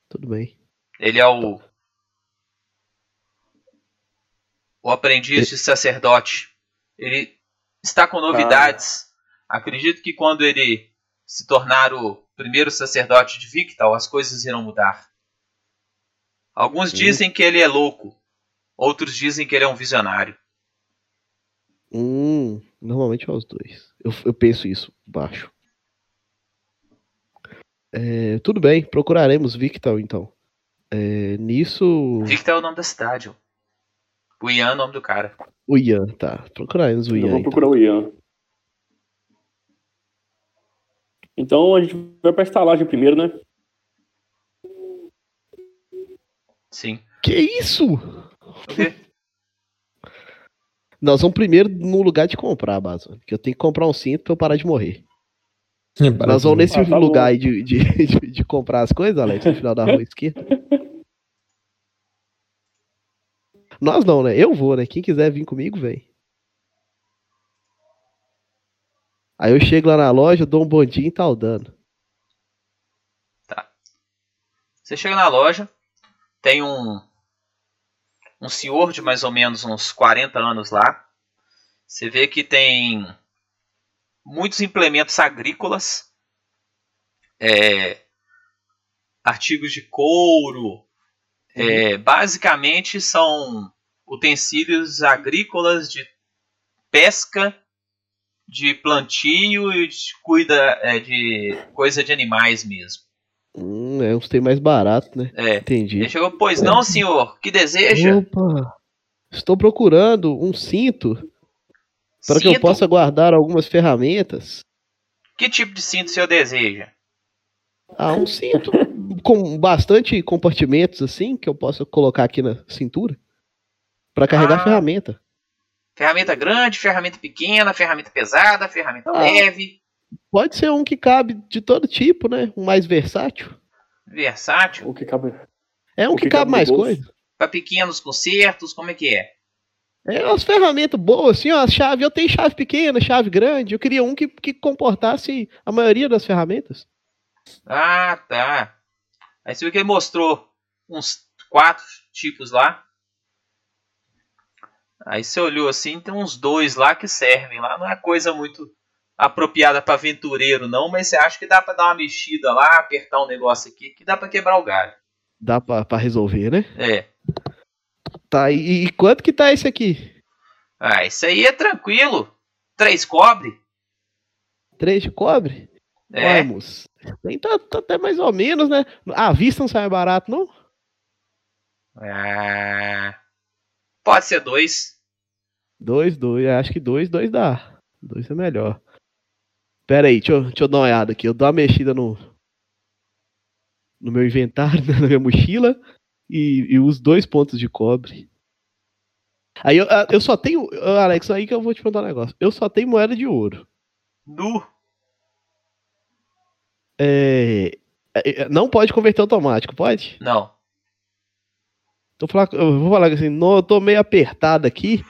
Tudo bem. Ele é o. O aprendiz de sacerdote. Ele está com novidades. Acredito que quando ele se tornar o primeiro sacerdote de Victal, as coisas irão mudar. Alguns Sim. dizem que ele é louco. Outros dizem que ele é um visionário. Hum, normalmente é os dois. Eu, eu penso isso baixo. É, tudo bem, procuraremos Victor então. É, nisso. Victal é o nome da cidade. ó. Wian é o nome do cara. O Ian, tá. Procuraremos o Eu Ian. vou então. procurar o Ian. Então a gente vai pra estalagem primeiro, né? Sim. Que isso? O quê? Nós vamos primeiro no lugar de comprar, Baso. Que eu tenho que comprar um cinto pra eu parar de morrer. Nós vamos nesse Ah, tá lugar aí de, de, *laughs* de, de comprar as coisas, Alex, no final da rua esquerda. Nós não, né? Eu vou, né? Quem quiser vir comigo, vem. Aí eu chego lá na loja, dou um bondinho e tá dando. Você chega na loja, tem um um senhor de mais ou menos uns 40 anos lá. Você vê que tem muitos implementos agrícolas, é, artigos de couro, é, basicamente são utensílios agrícolas de pesca, de plantio e de cuida é, de coisa de animais mesmo. Hum, é uns tem mais barato, né? É, Entendi. ele chegou, pois não, senhor, que deseja? Opa! Estou procurando um cinto para que eu possa guardar algumas ferramentas. Que tipo de cinto o senhor deseja? Ah, um cinto *laughs* com bastante compartimentos assim que eu possa colocar aqui na cintura para carregar Ah. ferramenta. Ferramenta grande, ferramenta pequena, ferramenta pesada, ferramenta Ah. leve, Pode ser um que cabe de todo tipo, né? Um mais versátil. versátil, O que cabe. É um O que, que cabe cabe mais bolso? coisa. para pequenos concertos, como é que é? É umas ferramentas boas, assim, ó, chave, eu tenho chave pequena, chave grande, eu queria um que, que comportasse a maioria das ferramentas. Ah, tá. Aí você viu que ele mostrou uns quatro tipos lá. Aí você olhou assim, tem uns dois lá que servem lá. Não é coisa muito apropriada para aventureiro, não, mas você acha que dá para dar uma mexida lá, apertar um negócio aqui, que dá para quebrar o galho. Dá para resolver, né? É. Tá, e, e, quanto que tá esse aqui? Ah, isso aí é tranquilo. Três cobre. Três de cobre? É. Vamos. Nem tá, tá, até mais ou menos, né? A vista não sai barato, não? Ah, pode ser dois. Dois, dois. Acho que dois, dois dá. Dois é melhor. Pera aí, deixa eu, deixa eu dar uma olhada aqui. Eu dou uma mexida no, no meu inventário, *laughs* na minha mochila e, e uso dois pontos de cobre. Aí eu, eu só tenho. Alex, aí que eu vou te perguntar um negócio. Eu só tenho moeda de ouro. Nu. É, é, não pode converter automático, pode? Não. Tô falar, eu vou falar assim, não, eu tô meio apertado aqui.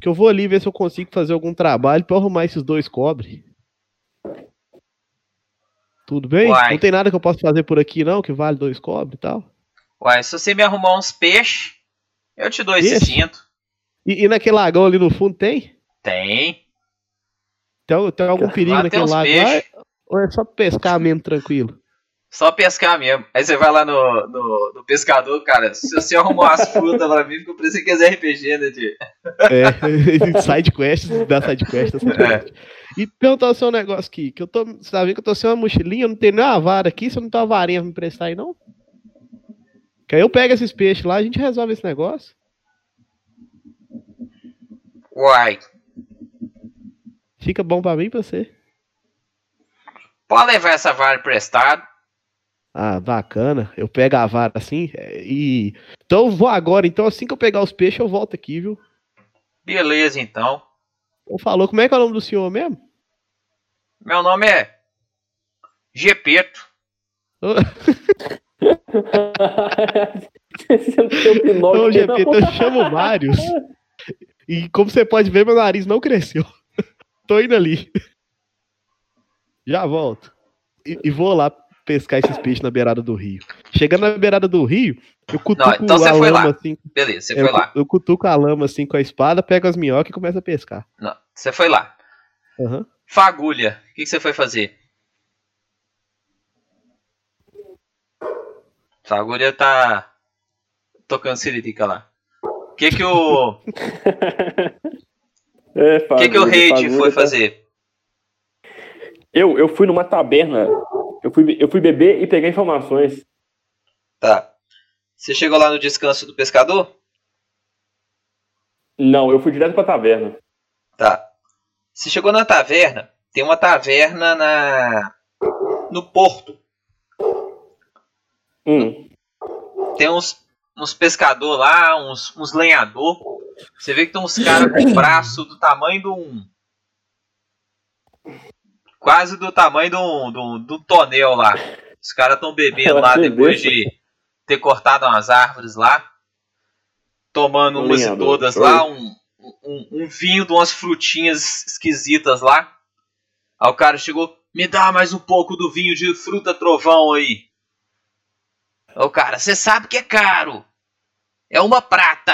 Que eu vou ali ver se eu consigo fazer algum trabalho para arrumar esses dois cobre. Tudo bem? Uai. Não tem nada que eu possa fazer por aqui não, que vale dois cobre e tal. Uai, se você me arrumar uns peixes, eu te dou esse Peixe? cinto. E, e naquele lagão ali no fundo tem? Tem. Tem, tem algum perigo Lá naquele lago lá? peixes. Ou é só pescar mesmo tranquilo? Só pescar mesmo. Aí você vai lá no, no, no pescador, cara. Se você arrumar umas frutas pra mim, fica parecendo que é RPG, né, de... É, *laughs* side quest, dá side quest, side É. E perguntar o seu negócio aqui, que eu tô, você tá vendo que eu tô sem uma mochilinha, eu não tenho nem uma vara aqui, você não tem uma varinha pra me emprestar aí não? Que aí eu pego esses peixes lá, a gente resolve esse negócio. Uai. Fica bom pra mim e pra você. Pode levar essa vara emprestada. Ah, bacana. Eu pego a vara assim é, e. Então eu vou agora, então assim que eu pegar os peixes, eu volto aqui, viu? Beleza, então. Então falou, como é que é o nome do senhor mesmo? Meu nome é Gepeto. Você não tem o Pinóquio, não. eu chamo vários. E como você pode ver, meu nariz não cresceu. *laughs* Tô indo ali. Já volto. E, e vou lá pescar esses peixes na beirada do rio. Chegando na beirada do rio, eu cutuco Não, então você a foi lama lá. assim. Beleza, você eu, foi lá. eu cutuco a lama assim com a espada, pego as minhocas e começo a pescar. Não, você foi lá. Aham. Fagulha. O que, que você foi fazer? Fagulha tá tocando siririca lá. O que que o, *laughs* É, o que que o Reid foi tá- fazer? Eu, eu fui numa taberna. Eu fui, eu fui beber e pegar informações. Tá. Você chegou lá no descanso do pescador? Não, eu fui direto pra taverna. Tá. Você chegou na taverna, tem uma taverna na no porto. Hum. Tem uns, uns pescador lá, uns, uns lenhador. Você vê que tem uns caras com o *coughs* braço do tamanho de um. Quase do tamanho de um, de um, de um tonel lá. Os caras estão bebendo lá depois de ter cortado umas árvores lá. Tomando Um umas e todas lá. Um, um, um vinho de umas frutinhas esquisitas lá. Aí o cara chegou, me dá mais um pouco do vinho de fruta trovão aí. Aí o cara, você sabe que é caro. É uma prata.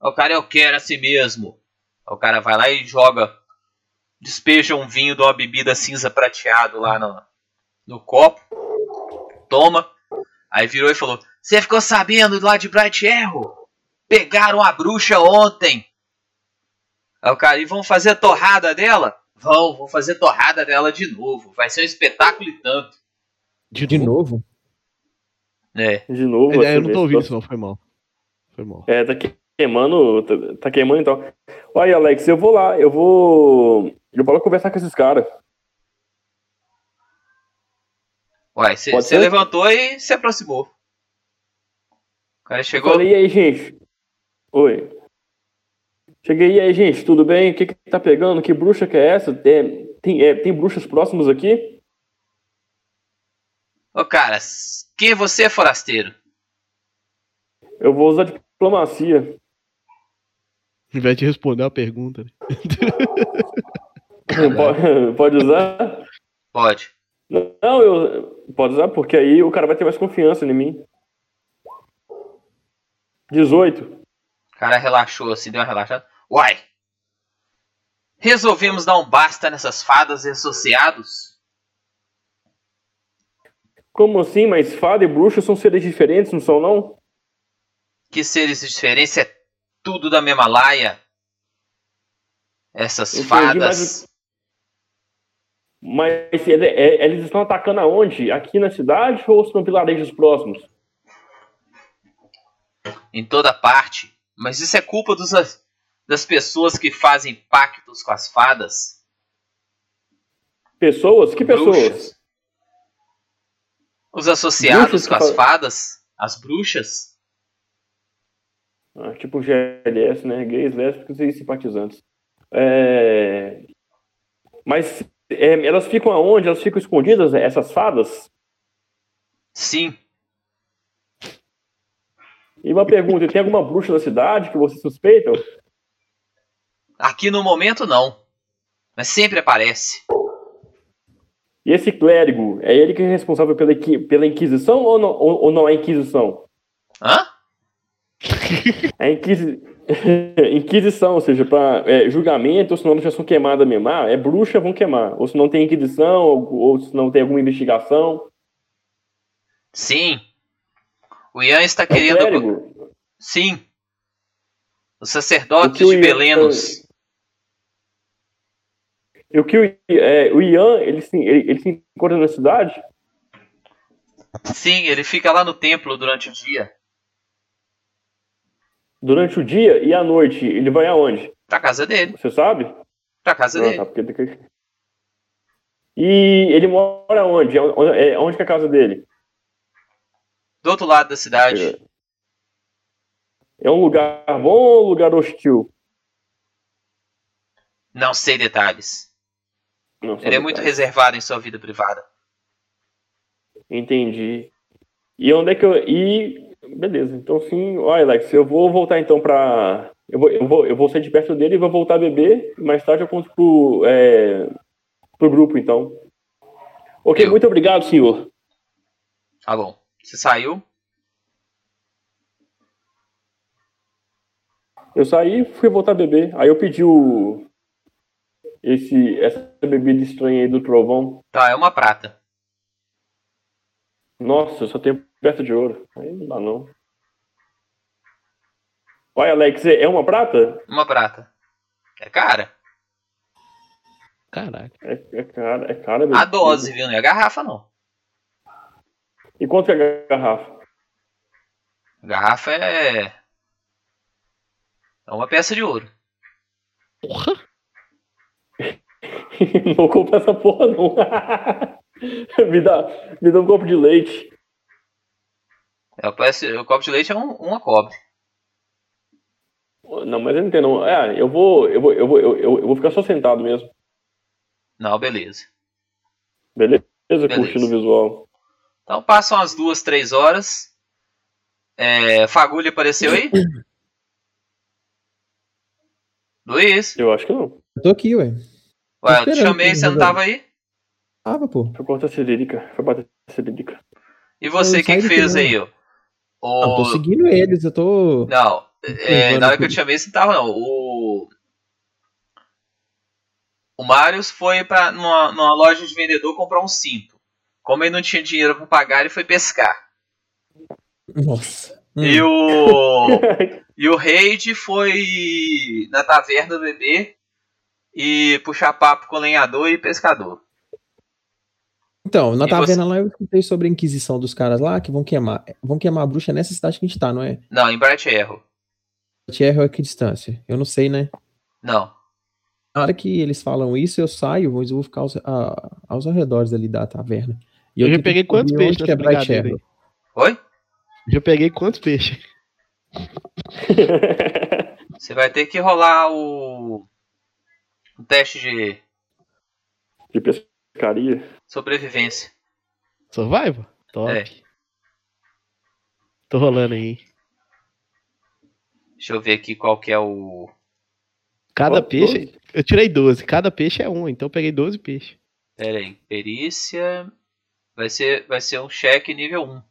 Aí o cara, eu quero assim mesmo. Aí o cara vai lá e joga, despeja um vinho de uma bebida cinza prateado lá no, no copo. Toma. Aí virou e falou, você ficou sabendo lá de Bright Arrow? Pegaram a bruxa ontem. Aí o cara, e vão fazer a torrada dela? Vão, vão fazer torrada dela de novo. Vai ser um espetáculo e tanto. De, novo? É. De novo. É, eu não tô ouvindo isso, não. Foi mal. Foi mal. É, tá queimando. Tá, tá queimando então. Olha, Alex, eu vou lá, eu vou. Eu vou lá conversar com esses caras. Uai, você levantou e se aproximou. O cara chegou. Falei, e aí, gente? Oi. Cheguei, e aí, gente, tudo bem? O que que tá pegando? Que bruxa que é essa? É, tem, é, tem bruxas próximas aqui? Ô cara, quem é você, forasteiro? Eu vou usar diplomacia. Ao invés de responder a pergunta. Né? *laughs* pode, *laughs* pode usar? Pode. Não, eu. Pode usar, porque aí o cara vai ter mais confiança em mim. 18. O cara relaxou assim, deu uma relaxada. Uai! Resolvemos dar um basta nessas fadas e associados? Como assim? Mas fada e bruxa são seres diferentes, não são não? Que seres diferentes é tudo da mesma laia? Essas Entendi, fadas. Mas, mas é- eles estão atacando aonde? Aqui na cidade ou são vilarejos próximos? em toda parte. Mas isso é culpa dos, das pessoas que fazem pactos com as fadas. Pessoas? Que pessoas? Bruxas. Os associados Bruxas com as fa- fadas, as bruxas. Ah, tipo GLS, né? Gays, lésbicos e simpatizantes. É... Mas é, elas ficam aonde? Elas ficam escondidas, essas fadas? Sim, E uma pergunta, tem alguma bruxa na cidade que vocês suspeitam? Aqui no momento não. Mas sempre aparece. E esse clérigo, é ele que é responsável pela, pela Inquisição ou não, ou, ou não é Inquisição? Hã? É Inquisi... *laughs* Inquisição, ou seja, para julgamento, ou se não já são queimadas mesmo. Ah, é bruxa, vão queimar. Ou se não tem Inquisição, ou, ou se não tem alguma investigação. Sim. O Ian está É querendo. clérigo. Sim. Os sacerdotes de Ian- Belenos. E o que o, é, o Ian, ele se, ele, ele se encontra na cidade? Sim, ele fica lá no templo durante o dia. Durante o dia e à noite, ele vai aonde? Pra casa dele. Você sabe? Pra casa Ah, dele. tá, porque E ele mora onde? Onde, é, onde que é a casa dele? Do outro lado da cidade. É um lugar bom ou um lugar hostil? Não sei detalhes. Não Ele é muito detalhes. reservado em sua vida privada. Entendi. E onde é que eu. E. Beleza, então sim. Olha, Alex, eu vou voltar então pra. Eu vou, eu vou, eu vou sair de perto dele e vou voltar a beber. Mais tarde eu conto pro, é... pro grupo, então. Ok, Eu. muito obrigado, senhor. Tá bom. Você saiu? Eu saí e fui voltar a beber. Aí eu pedi o. Esse, essa bebida estranha aí do trovão. Tá, é uma prata. Nossa, eu só tenho perto de ouro. Aí não dá não. Olha, Alex, é uma prata? Uma prata. É cara. Caraca. É, é cara, é cara. A dose, viu? Não é a garrafa, não. E quanto que é a garrafa? A garrafa é. É uma peça de ouro. Porra. *laughs* não vou comprar essa porra, não. *laughs* me, dá, me dá um copo de leite. É peça- o copo de leite é um, uma cobre. Não, mas eu não entendo. É, eu vou, eu vou, eu vou, eu, eu- eu vou ficar só sentado mesmo. Não, beleza. Beleza? Beleza. Curtindo o visual. Então passam as duas, três horas. É, Fagulha apareceu aí? *coughs* Luiz? Eu acho que não. Eu tô aqui, ué. Ué, eu te chamei, você não tava aí? Tava, pô. Foi cortar a cirílica. Foi bater a cirílica. E você, o que, fez aí? ó? Não, eu tô O... seguindo eles, eu tô. Não, é, na hora que eu te chamei, você não tava não. O, o Marius foi pra, numa, numa loja de vendedor comprar um cinto. Como ele não tinha dinheiro pra pagar, ele foi pescar. Nossa. Hum. E o. *laughs* E o Reid foi na taverna beber e puxar papo com lenhador e pescador. Então, na E taverna lá eu escutei sobre a Inquisição dos caras lá que vão queimar. Vão queimar a bruxa nessa cidade que a gente tá, não é? Não, em Bright Arrow. Tierra é que distância? Eu não sei, né? Não. Na hora que eles falam isso, eu saio, mas eu vou ficar aos, a- aos arredores ali da taverna. E Eu já tento peguei quantos peixes que é. Oi? Já peguei quantos peixes? Você vai ter que rolar o. O teste de de pescaria. sobrevivência. Survival? Top. É. Tô rolando aí. Deixa eu ver aqui qual que é o. Cada Ó, peixe. Eu tirei 12. Cada peixe é um, então eu peguei 12 peixes. Pera aí. Perícia. Vai ser, vai ser um cheque nível 1. Não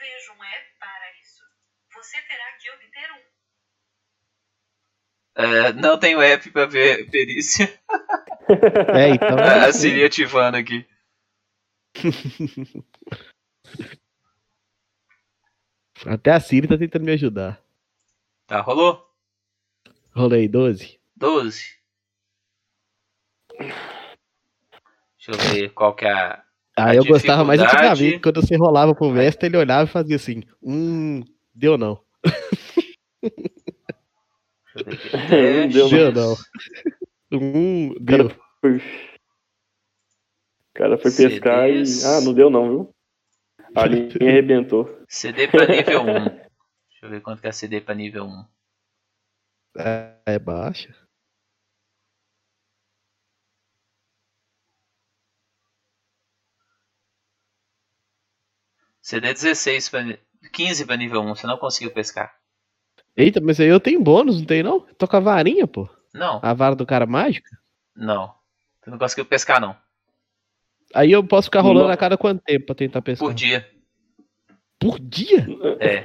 vejo um app para isso. Você terá que obter um. É, não tenho app pra ver perícia. *laughs* É, então. A Siri ativando aqui. *laughs* Até a Siri tá tentando me ajudar. Tá, rolou? Rolei 12. 12. Deixa eu ver qual que é a. Ah, A eu gostava mais antigamente. Quando você rolava pro mestre, ele olhava e fazia assim: Hum, deu não. Aqui. Deu não. Hum, deu. Foi- O cara foi CDs. pescar e. Ah, não deu não, viu? A linha arrebentou. CD pra nível 1. Deixa eu ver quanto que é CD pra nível 1. É, é baixa. CD 16 pra, ni- 15 pra nível 1. Você não conseguiu pescar. Eita, mas aí eu tenho bônus, não tem não? Tô com a varinha, pô. Não, A vara do cara mágica. não. Você não conseguiu pescar, não. Aí eu posso ficar rolando Não. a cada quanto tempo pra tentar pescar? Por dia. Por dia? É.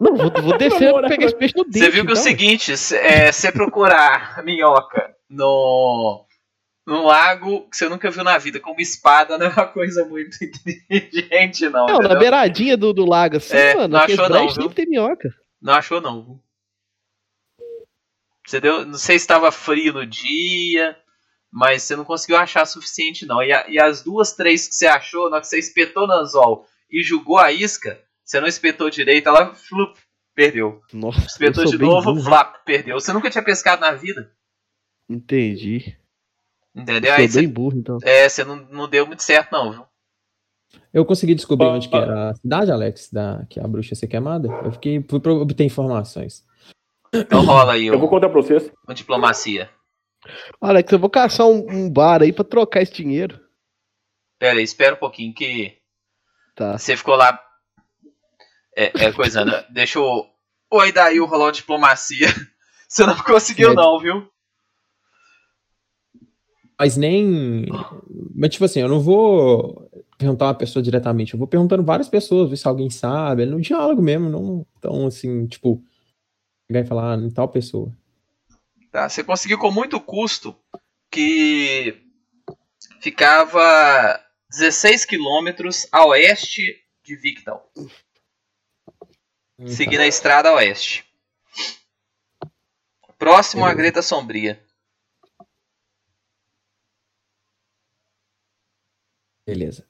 Não, vou, vou *laughs* descer e pegar esse peixe no dente. Você viu que o então. seguinte, se é, você procurar minhoca no, no lago que você nunca viu na vida, com uma espada, não é uma coisa muito *laughs* inteligente, não. Não, na entendeu? beiradinha do, do lago, assim, É, mano. não achou não, viu? tem minhoca. Não achou, não. Você deu, não sei se estava frio no dia, mas você não conseguiu achar suficiente, não. E, a- e as duas, três que você achou, na hora que você espetou no anzol e jogou a isca, você não espetou direito, ela flup, perdeu. Nossa, Espetou de novo, flap, perdeu. Você nunca tinha pescado na vida, Entendi. entendeu? Eu Aí bem você, burro, então. é, você não, não deu muito certo, não, viu? Eu consegui descobrir Ó, onde que era a cidade, Alex, da, que a bruxa ia ser queimada. Eu fiquei, fui pra obter informações. Então rola aí Eu vou contar pra vocês. o diplomacia. Alex, eu vou caçar um, um bar aí pra trocar esse dinheiro. Pera aí, espera um pouquinho que Tá. Você ficou lá. É, é coisa, né? *laughs* Deixa o. Oi, daí o rolou diplomacia. *laughs* Você não conseguiu, É. não, viu? Mas nem. Mas, tipo assim, eu não vou perguntar uma pessoa diretamente, eu vou perguntando várias pessoas, ver se alguém sabe, é no diálogo mesmo, não tão assim, tipo, pegar e falar ah, em tal pessoa. Tá, você conseguiu com muito custo que ficava 16 quilômetros a oeste de Victon. Seguindo a estrada a oeste. Próximo à. Greta Sombria. Beleza.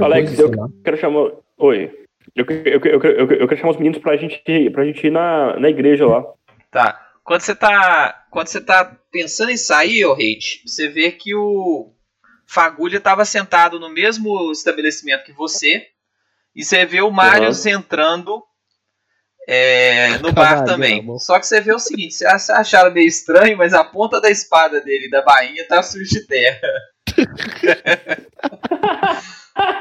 Alex, Coisa, eu quero chamar. Oi. Eu, eu, eu, eu, quero chamar os meninos pra gente, pra gente ir na, na igreja lá. Tá. Quando você tá, quando você tá pensando em sair, ô Hate, você vê que o Fagulha estava sentado no mesmo estabelecimento que você e você vê o Marius entrando é, no bar Cavalinho, também. amor. Só que você vê o seguinte, você ach- acharam meio estranho, mas a ponta da espada dele da bainha tá suja de terra. *laughs* *laughs*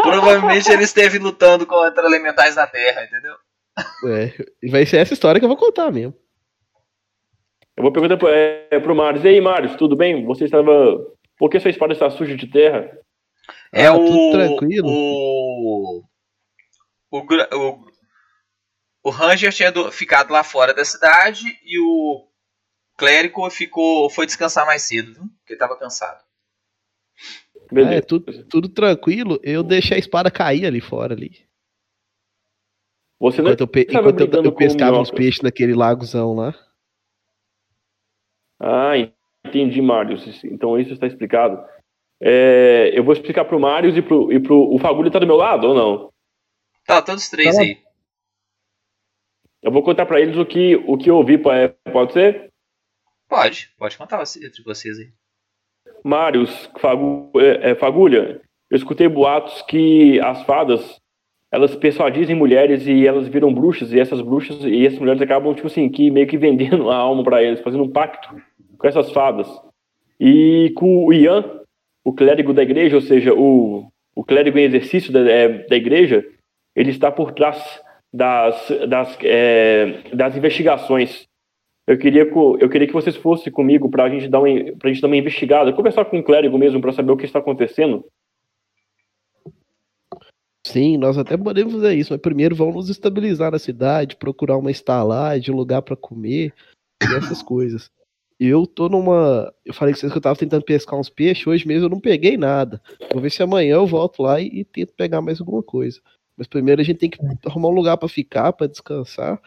Provavelmente ele esteve lutando contra elementais da terra, entendeu? É, e vai ser essa história que eu vou contar mesmo. Eu vou perguntar pro, é, pro Marius. E aí, Marius, tudo bem? Você estava. Por que sua espada está suja de terra? É Ah, o, tudo tranquilo. o. O, o, o Ranger tinha do- ficado lá fora da cidade e o clérigo ficou, foi descansar mais cedo, viu? Porque ele tava cansado. Beleza. É, tudo, tudo tranquilo. Eu deixei a espada cair ali fora ali. Você não Enquanto eu, pe- enquanto eu- eu pescava uns minhocas. peixes naquele lagozão lá. Ah, entendi, Marius. Então isso está explicado. É, eu vou explicar pro Marius e pro, e pro. O Fagulho tá do meu lado ou não? Tá, todos os três Tá. aí. Eu vou contar pra eles o que, o que eu ouvi, é, pode ser? Pode, pode contar entre vocês aí. Marius, Fagu, é, é, Fagulha, eu escutei boatos que as fadas, elas persuadizem mulheres e elas viram bruxas, e essas bruxas e essas mulheres acabam, tipo assim, que meio que vendendo a alma pra eles, fazendo um pacto com essas fadas. E com o Ian, o clérigo da igreja, ou seja, o, o clérigo em exercício da, é, da igreja, ele está por trás das, das, é, das investigações. Eu queria, eu queria que vocês fossem comigo para a gente dar uma, gente dar uma investigada, conversar com o clérigo mesmo para saber o que está acontecendo. Sim, nós até podemos fazer isso, mas primeiro vamos nos estabilizar na cidade, procurar uma estalagem, um lugar para comer e essas coisas. Eu tô numa. Eu falei com vocês que eu tava tentando pescar uns peixes, hoje mesmo eu não peguei nada. Vou ver se amanhã eu volto lá e, e tento pegar mais alguma coisa. Mas primeiro a gente tem que arrumar um lugar para ficar, para descansar.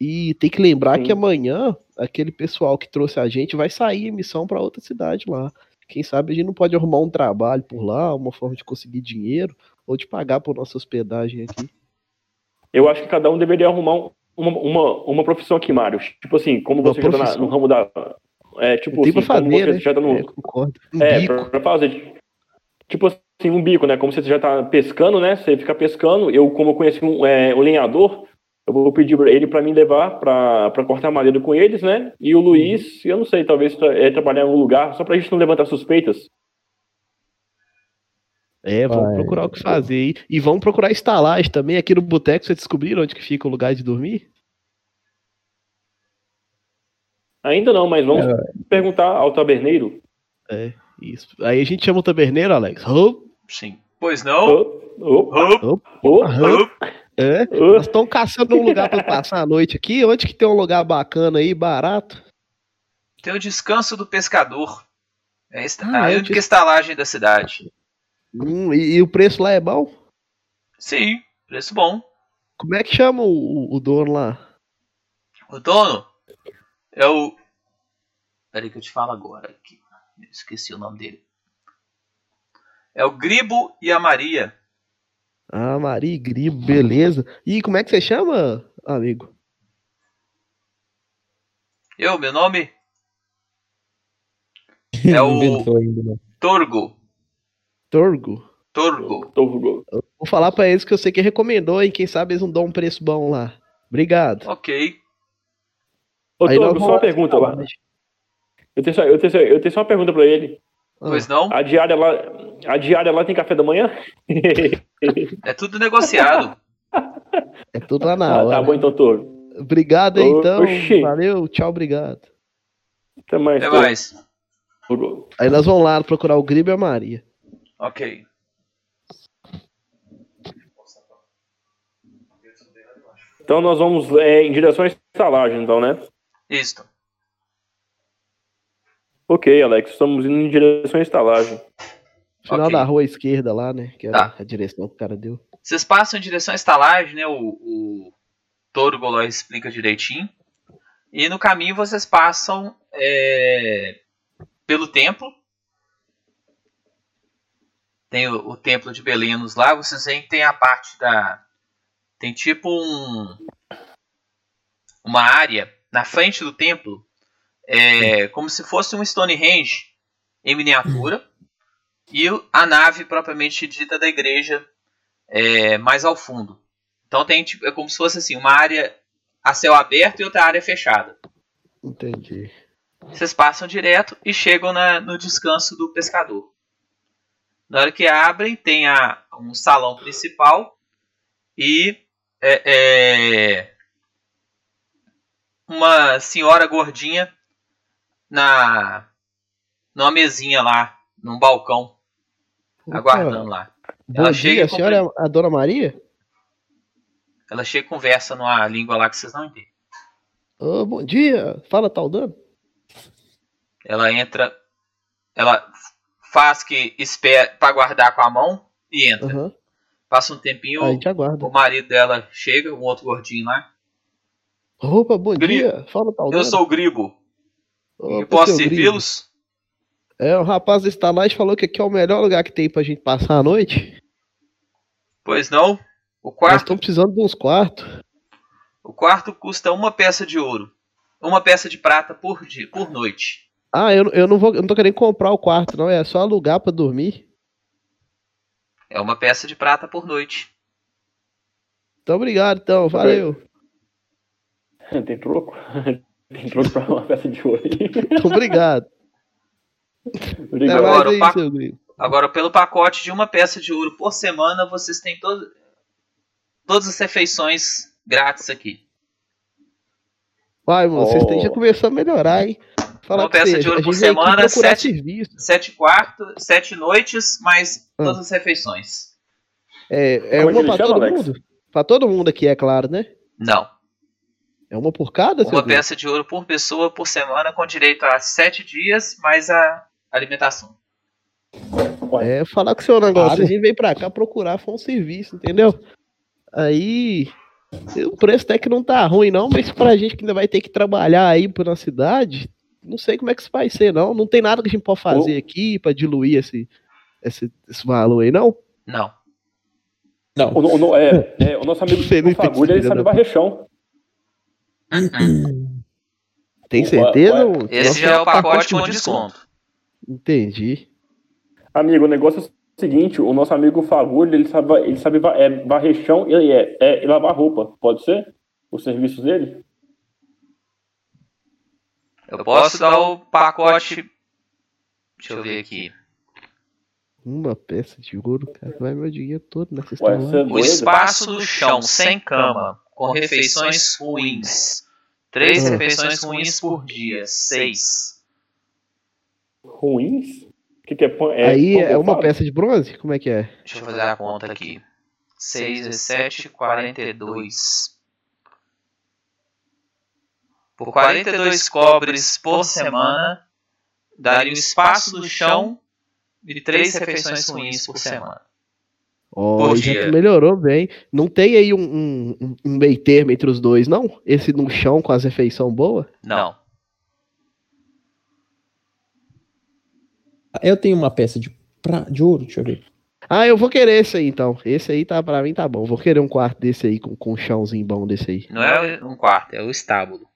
E tem que lembrar Sim. que amanhã aquele pessoal que trouxe a gente vai sair em missão para outra cidade lá. Quem sabe a gente não pode arrumar um trabalho por lá, uma forma de conseguir dinheiro ou de pagar por nossa hospedagem aqui. Eu acho que cada um deveria arrumar um- uma, uma, uma profissão aqui, Mário. Tipo assim, como Uma você já tá na- no ramo da. É, tipo assim, pra como fazer, você né? já tá no. É, concordo. Um É, bico. pra, pra fazer. Tipo assim, um bico, né? Como você já tá pescando, né? Você fica pescando. Eu, como eu conheci um, é, um lenhador, eu vou pedir pra ele para mim levar pra, pra cortar madeira com eles, né? E o Luiz, eu não sei, talvez é, trabalhar em algum lugar, só pra gente não levantar suspeitas. É, vamos Vai. procurar o que fazer aí. E vamos procurar estalagem também. Aqui no boteco, vocês descobriram onde que fica o lugar de dormir? Ainda não, mas vamos perguntar ao taberneiro. É, isso. Aí a gente chama o taberneiro, Alex. Sim. Pois não? Hup, ô, aham, hup. É. Nós estamos caçando um lugar pra passar a noite aqui. Onde que tem um lugar bacana aí, barato? Tem o descanso do pescador. É esta- Ah, a é única estalagem da cidade. Hum, e, e o preço lá é bom? Sim, preço bom. Como é que chama o, o- dono lá? O dono é o. Peraí que eu te falo agora. Aqui. Esqueci o nome dele. É o Gribo e a Maria. Ah, Maria e Gribo, beleza. E como é que você chama, amigo? Eu, meu nome *laughs* É Não o-. Torgo. Torgo. Torgo. Tô- Vou falar pra eles que eu sei que recomendou, hein? Quem sabe eles não dão um preço bom lá. Obrigado. Ok. Ô, Togo, só uma pergunta lá. estalagem. Eu tenho só, eu tenho só, eu tenho só uma pergunta pra ele. Ah, Pois não? A diária lá, a diária lá tem café da manhã? *laughs* É tudo negociado. É tudo lá na Ah, hora. tá bom então, Togo. Obrigado aí, então. Oxi. Valeu, tchau, obrigado. Até mais. Até mais. Aí nós vamos lá procurar o Gribo e a Maria. Ok. Então nós vamos é, em direção à estalagem, então, né? Isto. Ok, Alex, estamos indo em direção à estalagem. Final Ok. da rua esquerda lá, né? Que era Tá. a direção que o cara deu. Vocês passam em direção à estalagem, né? O, o Torgo lá explica direitinho. E no caminho vocês passam é, pelo templo. Tem o, o templo de Belenos lá. Vocês veem que tem a parte da. Tem tipo um. Uma área na frente do templo. É, como se fosse um Stonehenge em miniatura. E a nave propriamente dita da igreja é, mais ao fundo. Então tem tipo, é como se fosse assim, uma área a céu aberto e outra área fechada. Entendi. Vocês passam direto e chegam na- no descanso do pescador. Na hora que abrem, tem a, um salão principal e é, é, uma senhora gordinha na numa mesinha lá, num balcão, Opa, aguardando lá. Bom Ela dia, chega a senhora é a dona Maria? Ela chega e conversa numa língua lá que vocês não entendem. Ô, bom dia, fala tal dano. Ela entra, ela faz que espera para guardar com a mão e entra. Aham, Passa um tempinho, o marido dela chega, um outro gordinho lá. Opa, bom dia, fala tal dano. Eu sou o Gribo. Opa, e posso servi-los? É, o rapaz da estalagem falou que aqui é o melhor lugar que tem pra gente passar a noite. Pois não. O Nós quarto, estamos precisando de uns quartos. o quarto custa uma peça de ouro. Uma peça de prata por dia, por noite. Ah, eu, eu, não vou, eu não tô querendo comprar o quarto, não. É só alugar pra dormir. É uma peça de prata por noite. Então, obrigado, então. Valeu. *laughs* Tem troco? Tem troco pra uma peça de ouro *laughs* aí. Obrigado. Obrigado. Agora, mais o aí, pa- seu Gribo. Agora, pelo pacote de uma peça de ouro por semana, vocês têm todo, todas as refeições grátis aqui. Vai, mano, vocês Oh. têm já começou a melhorar, hein? Falar Uma peça você, de ouro a por semana, sete- serviço. Sete quartos, sete noites, mais Ah. todas as refeições. É, é Como é uma pra chama, todo Alex? mundo? Pra todo mundo aqui, é claro, né? Não. É uma por cada, Uma peça de ouro por pessoa por semana, com direito a sete dias, mais a alimentação. É, falar com o seu negócio, Claro. a gente veio pra cá procurar foi um serviço, entendeu? Aí, o preço até que não tá ruim não, mas pra gente que ainda vai ter que trabalhar aí por na cidade, não sei como é que isso vai ser não, não tem nada que a gente pode fazer aqui pra diluir esse, esse, esse valor aí não? Não. Não. O, o- é, é, o nosso amigo *laughs* o Fagulha, ele sabe né? Chão. Tem certeza? ué, Esse Nossa, já é o pacote com desconto. Entendi. Amigo, o negócio é o seguinte, o nosso amigo Fagulha, ele sabe, ele sabe é, varrer chão e é, é, e lavar roupa. Pode ser? Os serviços dele? Eu posso dar o pacote. Deixa eu ver aqui. Uma peça de ouro, cara, vai meu dinheiro todo nessa história. é O espaço do chão, sem cama, com refeições ruins. Três Ah. refeições ruins por dia. Seis. Ruins? O que, que é? É Aí é uma peça de bronze? Como é que é? Deixa eu fazer a conta aqui. 6 vezes 7, 42. Por 42 cobres por semana, daria o espaço do chão e três refeições ruins por semana. Ó, já melhorou bem. Não tem aí um, um, um- meio termo entre os dois, não? Esse no chão com as refeições boas? Não. Eu tenho uma peça de, pra, de ouro, deixa eu ver. Ah, eu vou querer esse aí então. Esse aí tá pra mim tá bom. Vou querer um quarto desse aí com, com um chãozinho bom desse aí. Não é um quarto, é o estábulo.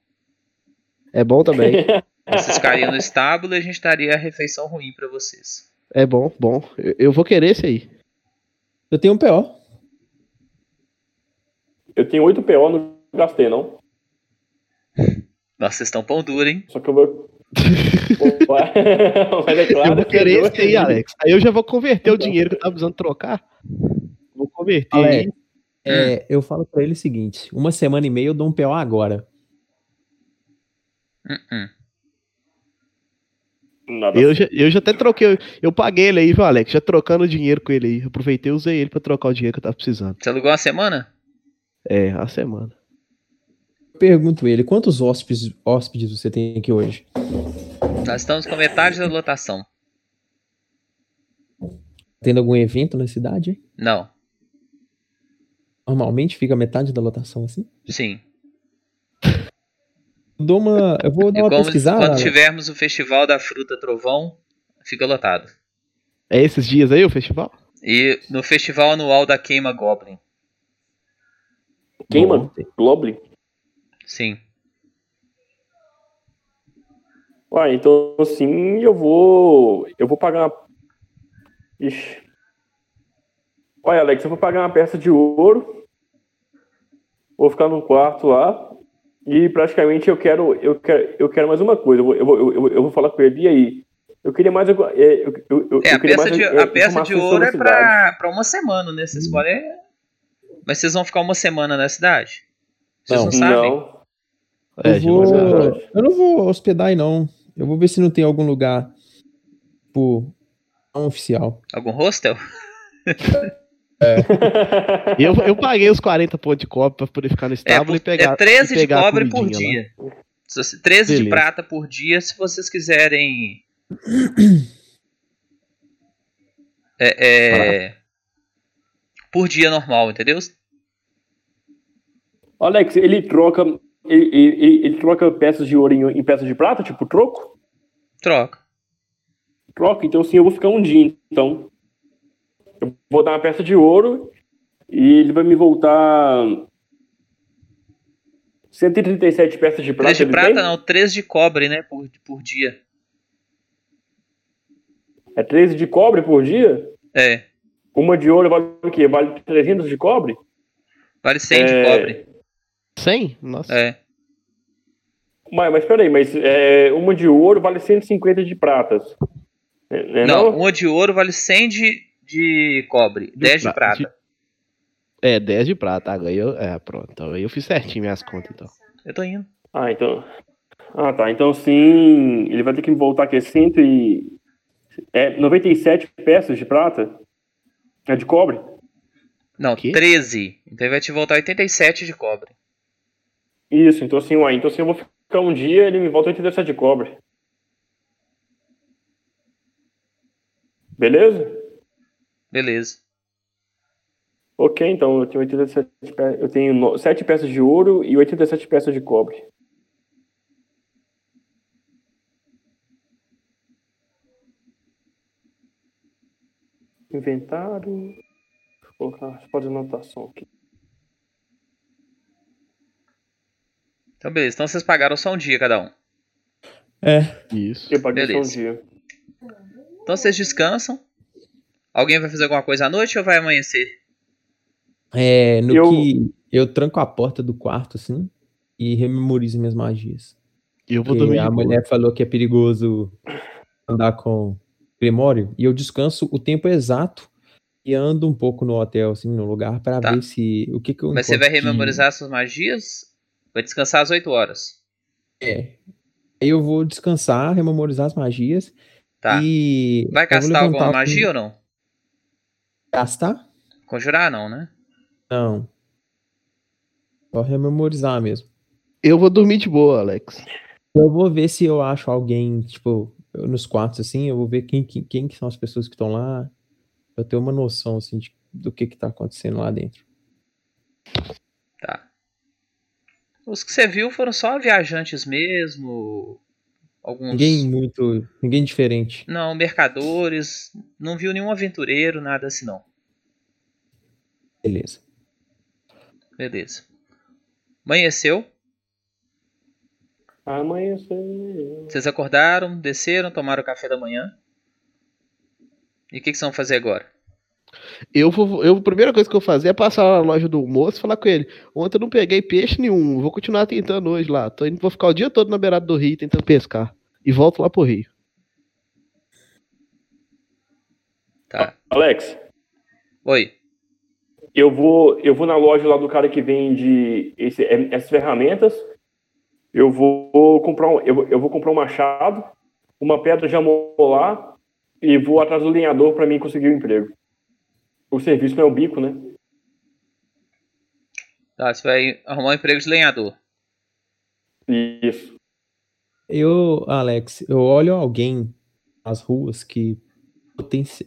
É bom também. *laughs* Vocês ficariam no estábulo e a gente daria a refeição ruim pra vocês. é bom, bom. Eu, eu vou querer esse aí. Eu tenho um PO. Eu tenho 8 PO, não gastei, não. Nossa, vocês estão pão duro, hein? Só que eu vou... *laughs* Mas é claro eu vou que querer esse aí, Alex. Aí eu já vou converter o dinheiro que eu tava precisando trocar. Vou converter aí. Alex, é, eu falo pra ele o seguinte: uma semana e meia eu dou um PO agora. Uh-uh. Nada. Eu já, eu já até troquei. Eu paguei ele aí, viu, Alex? Já trocando o dinheiro com ele aí. Aproveitei e usei ele pra trocar o dinheiro que eu tava precisando. Você alugou uma semana? É, a semana. Pergunto ele: quantos hóspedes, hóspedes você tem aqui hoje? Nós estamos com metade da lotação. Tendo algum evento na cidade? Não. Normalmente fica metade da lotação assim? Sim. Eu, dou uma, eu vou dar E uma como, pesquisada. quando tivermos o Festival da Fruta Trovão, fica lotado. É esses dias aí o festival? E no Festival Anual da Queima Goblin. Queima. Goblin? Sim. Ué, então assim eu vou. Eu vou pagar uma. Ixi. Olha, Alex, eu vou pagar uma peça de ouro. Vou ficar num quarto lá. E praticamente eu quero. Eu quero, eu quero mais uma coisa. Eu vou, eu, vou, eu, vou- eu vou falar com ele. E aí? Eu queria mais. é, Eu, eu, eu, É, a eu queria peça mais, de, é, a peça de ouro é pra, pra uma semana, né? Vocês podem. Mas vocês vão ficar uma semana na cidade? Vocês não, Não. sabem? Não. É, eu, vou... verdade. eu não vou hospedar aí, não. Eu vou ver se não tem algum lugar, tipo, não oficial. Algum hostel? *laughs* *laughs* Eu, eu paguei os 40 pontos de cobre pra poder ficar no É, estábulo por- e pegar. é 13 e de pegar a cobre por lá. dia. Você- 13 de Beleza. prata por dia, se vocês quiserem. *clears throat* É, é, por dia normal, entendeu? Alex, ele troca. Ele, ele, ele troca peças de ouro em, em peças de prata, tipo troco? Troca. Troca, então sim, eu vou ficar um dia, então. Eu vou dar uma peça de ouro e ele vai me voltar 137 peças de prata. 3 de prata tem? não, 3 de cobre, né? Por, por dia. É 13 de cobre por dia? É. Uma de ouro vale o quê? Vale 300 de cobre? Vale 100 de É. cobre. 100? Nossa. É. Mas, mas peraí, mas é, uma de ouro vale 150 de pratas. É, é Não, não? uma de ouro vale 100 de, de cobre. 10 de pra- prata. É, 10 de prata. Agora eu. É, pronto. Então aí eu fiz certinho minhas contas, então. Eu tô indo. Ah, então. Ah, tá. Então sim, ele vai ter que voltar aqui 100 e. É 97 peças de prata? É de cobre? Não, Quê? 13. Então ele vai te voltar 87 de cobre. Isso, então assim, uai. Então se eu vou ficar um dia, ele me volta 87 de cobre. Beleza? Beleza. Ok, então eu tenho 87 pe... eu tenho no- 7 peças de ouro e 87 peças de cobre. Inventário. Vou colocar as de anotação aqui. Então beleza. Então vocês pagaram só um dia cada um. É, Isso. Eu paguei só um Beleza. dia. Então vocês descansam. Alguém vai fazer alguma coisa à noite ou vai amanhecer? é no Eu- que eu tranco a porta do quarto, assim, e rememorizo minhas magias. Eu vou dormir. a boa. mulher falou que é perigoso andar com Grimório, e eu descanso o tempo exato e ando um pouco no hotel, assim, no lugar, pra Tá. ver se. O que que eu Mas você vai encontro de- rememorizar suas magias? Vai descansar às 8 horas. É. Aí eu vou descansar, rememorizar as magias. Tá. E. Vai castar alguma um- magia ou não? Castar? Conjurar não, né? Não. Só rememorizar mesmo. Eu vou dormir de boa, Alex. Eu vou ver se eu acho alguém, tipo, nos quartos, assim, eu vou ver quem, quem, quem que são as pessoas que estão lá. Pra eu ter uma noção, assim, de- do que que tá acontecendo lá dentro. Tá. Os que você viu foram só viajantes mesmo. Alguns. Ninguém muito. Ninguém diferente. Não, mercadores. Não viu nenhum aventureiro, nada assim não. Beleza. Beleza. Amanheceu. Amanheceu. Vocês acordaram, desceram, tomaram o café da manhã. E o que, que vocês vão fazer agora? Eu vou. Eu, a primeira coisa que eu vou fazer é passar lá na loja do moço e falar com ele. Ontem eu não peguei peixe nenhum. Vou continuar tentando hoje lá. Tô indo, vou ficar o dia todo na beirada do rio tentando pescar. E volto lá pro rio. Tá. Alex, Oi. eu vou, eu vou na loja lá do cara que vende esse, é, essas ferramentas. Eu vou comprar um, eu, vou- eu vou comprar um machado, uma pedra de amolar e vou atrás do lenhador para mim conseguir o emprego. O serviço não é o bico, né? Tá, você vai arrumar um emprego de lenhador. Isso. Eu, Alex, eu olho alguém nas ruas que,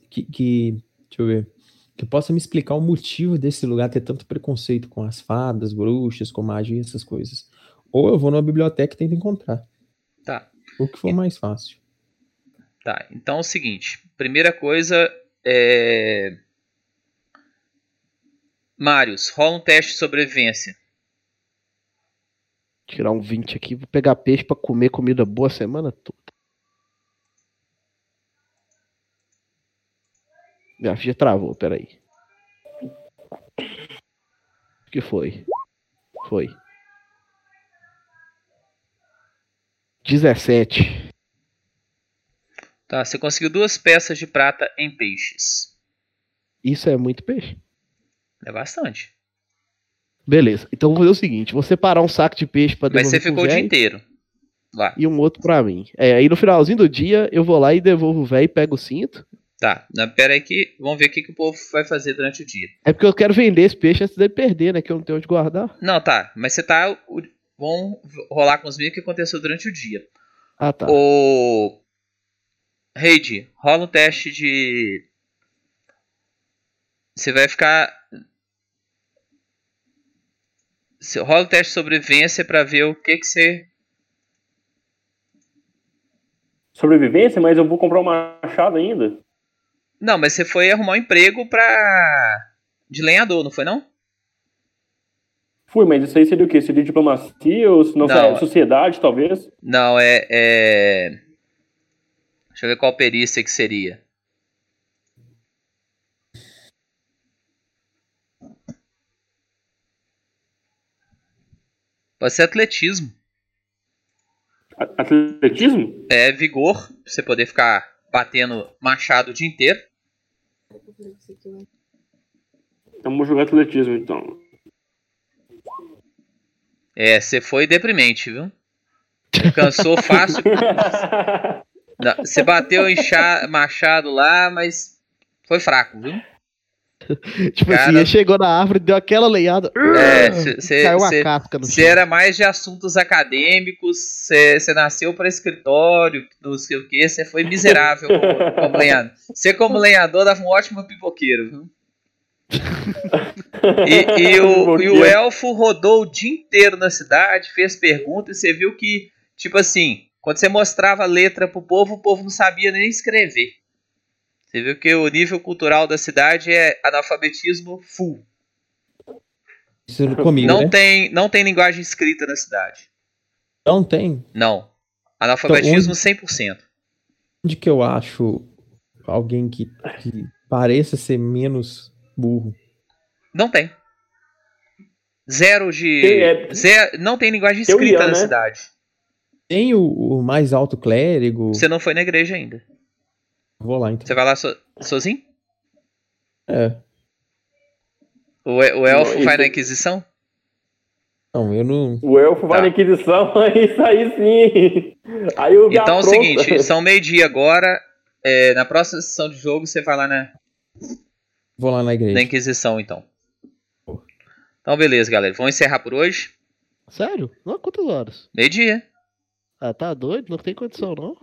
que, que deixa eu ver, que possa me explicar o motivo desse lugar ter tanto preconceito com as fadas, bruxas, com magia, essas coisas. Ou eu vou numa biblioteca e tento encontrar. Tá. O que for mais fácil. Tá, então é o seguinte. Primeira coisa é. Marius, rola um teste de sobrevivência. Tirar um 20 aqui. Vou pegar peixe pra comer comida boa a semana toda. Minha filha travou, peraí. O que foi? Foi. 17. Tá, você conseguiu duas peças de prata em peixes. Isso é muito peixe? É bastante. Beleza. Então vou fazer o seguinte: vou separar um saco de peixe pra Mas você ficou o dia inteiro lá. e um outro pra mim. É, aí no finalzinho do dia eu vou lá e devolvo o velho e pego o cinto. Tá, na- pera aí que vamos ver o que, que o povo vai fazer durante o dia. É porque eu quero vender esse peixe antes dele perder, né? Que eu não tenho onde guardar. Não, tá, mas você tá. Vamos rolar com os mil que aconteceu durante o dia. Ah, tá. O. Reid, rola um teste de. Você vai ficar. Você rola o teste de sobrevivência pra ver o que que você. Sobrevivência, mas eu vou comprar um machado ainda. Não, mas você foi arrumar um emprego pra. de lenhador, não foi não? Fui, mas isso aí seria o quê? Seria diplomacia ou se não, Não. sociedade, talvez? Não, é, é. Deixa eu ver qual perícia que seria. Pode ser atletismo. Atletismo? É vigor, pra você poder ficar batendo machado o dia inteiro. Vamos jogar atletismo então. É, você foi deprimente, viu? Cansou *laughs* fácil. Você bateu em machado lá, mas foi fraco, viu? *laughs* Tipo Cara- assim, ele chegou na árvore, deu aquela leiada. É, *laughs* você caiu a casca no Você era mais de assuntos acadêmicos, você você nasceu para escritório, não sei o que, você foi miserável como, *laughs* como lenhador. Você, como lenhador, dava um ótimo pipoqueiro, viu? E, e o, e o elfo rodou o dia inteiro na cidade, fez perguntas, e você viu que, tipo assim, quando você mostrava a letra pro povo, o povo não sabia nem escrever. Você viu que o nível cultural da cidade é analfabetismo full. Isso comigo, Não né? tem, não tem linguagem escrita na cidade. Não tem. Não. Analfabetismo Então, 100%. Onde que eu acho alguém que, que pareça ser menos burro? Não tem. Zero de. Tem, é- zero- não tem linguagem escrita na né? cidade. Tem o, o mais alto clérigo. Você não foi na igreja ainda. Vou lá então. Você vai lá so- sozinho? É. O, o elfo Não, vai isso- na Inquisição? Não, eu não. O elfo vai Tá. na Inquisição, *laughs* isso aí sim. Aí o Então é o seguinte, *laughs* são meio-dia agora. é, na próxima sessão de jogo você vai lá na, Vou lá na igreja. na Inquisição, então. Então, beleza, galera. Vamos encerrar por hoje. Sério? Não, quantas horas? Meio-dia. Ah, tá doido? Não tem condição, não.